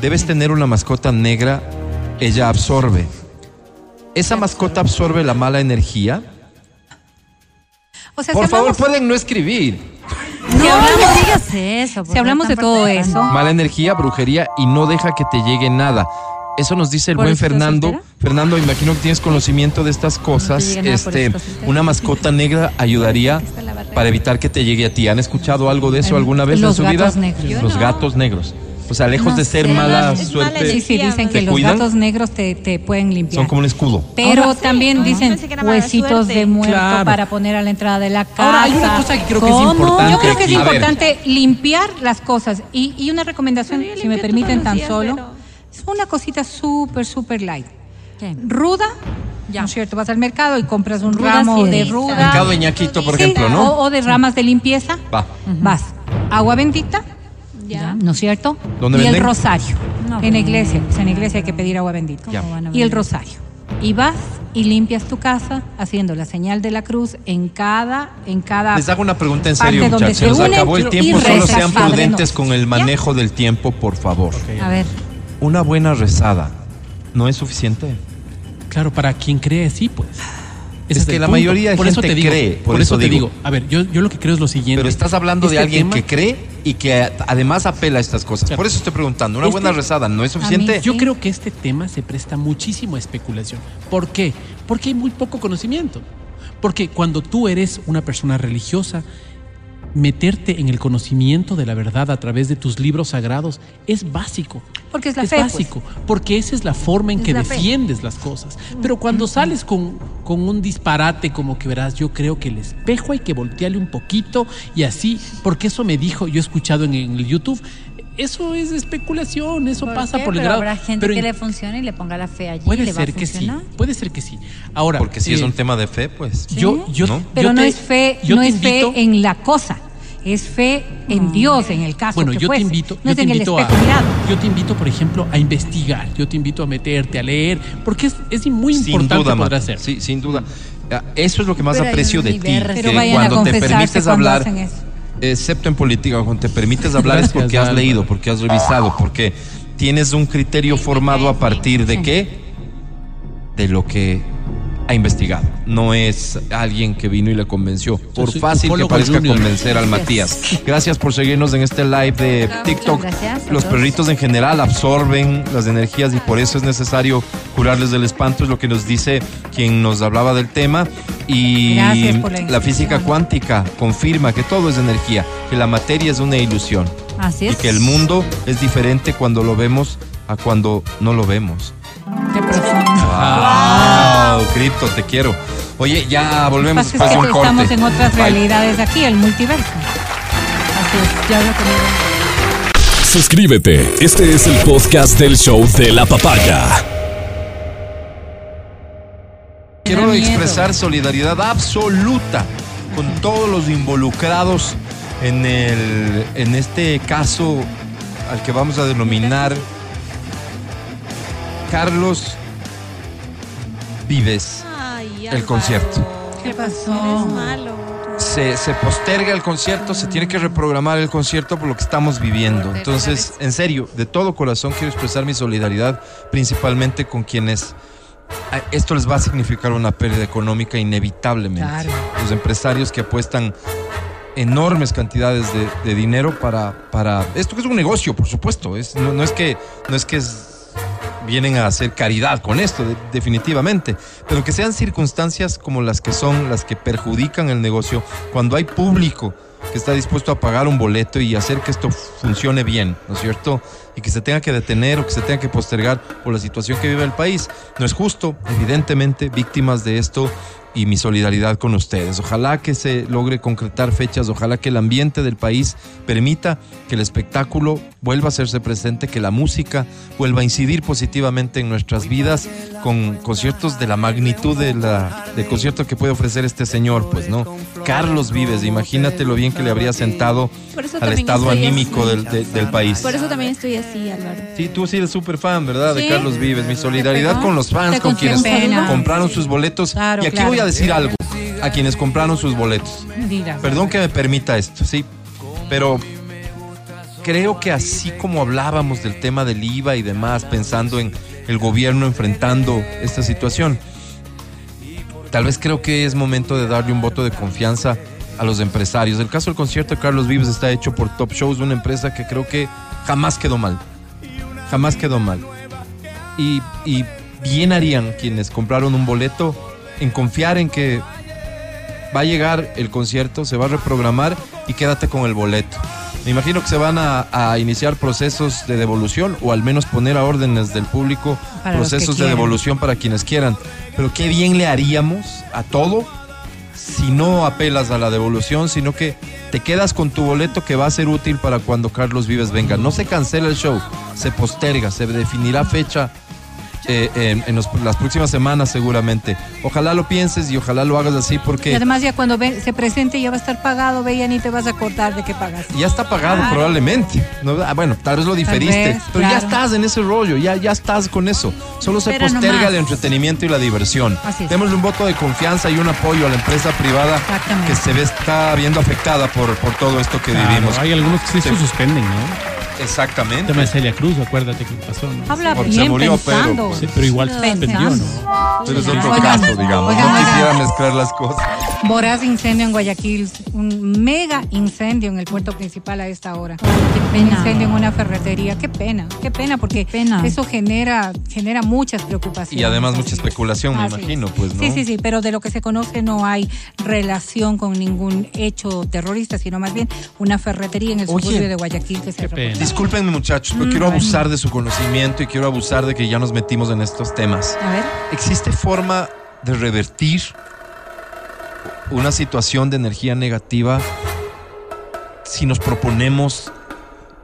[SPEAKER 2] debes tener una mascota negra, ella absorbe. ¿Esa mascota absorbe la mala energía?
[SPEAKER 7] O sea,
[SPEAKER 2] Por
[SPEAKER 7] si
[SPEAKER 2] favor,
[SPEAKER 7] hablamos,
[SPEAKER 2] pueden no escribir.
[SPEAKER 3] No, no digas eso.
[SPEAKER 7] si hablamos de todo eso,
[SPEAKER 2] Mala energía, brujería y no deja que te llegue nada. Eso nos dice el
[SPEAKER 3] ¿Por
[SPEAKER 2] buen Fernando.
[SPEAKER 3] soltera?
[SPEAKER 2] Fernando, imagino que tienes conocimiento de estas cosas. este, una mascota negra ayudaría para evitar que te llegue a ti. ¿Han escuchado algo de eso alguna vez
[SPEAKER 7] los
[SPEAKER 2] en su vida?
[SPEAKER 7] gatos negros.
[SPEAKER 2] Los gatos negros. O sea, lejos
[SPEAKER 3] No
[SPEAKER 2] de ser
[SPEAKER 3] sé.
[SPEAKER 2] mala
[SPEAKER 5] Es mala
[SPEAKER 2] suerte,
[SPEAKER 7] sí, sí, dicen que
[SPEAKER 2] ¿Te
[SPEAKER 7] los
[SPEAKER 2] cuidan?
[SPEAKER 7] gatos negros te, te pueden limpiar.
[SPEAKER 2] son como un escudo.
[SPEAKER 7] Pero también dicen
[SPEAKER 5] Pensé que era mala
[SPEAKER 7] huesitos
[SPEAKER 5] suerte.
[SPEAKER 7] de muerto
[SPEAKER 4] Claro.
[SPEAKER 7] para poner a la entrada de la casa.
[SPEAKER 4] Ahora, hay una cosa que creo que es
[SPEAKER 7] ¿Cómo?
[SPEAKER 4] importante
[SPEAKER 7] Yo creo que es importante limpiar las cosas. Y, y una recomendación, si me permiten tan
[SPEAKER 5] días,
[SPEAKER 7] solo,
[SPEAKER 5] pero-
[SPEAKER 7] es una cosita súper, súper light.
[SPEAKER 3] ¿Qué?
[SPEAKER 7] Ruda,
[SPEAKER 3] Ya.
[SPEAKER 7] ¿no es cierto? Vas al mercado y compras un
[SPEAKER 3] Ruda
[SPEAKER 7] ramo
[SPEAKER 3] sí
[SPEAKER 7] de ruda.
[SPEAKER 2] Mercado de ñaquito, por
[SPEAKER 7] Sí,
[SPEAKER 2] ejemplo, ¿no?
[SPEAKER 7] O, o de ramas de limpieza.
[SPEAKER 2] Va.
[SPEAKER 7] Vas. Agua bendita,
[SPEAKER 5] Ya.
[SPEAKER 7] ¿no es cierto?
[SPEAKER 2] ¿Dónde
[SPEAKER 7] y el rosario.
[SPEAKER 3] No,
[SPEAKER 7] en la iglesia. pues en la iglesia hay que pedir agua bendita.
[SPEAKER 3] ¿Cómo van a
[SPEAKER 7] Y el rosario. Y vas y limpias tu casa haciendo la señal de la cruz en cada, en cada.
[SPEAKER 2] Les hago una pregunta en serio, muchachos. Se nos acabó el tiempo. Solo sean
[SPEAKER 7] Padre
[SPEAKER 2] prudentes con el
[SPEAKER 7] ¿Ya?
[SPEAKER 2] manejo del tiempo, por favor.
[SPEAKER 3] A ver,
[SPEAKER 2] Una buena rezada no es suficiente.
[SPEAKER 4] Claro, para quien cree, sí, pues. Ese
[SPEAKER 2] Es que la
[SPEAKER 4] punto.
[SPEAKER 2] mayoría de
[SPEAKER 4] por eso
[SPEAKER 2] gente
[SPEAKER 4] te digo,
[SPEAKER 2] cree,
[SPEAKER 4] Por,
[SPEAKER 2] por
[SPEAKER 4] eso,
[SPEAKER 2] eso
[SPEAKER 4] te
[SPEAKER 2] digo.
[SPEAKER 4] digo. A ver, yo, yo lo que creo es lo siguiente.
[SPEAKER 2] Pero estás hablando de
[SPEAKER 4] Este
[SPEAKER 2] alguien
[SPEAKER 4] tema-
[SPEAKER 2] que cree y que además apela a estas cosas.
[SPEAKER 4] Claro.
[SPEAKER 2] Por eso estoy preguntando, ¿una
[SPEAKER 4] Este-
[SPEAKER 2] buena rezada no es suficiente?
[SPEAKER 7] mí
[SPEAKER 4] Yo
[SPEAKER 7] Sí.
[SPEAKER 4] creo que este tema se presta muchísimo a especulación. ¿Por qué? Porque hay muy poco conocimiento. Porque cuando tú eres una persona religiosa, meterte en el conocimiento de la verdad a través de tus libros sagrados es básico.
[SPEAKER 7] Porque es la
[SPEAKER 4] es
[SPEAKER 7] fe, pues.
[SPEAKER 4] básico, porque esa es la forma en
[SPEAKER 7] Es
[SPEAKER 4] que
[SPEAKER 7] la fe.
[SPEAKER 4] defiendes las cosas. Pero cuando sales con, con un disparate como que verás, yo creo que el espejo hay que voltearle un poquito y así, porque eso me dijo, yo he escuchado en, en el YouTube, eso es especulación, eso
[SPEAKER 3] ¿por
[SPEAKER 4] pasa
[SPEAKER 3] qué?
[SPEAKER 4] por el
[SPEAKER 3] Pero
[SPEAKER 4] grado.
[SPEAKER 3] habrá gente
[SPEAKER 4] pero
[SPEAKER 3] que
[SPEAKER 4] en-
[SPEAKER 3] le funcione y le ponga la fe allí. y
[SPEAKER 4] Puede
[SPEAKER 3] le va a
[SPEAKER 4] ser que sí, puede ser que sí. Ahora,
[SPEAKER 2] Porque si es
[SPEAKER 4] eh,
[SPEAKER 2] un tema de fe, pues.
[SPEAKER 4] yo, yo,
[SPEAKER 2] ¿No?
[SPEAKER 4] yo
[SPEAKER 7] Pero no
[SPEAKER 4] te-
[SPEAKER 7] es fe,
[SPEAKER 4] yo
[SPEAKER 7] no es fe en la cosa. Es fe en Dios, en el caso
[SPEAKER 4] Bueno,
[SPEAKER 7] que
[SPEAKER 4] yo
[SPEAKER 7] fuese.
[SPEAKER 4] te invito,
[SPEAKER 7] no
[SPEAKER 4] yo
[SPEAKER 7] es
[SPEAKER 4] te
[SPEAKER 7] en el
[SPEAKER 4] invito a, yo te invito, por ejemplo, a investigar. Yo te invito a meterte, a leer, porque es, es muy
[SPEAKER 2] Sin
[SPEAKER 4] importante
[SPEAKER 2] duda,
[SPEAKER 4] poder hacer.
[SPEAKER 2] Sí, sin duda. Ah, Eso es lo que más
[SPEAKER 3] Pero
[SPEAKER 2] aprecio de ti. que cuando te permites hablar, excepto en política, cuando te permites hablar es porque has leído, porque has revisado, porque tienes un criterio formado a partir de qué? De lo que ha investigado. No es alguien que vino y le convenció. Por fácil que parezca
[SPEAKER 4] junior.
[SPEAKER 2] convencer al Matías. Gracias por seguirnos en este live de TikTok. Los perritos en general absorben las energías y por eso es necesario curarles del espanto, es lo que nos dice quien nos hablaba del tema. Y
[SPEAKER 7] la
[SPEAKER 2] la física cuántica confirma que todo es energía, que la materia es una ilusión
[SPEAKER 3] Así
[SPEAKER 2] y
[SPEAKER 3] es.
[SPEAKER 2] que el mundo es diferente cuando lo vemos a cuando no lo vemos.
[SPEAKER 7] Qué profundo.
[SPEAKER 2] ¡Wow! Cripto, te quiero. Oye, ya
[SPEAKER 7] Lo que
[SPEAKER 2] volvemos
[SPEAKER 7] pasa
[SPEAKER 2] después
[SPEAKER 7] es
[SPEAKER 2] de
[SPEAKER 7] que
[SPEAKER 2] un corte.
[SPEAKER 7] estamos en otras
[SPEAKER 2] Bye.
[SPEAKER 7] realidades aquí, el multiverso. Así es, ya lo tenemos.
[SPEAKER 1] Suscríbete. Este es el podcast del show de la papaya.
[SPEAKER 2] Quiero expresar solidaridad absoluta con todos los involucrados en, el, en este caso al que vamos a denominar Carlos Vives.
[SPEAKER 5] Ay,
[SPEAKER 2] El concierto.
[SPEAKER 7] ¿Qué pasó?
[SPEAKER 5] Eres malo.
[SPEAKER 2] Se, se posterga el concierto, se tiene que reprogramar el concierto por lo que estamos viviendo. Entonces, en serio, de todo corazón quiero expresar mi solidaridad, principalmente con quienes esto les va a significar una pérdida económica inevitablemente.
[SPEAKER 7] Claro.
[SPEAKER 2] Los empresarios que apuestan enormes cantidades de, de dinero para, para esto que es un negocio, por supuesto. Es, no, no es que no es que es- vienen a hacer caridad con esto, de- definitivamente, pero que sean circunstancias como las que son, las que perjudican el negocio, cuando hay público que está dispuesto a pagar un boleto y hacer que esto funcione bien, ¿no es cierto? Y que se tenga que detener o que se tenga que postergar por la situación que vive el país. No es justo, evidentemente, víctimas de esto y mi solidaridad con ustedes. Ojalá que se logre concretar fechas, ojalá que el ambiente del país permita que el espectáculo vuelva a hacerse presente, que la música vuelva a incidir positivamente en nuestras vidas con conciertos de la magnitud de la, del concierto que puede ofrecer este señor, pues, ¿no? Carlos Vives, imagínate lo bien que le habría sentado al estado anímico del, de- del país.
[SPEAKER 5] Por eso también estoy así, Álvaro.
[SPEAKER 2] Sí, tú sí eres súper fan, ¿verdad? De. Carlos Vives. Mi solidaridad con los fans, con quienes
[SPEAKER 3] pena.
[SPEAKER 2] compraron sus boletos.
[SPEAKER 7] Claro,
[SPEAKER 2] y aquí
[SPEAKER 7] claro.
[SPEAKER 2] voy a decir algo a quienes compraron sus boletos.
[SPEAKER 7] Diga.
[SPEAKER 2] Perdón que me permita esto, sí, pero creo que así como hablábamos del tema del IVA y demás, pensando en el gobierno enfrentando esta situación, tal vez creo que es momento de darle un voto de confianza a los empresarios. El caso del concierto de Carlos Vives está hecho por Top Shows, una empresa que creo que jamás quedó mal. Jamás quedó mal. Y, y bien harían quienes compraron un boleto en confiar en que va a llegar el concierto, se va a reprogramar y quédate con el boleto. Me imagino que se van a, a iniciar procesos de devolución o al menos poner a órdenes del público
[SPEAKER 7] Para
[SPEAKER 2] procesos de devolución para quienes quieran. Pero qué bien le haríamos a todo si no apelas a la devolución, sino que te quedas con tu boleto que va a ser útil para cuando Carlos Vives venga. No se cancela el show, se posterga, se definirá fecha eh, en, en los- las próximas semanas seguramente. Ojalá lo pienses y ojalá lo hagas así
[SPEAKER 7] Y
[SPEAKER 2] porque
[SPEAKER 7] además ya cuando ve- se presente ya va a estar pagado, ve, ya ni te vas a acordar de que pagaste.
[SPEAKER 2] ya está pagado
[SPEAKER 7] Claro.
[SPEAKER 2] probablemente. No, ah, bueno, tal vez lo diferiste,
[SPEAKER 7] vez,
[SPEAKER 2] pero ya estás en ese rollo, ya, ya estás con eso. Solo se
[SPEAKER 3] Espera
[SPEAKER 2] posterga
[SPEAKER 3] nomás.
[SPEAKER 2] el entretenimiento y la diversión.
[SPEAKER 7] Así es.
[SPEAKER 2] Démosle un voto de confianza y un apoyo a la empresa privada que se ve está viendo afectada por, por todo esto que
[SPEAKER 4] Claro,
[SPEAKER 2] vivimos.
[SPEAKER 4] Hay algunos que sí se suspenden, ¿no? El
[SPEAKER 2] Exactamente.
[SPEAKER 4] tema de Celia Cruz, acuérdate que pasó, ¿no?
[SPEAKER 7] Habla
[SPEAKER 2] Porque
[SPEAKER 7] bien
[SPEAKER 2] se murió, pero,
[SPEAKER 7] pensando.
[SPEAKER 2] pues,
[SPEAKER 4] Sí, pero igual se suspendió, ¿no?
[SPEAKER 2] Pero es otro
[SPEAKER 7] Oigan,
[SPEAKER 2] caso, digamos.
[SPEAKER 7] oigan,
[SPEAKER 2] no quisiera mezclar las cosas.
[SPEAKER 7] Voraz incendio en Guayaquil, un mega incendio en el puerto principal a esta hora.
[SPEAKER 3] qué
[SPEAKER 7] Un incendio en una ferretería. Qué pena, qué pena, porque
[SPEAKER 3] pena.
[SPEAKER 7] eso genera, genera muchas preocupaciones.
[SPEAKER 2] Y además mucha especulación, me
[SPEAKER 7] Así es.
[SPEAKER 2] imagino, pues, ¿no?
[SPEAKER 7] Sí, sí, sí, pero de lo que se conoce no hay relación con ningún hecho terrorista, sino más bien una ferretería en el
[SPEAKER 2] Oye.
[SPEAKER 7] suburbio de Guayaquil que se
[SPEAKER 4] Qué pena.
[SPEAKER 2] Discúlpenme, muchachos, pero quiero abusar de su conocimiento y quiero abusar de que ya nos metimos en estos temas.
[SPEAKER 7] A ver.
[SPEAKER 2] ¿Existe forma de revertir una situación de energía negativa si nos proponemos,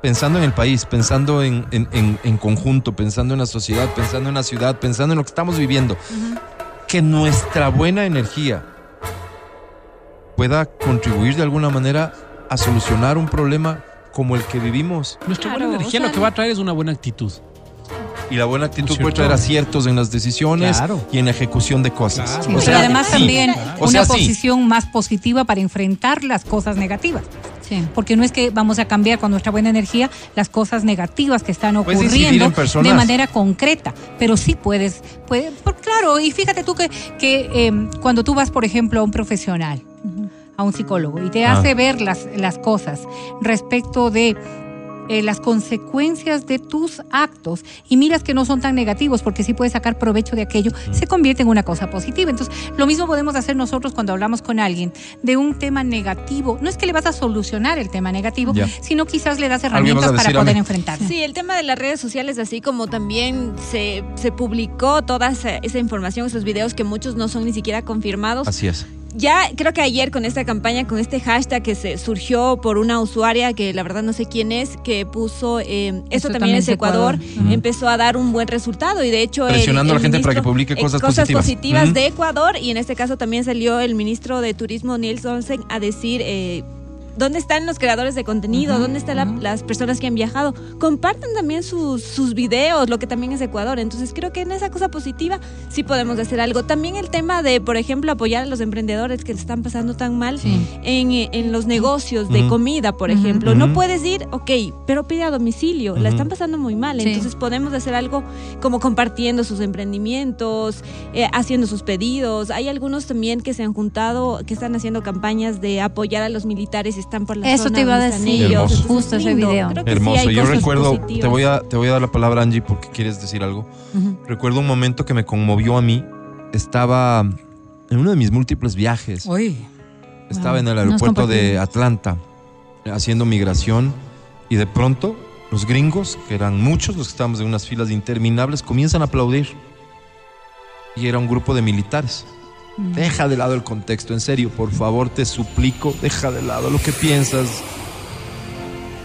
[SPEAKER 2] pensando en el país, pensando en, en- en- en conjunto, pensando en la sociedad, pensando en la ciudad, pensando en lo que estamos viviendo, que nuestra buena energía pueda contribuir de alguna manera a solucionar un problema como el que vivimos?
[SPEAKER 4] Nuestra
[SPEAKER 7] Claro,
[SPEAKER 4] buena energía
[SPEAKER 7] o sea,
[SPEAKER 4] lo que va a traer es una buena actitud.
[SPEAKER 2] Y la buena actitud puede traer aciertos en las decisiones
[SPEAKER 4] Claro.
[SPEAKER 2] y en la ejecución de cosas.
[SPEAKER 4] Claro.
[SPEAKER 7] Sí,
[SPEAKER 2] O
[SPEAKER 7] pero
[SPEAKER 2] sea,
[SPEAKER 7] además
[SPEAKER 2] sí.
[SPEAKER 7] también
[SPEAKER 2] O
[SPEAKER 7] una
[SPEAKER 2] sí.
[SPEAKER 7] posición más positiva para enfrentar las cosas negativas.
[SPEAKER 3] Sí.
[SPEAKER 7] Porque no es que vamos a cambiar con nuestra buena energía las cosas negativas que están
[SPEAKER 2] Puedes
[SPEAKER 7] ocurriendo de manera concreta, pero sí puedes, puede, por- claro, y fíjate tú que, que eh, cuando tú vas, por ejemplo, a un profesional, a un psicólogo, y te
[SPEAKER 2] Ah.
[SPEAKER 7] hace ver las, las cosas respecto de eh, las consecuencias de tus actos y miras que no son tan negativos porque sí puedes sacar provecho de aquello, se convierte en una cosa positiva. Entonces, lo mismo podemos hacer nosotros cuando hablamos con alguien de un tema negativo. No es que le vas a solucionar el tema negativo, sino quizás le das herramientas para poder
[SPEAKER 2] Ame.
[SPEAKER 7] enfrentarse.
[SPEAKER 5] Sí, el tema de las redes sociales, así como también se, se publicó toda esa, esa información, esos videos que muchos no son ni siquiera confirmados.
[SPEAKER 2] Así es.
[SPEAKER 5] Ya creo que ayer con esta campaña, con este hashtag que se surgió por una usuaria que la verdad no sé quién es, que puso eh, esto también es Ecuador, empezó a dar un buen resultado y de hecho el-
[SPEAKER 2] Presionando a la gente para que publique
[SPEAKER 5] eh,
[SPEAKER 2] cosas positivas.
[SPEAKER 5] De Ecuador y en este caso también salió el ministro de Turismo Niels Olsen a decir eh, ¿Dónde están los creadores de contenido? ¿Dónde están la- las personas que han viajado? Comparten también sus, sus videos, lo que también es Ecuador. Entonces creo que en esa cosa positiva sí podemos hacer algo. También el tema de, por ejemplo, apoyar a los emprendedores que se están pasando tan mal en, en los negocios de comida, por ejemplo. No puedes ir, ok, pero pide a domicilio. La están pasando muy mal.
[SPEAKER 3] Sí.
[SPEAKER 5] Entonces podemos hacer algo como compartiendo sus emprendimientos, eh, haciendo sus pedidos. Hay algunos también que se han juntado, que están haciendo campañas de apoyar a los militares y están por la
[SPEAKER 3] Eso
[SPEAKER 5] zona
[SPEAKER 3] te iba a decir.
[SPEAKER 5] Entonces,
[SPEAKER 3] Justo
[SPEAKER 5] es
[SPEAKER 3] ese video.
[SPEAKER 5] Creo que sí
[SPEAKER 2] Hermoso.
[SPEAKER 5] hay
[SPEAKER 2] Yo
[SPEAKER 5] cosas
[SPEAKER 2] recuerdo,
[SPEAKER 5] positivas.
[SPEAKER 2] te voy, a, te voy a dar la palabra, Angie, porque quieres decir algo. Recuerdo un momento que me conmovió a mí. Estaba en uno de mis múltiples viajes.
[SPEAKER 7] Uy.
[SPEAKER 2] Estaba en el aeropuerto de. Atlanta haciendo migración y de pronto los gringos, que eran muchos los que estábamos en unas filas interminables, comienzan a aplaudir. Y era un grupo de militares. Deja de lado el contexto, en serio, por favor, te suplico, deja de lado lo que piensas.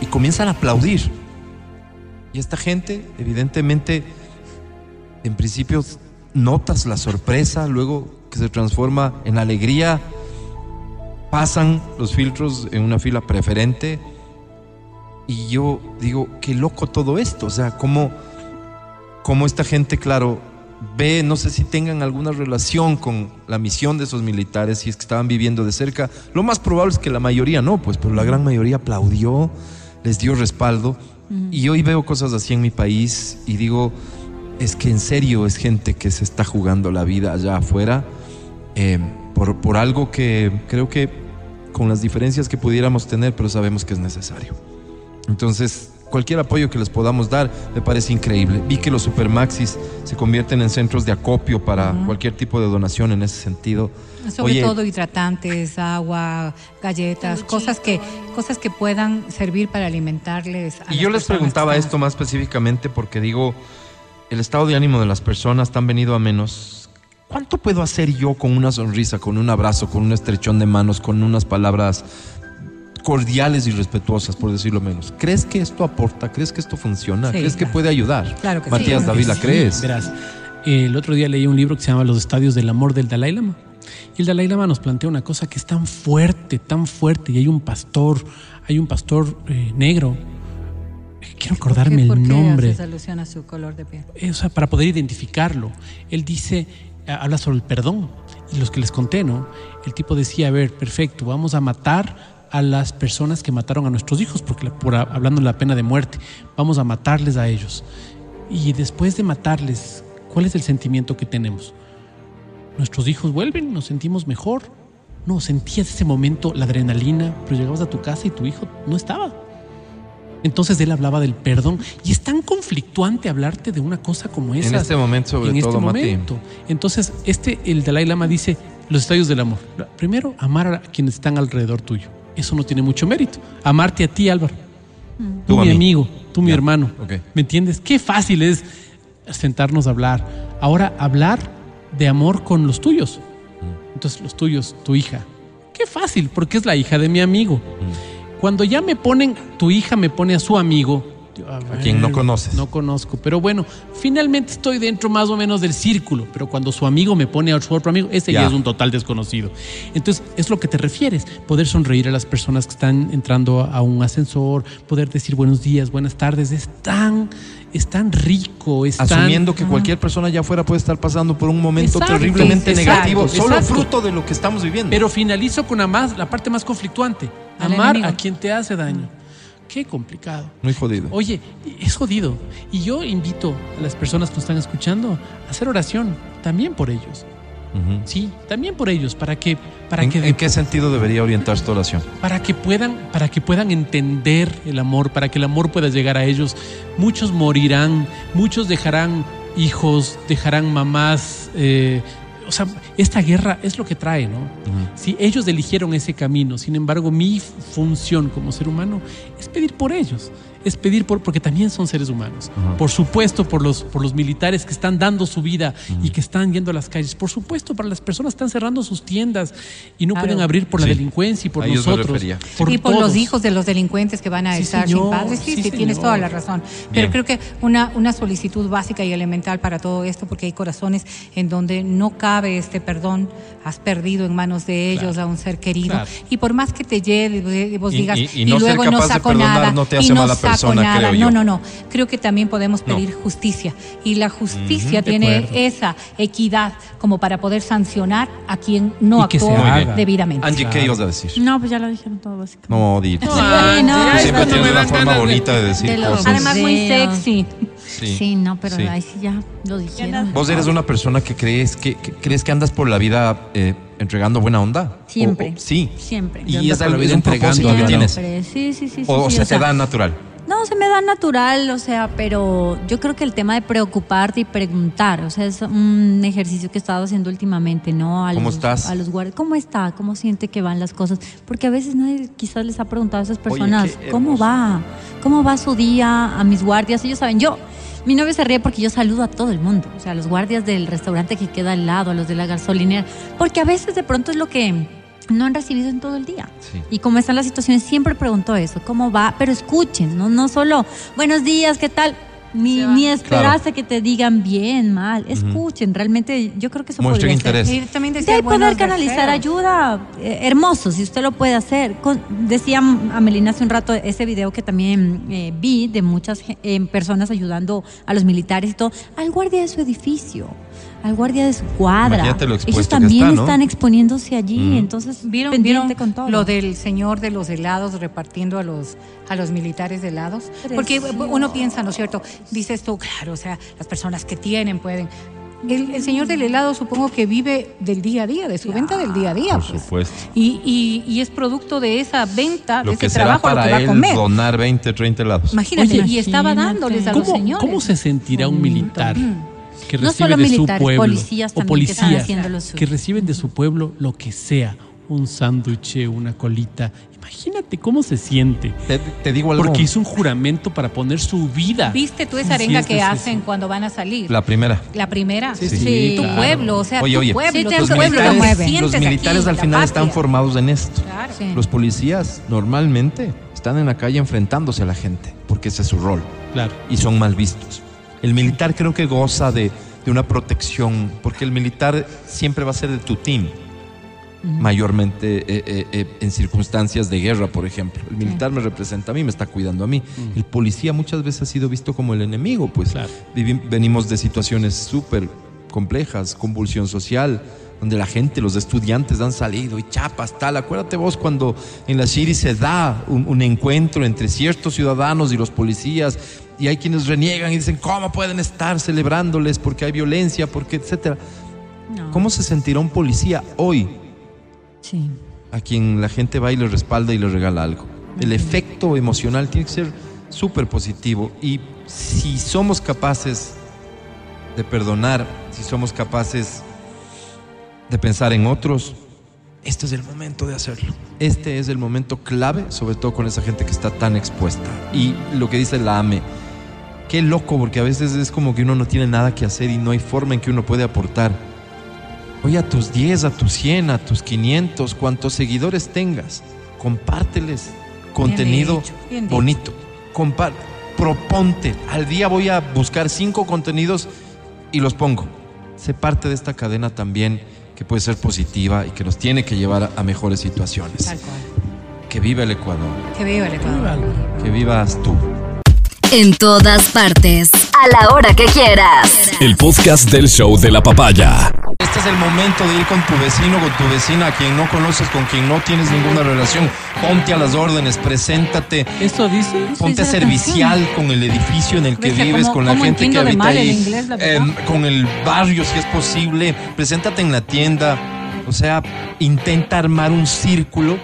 [SPEAKER 2] Y comienzan a aplaudir. Y esta gente, evidentemente, en principio notas la sorpresa, luego que se transforma en alegría, pasan los filtros en una fila preferente y yo digo, qué loco todo esto, o sea, cómo, cómo esta gente, claro, ve, no sé si tengan alguna relación con la misión de esos militares, si es que estaban viviendo de cerca, lo más probable es que la mayoría no, pues, pero la gran mayoría aplaudió, les dio respaldo. Y hoy veo cosas así en mi país y digo, es que en serio es gente que se está jugando la vida allá afuera eh, por, por algo que creo que con las diferencias que pudiéramos tener, pero sabemos que es necesario. Entonces, cualquier apoyo que les podamos dar me parece increíble. Vi que los supermaxis se convierten en centros de acopio para cualquier tipo de donación en ese sentido.
[SPEAKER 7] Sobre
[SPEAKER 2] Oye,
[SPEAKER 7] todo hidratantes, agua, galletas, cosas que, cosas que puedan servir para alimentarles. A
[SPEAKER 2] Y yo les preguntaba esto más específicamente porque digo, el estado de ánimo de las personas tan venido a menos. ¿Cuánto puedo hacer yo con una sonrisa, con un abrazo, con un estrechón de manos, con unas palabras cordiales y respetuosas, por decirlo menos? ¿Crees que esto aporta? ¿Crees que esto funciona?
[SPEAKER 7] Sí,
[SPEAKER 2] ¿Crees que
[SPEAKER 7] claro.
[SPEAKER 2] puede ayudar?
[SPEAKER 7] Claro que sí.
[SPEAKER 2] Matías
[SPEAKER 7] Claro
[SPEAKER 2] David,
[SPEAKER 7] que
[SPEAKER 2] ¿la
[SPEAKER 7] sí.
[SPEAKER 2] crees?
[SPEAKER 4] Verás, el otro día leí un libro que se llama Los Estadios del Amor del Dalai Lama. Y el Dalai Lama nos plantea una cosa que es tan fuerte, tan fuerte. Y hay un pastor, hay un pastor eh, negro. eh, Quiero acordarme
[SPEAKER 7] ¿Por
[SPEAKER 4] el
[SPEAKER 7] qué
[SPEAKER 4] nombre.
[SPEAKER 7] haces alusión a su color de piel?
[SPEAKER 4] Eh, o sea, para poder identificarlo. Él dice, eh, habla sobre el perdón. Y los que les conté, ¿no? El tipo decía, a ver, perfecto, vamos a matar a las personas que mataron a nuestros hijos, porque por, hablando de la pena de muerte, vamos a matarles a ellos. Y después de matarles, ¿cuál es el sentimiento que tenemos? Nuestros hijos vuelven, nos sentimos mejor. No, sentías ese momento la adrenalina, pero llegabas a tu casa y tu hijo no estaba. Entonces él hablaba del perdón y es tan conflictuante hablarte de una cosa como esa.
[SPEAKER 2] En este momento, sobre
[SPEAKER 4] en este
[SPEAKER 2] todo, Mati.
[SPEAKER 4] momento. Entonces, este, el Dalai Lama dice los estadios del amor. Primero, amar a quienes están alrededor tuyo. Eso no tiene mucho mérito. Amarte a ti, Álvaro. Tú,
[SPEAKER 2] Tú
[SPEAKER 4] mi amigo, tú mi hermano. ¿Me entiendes? Qué fácil es sentarnos a hablar. Ahora, hablar de amor con los tuyos. Entonces, los tuyos, tu hija. Qué fácil, porque es la hija de mi amigo. Cuando ya me ponen, tu hija me pone a su amigo,
[SPEAKER 2] A quien no conoces.
[SPEAKER 4] No conozco. Pero bueno, finalmente estoy dentro más o menos del círculo. Pero cuando su amigo me pone a su otro amigo, ese ya.
[SPEAKER 2] Ya.
[SPEAKER 4] es un total desconocido. Entonces, es lo que te refieres. Poder sonreír a las personas que están entrando a un ascensor, poder decir buenos días, buenas tardes. Es tan, es tan rico. Es tan-
[SPEAKER 2] Asumiendo que cualquier persona allá afuera puede estar pasando por un momento
[SPEAKER 4] Exacto,
[SPEAKER 2] terriblemente
[SPEAKER 4] exacto,
[SPEAKER 2] negativo, solo
[SPEAKER 4] exacto.
[SPEAKER 2] fruto de lo que estamos viviendo.
[SPEAKER 4] Pero finalizo con la, más, la parte más conflictuante. Amar a quien te hace daño. Qué complicado.
[SPEAKER 2] Muy jodido.
[SPEAKER 4] Oye, es jodido. Y yo invito a las personas que nos están escuchando a hacer oración también por ellos. Sí, también por ellos, para que, para
[SPEAKER 2] ¿En,
[SPEAKER 4] que,
[SPEAKER 2] en qué sentido debería orientar esta oración?
[SPEAKER 4] para que puedan, para que puedan entender el amor, para que el amor pueda llegar a ellos. Muchos morirán, muchos dejarán hijos, dejarán mamás. eh, o sea, esta guerra es lo que trae, ¿no? Si ellos eligieron ese camino, sin embargo, mi función como ser humano es pedir por ellos, es pedir por, porque también son seres humanos. Por supuesto, por los, por los militares que están dando su vida y que están yendo a las calles. Por supuesto, para las personas que están cerrando sus tiendas y no
[SPEAKER 7] Claro.
[SPEAKER 4] pueden abrir por la
[SPEAKER 2] Sí.
[SPEAKER 4] delincuencia y por
[SPEAKER 2] A ellos me
[SPEAKER 4] nosotros.
[SPEAKER 2] refería.
[SPEAKER 7] y por
[SPEAKER 4] todos.
[SPEAKER 7] los hijos de los delincuentes que van a
[SPEAKER 4] Sí,
[SPEAKER 7] estar
[SPEAKER 4] señor,
[SPEAKER 7] sin padres. Sí,
[SPEAKER 4] sí,
[SPEAKER 7] sí, tienes toda la razón. Pero
[SPEAKER 2] Bien.
[SPEAKER 7] creo que una, una solicitud básica y elemental para todo esto, porque hay corazones en donde no cabe este perdón, has perdido en manos de ellos
[SPEAKER 4] Claro.
[SPEAKER 7] a un ser querido.
[SPEAKER 4] Claro.
[SPEAKER 7] Y por más que te lleve y vos
[SPEAKER 2] Y-
[SPEAKER 7] digas,
[SPEAKER 2] y- y no ser
[SPEAKER 7] luego no saco nada,
[SPEAKER 2] no te
[SPEAKER 7] y
[SPEAKER 2] hace
[SPEAKER 7] no
[SPEAKER 2] mala persona,
[SPEAKER 7] nada.
[SPEAKER 2] creo
[SPEAKER 7] no,
[SPEAKER 2] yo.
[SPEAKER 7] no, no. Creo que también podemos
[SPEAKER 2] No.
[SPEAKER 7] pedir justicia. Y la justicia tiene esa equidad como para poder sancionar a quien no actuó debidamente.
[SPEAKER 2] Angie, ¿qué ibas a decir?
[SPEAKER 3] No, pues ya lo dijeron todo básicamente.
[SPEAKER 2] No, di.
[SPEAKER 3] Sí, no,
[SPEAKER 2] Tú
[SPEAKER 3] ya
[SPEAKER 2] siempre
[SPEAKER 3] no
[SPEAKER 2] tienes una forma bonita de decir
[SPEAKER 3] de los-
[SPEAKER 2] cosas.
[SPEAKER 7] Además, muy sexy.
[SPEAKER 3] Sí, no, pero
[SPEAKER 2] Sí.
[SPEAKER 3] ahí sí ya lo dijeron.
[SPEAKER 2] ¿Vos eres una persona que crees que, que crees que andas por la vida eh, entregando buena onda?
[SPEAKER 3] Siempre.
[SPEAKER 2] O- o- sí.
[SPEAKER 3] Siempre.
[SPEAKER 2] Y es, algo,
[SPEAKER 4] la
[SPEAKER 2] es un propósito
[SPEAKER 4] entregando
[SPEAKER 2] que tienes.
[SPEAKER 3] Siempre. Sí, sí, sí. sí,
[SPEAKER 2] O, o
[SPEAKER 3] sí,
[SPEAKER 2] se
[SPEAKER 3] o sea,
[SPEAKER 2] te da natural.
[SPEAKER 3] No, se me da natural, o sea, pero yo creo que el tema de preocuparte y preguntar, o sea, es un ejercicio que he estado haciendo últimamente, ¿no? A
[SPEAKER 2] ¿Cómo
[SPEAKER 3] los,
[SPEAKER 2] estás?
[SPEAKER 3] A los guardias. ¿Cómo está? ¿Cómo siente que van las cosas? Porque a veces nadie quizás les ha preguntado a esas personas, ¿cómo va? ¿Cómo va su día a mis guardias? Ellos saben, yo, mi novio se ríe porque yo saludo a todo el mundo, o sea, a los guardias del restaurante que queda al lado, a los de la gasolinera, porque a veces de pronto es lo que no han recibido en todo el día.
[SPEAKER 2] Sí.
[SPEAKER 3] Y como están las situaciones, siempre pregunto eso, ¿cómo va? Pero escuchen, no, no solo, buenos días, ¿qué tal? Ni, ni esperarse que te digan bien, mal. Escuchen, realmente yo creo que eso
[SPEAKER 2] Muestren
[SPEAKER 3] podría ser.
[SPEAKER 2] interés.
[SPEAKER 7] Y también
[SPEAKER 3] De
[SPEAKER 7] decía
[SPEAKER 3] ahí poder canalizar
[SPEAKER 7] deseos.
[SPEAKER 3] ayuda, eh, hermoso, si usted lo puede hacer. Con- decía Amelina hace un rato ese video que también eh, vi de muchas eh, personas ayudando a los militares y todo, al guardia de su edificio, al guardia de su cuadra. Ellos
[SPEAKER 2] que
[SPEAKER 3] también
[SPEAKER 2] está, ¿no?
[SPEAKER 3] están exponiéndose allí, entonces
[SPEAKER 7] ¿Vieron,
[SPEAKER 3] pendiente
[SPEAKER 7] vieron
[SPEAKER 3] con todo.
[SPEAKER 7] lo del señor de los helados repartiendo a los, a los militares de helados? Porque uno piensa, ¿no es cierto? Dices tú, claro, o sea, las personas que tienen pueden. El, el señor del helado supongo que vive del día a día, de su venta del día a día.
[SPEAKER 2] Por
[SPEAKER 7] pues.
[SPEAKER 2] supuesto.
[SPEAKER 7] Y, y, y es producto de esa venta,
[SPEAKER 2] Lo
[SPEAKER 7] de
[SPEAKER 2] que
[SPEAKER 7] ese
[SPEAKER 2] será
[SPEAKER 7] trabajo, lo
[SPEAKER 2] para
[SPEAKER 7] que va a
[SPEAKER 2] él
[SPEAKER 7] comer.
[SPEAKER 2] donar 20, 30 helados.
[SPEAKER 7] Imagínate,
[SPEAKER 3] Oye,
[SPEAKER 7] y estaba dándoles a los
[SPEAKER 4] ¿Cómo,
[SPEAKER 7] señores.
[SPEAKER 4] cómo se sentirá un militar que
[SPEAKER 3] No
[SPEAKER 4] recibe
[SPEAKER 3] solo
[SPEAKER 4] de
[SPEAKER 3] militares,
[SPEAKER 4] su pueblo
[SPEAKER 3] policías
[SPEAKER 4] o
[SPEAKER 3] también que están
[SPEAKER 4] policías
[SPEAKER 3] haciendo lo suyo.
[SPEAKER 4] que reciben de su pueblo lo que sea, un sándwich, una colita? Imagínate cómo se siente.
[SPEAKER 2] Te, te digo algo.
[SPEAKER 4] Porque hizo un juramento para poner su vida.
[SPEAKER 7] ¿Viste tú esa arenga que hacen cuando van a salir?
[SPEAKER 2] La primera.
[SPEAKER 7] La primera.
[SPEAKER 4] Sí,
[SPEAKER 3] sí,
[SPEAKER 4] sí,
[SPEAKER 7] Tu
[SPEAKER 4] claro.
[SPEAKER 7] pueblo, o sea,
[SPEAKER 2] Oye,
[SPEAKER 7] tu
[SPEAKER 2] oye,
[SPEAKER 7] pueblo, tu
[SPEAKER 2] Los
[SPEAKER 7] pueblo,
[SPEAKER 3] lo
[SPEAKER 7] lo
[SPEAKER 2] militares,
[SPEAKER 3] mueve.
[SPEAKER 2] los
[SPEAKER 7] sientes
[SPEAKER 2] militares
[SPEAKER 7] aquí,
[SPEAKER 2] al final están formados en esto.
[SPEAKER 7] Claro.
[SPEAKER 3] Sí.
[SPEAKER 2] Los policías normalmente están en la calle enfrentándose a la gente, porque ese es su rol.
[SPEAKER 4] Claro.
[SPEAKER 2] y son mal vistos. El militar creo que goza de, de una protección, porque el militar siempre va a ser de tu team, mayormente eh, eh, eh, en circunstancias de guerra, por ejemplo. El militar me representa a mí, me está cuidando a mí. El policía muchas veces ha sido visto como el enemigo, pues
[SPEAKER 4] Claro.
[SPEAKER 2] venimos de situaciones súper complejas, convulsión social, donde la gente, los estudiantes han salido y chapas, tal. Acuérdate vos cuando en la Shiri se da un, un encuentro entre ciertos ciudadanos y los policías y hay quienes reniegan y dicen, ¿cómo pueden estar celebrándoles porque hay violencia, porque etcétera?
[SPEAKER 3] No.
[SPEAKER 2] ¿Cómo se sentirá un policía hoy
[SPEAKER 3] Sí.
[SPEAKER 2] a quien la gente va y le respalda y le regala algo. El efecto emocional tiene que ser súper positivo y si somos capaces de perdonar, si somos capaces de pensar en otros, este es el momento de hacerlo. Este es el momento clave, sobre todo con esa gente que está tan expuesta. Y lo que dice la AME, qué loco, porque a veces es como que uno no tiene nada que hacer y no hay forma en que uno puede aportar. Oye, a tus 10, a tus 100, a tus 500, cuantos seguidores tengas, compárteles contenido
[SPEAKER 7] dicho, bien dicho.
[SPEAKER 2] bonito. Compar- proponte. Al día voy a buscar cinco contenidos y los pongo. Sé parte de esta cadena también que puede ser positiva y que nos tiene que llevar a, a mejores situaciones.
[SPEAKER 7] Tal cual.
[SPEAKER 2] Que viva el Ecuador.
[SPEAKER 7] Que viva el Ecuador.
[SPEAKER 2] Que vivas tú.
[SPEAKER 6] En todas partes. A la hora que quieras.
[SPEAKER 1] El podcast del show de la papaya.
[SPEAKER 2] Este es el momento de ir con tu vecino, con tu vecina, a quien no conoces, con quien no tienes ninguna relación. Ponte a las órdenes, preséntate.
[SPEAKER 4] ¿Esto dice?
[SPEAKER 2] Ponte servicial con el edificio en el que
[SPEAKER 3] Ves que
[SPEAKER 2] vives, con la gente que habita ahí,
[SPEAKER 3] inglés,
[SPEAKER 2] em, con el barrio si es posible. Preséntate en la tienda. O sea, intenta armar un círculo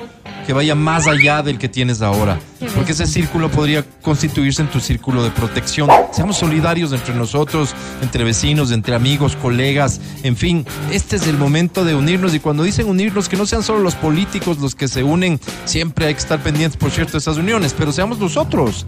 [SPEAKER 2] que vaya más allá del que tienes ahora. Porque ese círculo podría constituirse en tu círculo de protección. Seamos solidarios entre nosotros, entre vecinos, entre amigos, colegas, en fin. Este es el momento de unirnos y cuando dicen unirnos, que no sean solo los políticos los que se unen, siempre hay que estar pendientes, por cierto, de esas uniones, pero seamos nosotros.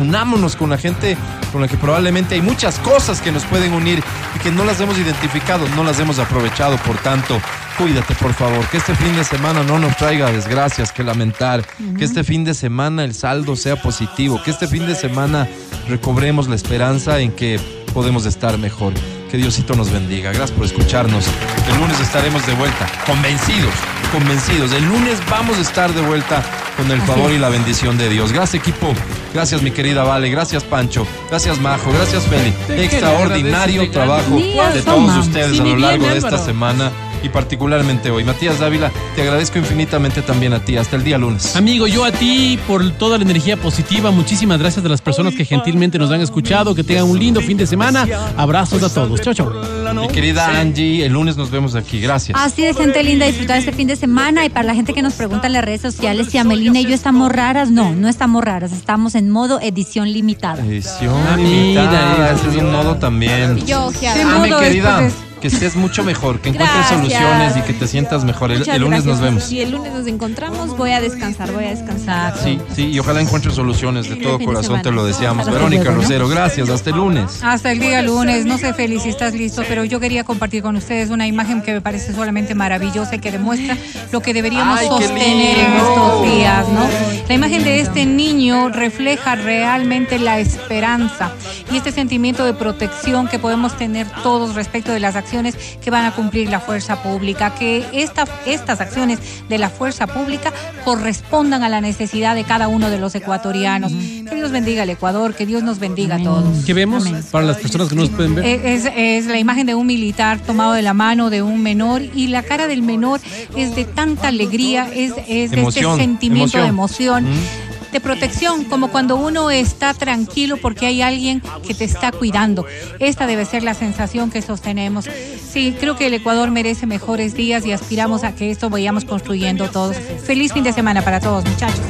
[SPEAKER 2] Unámonos con la gente con la que probablemente hay muchas cosas que nos pueden unir y que no las hemos identificado, no las hemos aprovechado. Por tanto, cuídate, por favor. Que este fin de semana no nos traiga desgracias que lamentar. Que este fin de semana el saldo sea positivo. Que este fin de semana recobremos la esperanza en que podemos estar mejor. Que Diosito nos bendiga. Gracias por escucharnos. El lunes estaremos de vuelta, convencidos, convencidos. El lunes vamos a estar de vuelta con el favor y la bendición de Dios. Gracias equipo. Gracias mi querida Vale. Gracias Pancho. Gracias Majo. Gracias Feli.
[SPEAKER 4] ¿De qué le
[SPEAKER 2] Extraordinario trabajo de todos ustedes a lo largo de esta semana y particularmente hoy. Matías Dávila, te agradezco infinitamente también a ti. Hasta el día lunes.
[SPEAKER 4] Amigo, yo a ti por toda la energía positiva. Muchísimas gracias a las personas que gentilmente nos han escuchado. Que tengan un lindo fin de semana. Abrazos a todos. Chao, chao.
[SPEAKER 2] Mi querida Angie, el lunes nos vemos aquí. Gracias.
[SPEAKER 3] Así de gente linda, disfrutar este fin de semana. Y para la gente que nos pregunta en las redes sociales si Amelina y yo estamos raras, no, no estamos raras. Estamos en modo edición limitada.
[SPEAKER 2] Edición
[SPEAKER 4] Ah,
[SPEAKER 2] limitada.
[SPEAKER 4] mira,
[SPEAKER 2] Ese es un modo también.
[SPEAKER 5] Yo, ojeada.
[SPEAKER 2] Ah, mi querida, que estés mucho mejor, que encuentres
[SPEAKER 5] Gracias.
[SPEAKER 2] soluciones y que te sientas mejor. El, lunes nos vemos.
[SPEAKER 5] Si el lunes nos encontramos, voy a descansar, voy a descansar.
[SPEAKER 2] Sí, sí, y ojalá encuentres soluciones. De todo corazón te lo deseamos.
[SPEAKER 3] Hasta
[SPEAKER 2] Verónica
[SPEAKER 3] luego, ¿no?
[SPEAKER 2] Rosero, gracias. Hasta el lunes.
[SPEAKER 7] Hasta el día lunes, no sé Félix si estás listo, pero yo quería compartir con ustedes una imagen que me parece solamente maravillosa y que demuestra lo que deberíamos
[SPEAKER 2] Ay,
[SPEAKER 7] sostener en estos días, ¿no? La imagen de este niño refleja realmente la esperanza y este sentimiento de protección que podemos tener todos respecto de las acciones que van a cumplir la fuerza pública, que esta, estas acciones de la fuerza pública correspondan a la necesidad de cada uno de los ecuatorianos. Que Dios bendiga al Ecuador, que Dios nos bendiga a todos.
[SPEAKER 4] ¿Qué vemos
[SPEAKER 3] Amén.
[SPEAKER 4] para las personas que no nos pueden ver?
[SPEAKER 7] Eh, Es, es la imagen de un militar tomado de la mano de un menor y la cara del menor es de tanta alegría, es, es de
[SPEAKER 2] Emoción,
[SPEAKER 7] este sentimiento de
[SPEAKER 2] emoción.
[SPEAKER 7] emoción. De protección, como cuando uno está tranquilo porque hay alguien que te está cuidando. Esta debe ser la sensación que sostenemos. Sí, creo que el Ecuador merece mejores días y aspiramos a que esto vayamos construyendo todos. Feliz fin de semana para todos, muchachos.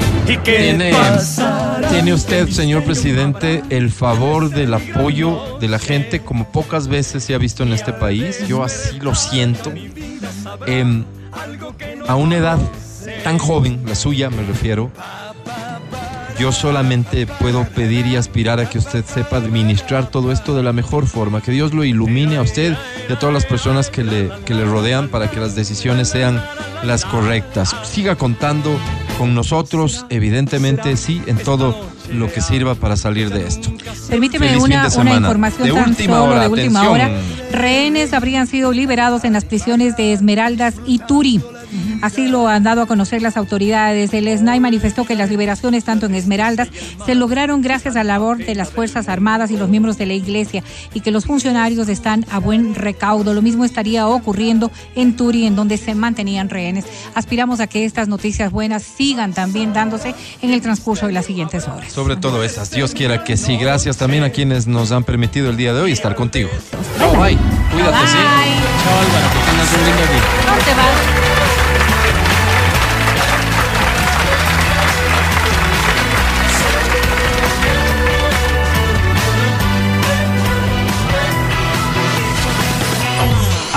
[SPEAKER 2] Tiene, tiene usted, señor presidente, el favor del apoyo de la gente como pocas veces se ha visto en este país. Yo así lo siento. Em, a una edad tan joven, la suya me refiero, yo solamente puedo pedir y aspirar a que usted sepa administrar todo esto de la mejor forma, que Dios lo ilumine a usted y a todas las personas que le, que le rodean para que las decisiones sean las correctas. Siga contando con nosotros, evidentemente sí, en todo lo que sirva para salir de esto.
[SPEAKER 7] Permíteme
[SPEAKER 2] Feliz
[SPEAKER 7] una, una información
[SPEAKER 2] De
[SPEAKER 7] tan
[SPEAKER 2] última
[SPEAKER 7] solo
[SPEAKER 2] hora,
[SPEAKER 7] de última
[SPEAKER 2] atención.
[SPEAKER 7] hora. Rehenes habrían sido liberados en las prisiones de Esmeraldas y Turi. Así lo han dado a conocer las autoridades. El SNAI manifestó que las liberaciones tanto en Esmeraldas se lograron gracias a la labor de las Fuerzas Armadas y los miembros de la Iglesia y que los funcionarios están a buen recaudo. Lo mismo estaría ocurriendo en Turi, en donde se mantenían rehenes. Aspiramos a que estas noticias buenas sigan también dándose en el transcurso de las siguientes horas.
[SPEAKER 2] Sobre todo esas, Dios quiera que sí. Gracias también a quienes nos han permitido el día de hoy estar contigo. Chao, bye. Cuídate, sí. Chao, Álvaro, que tengas un lindo día.
[SPEAKER 3] No te vas.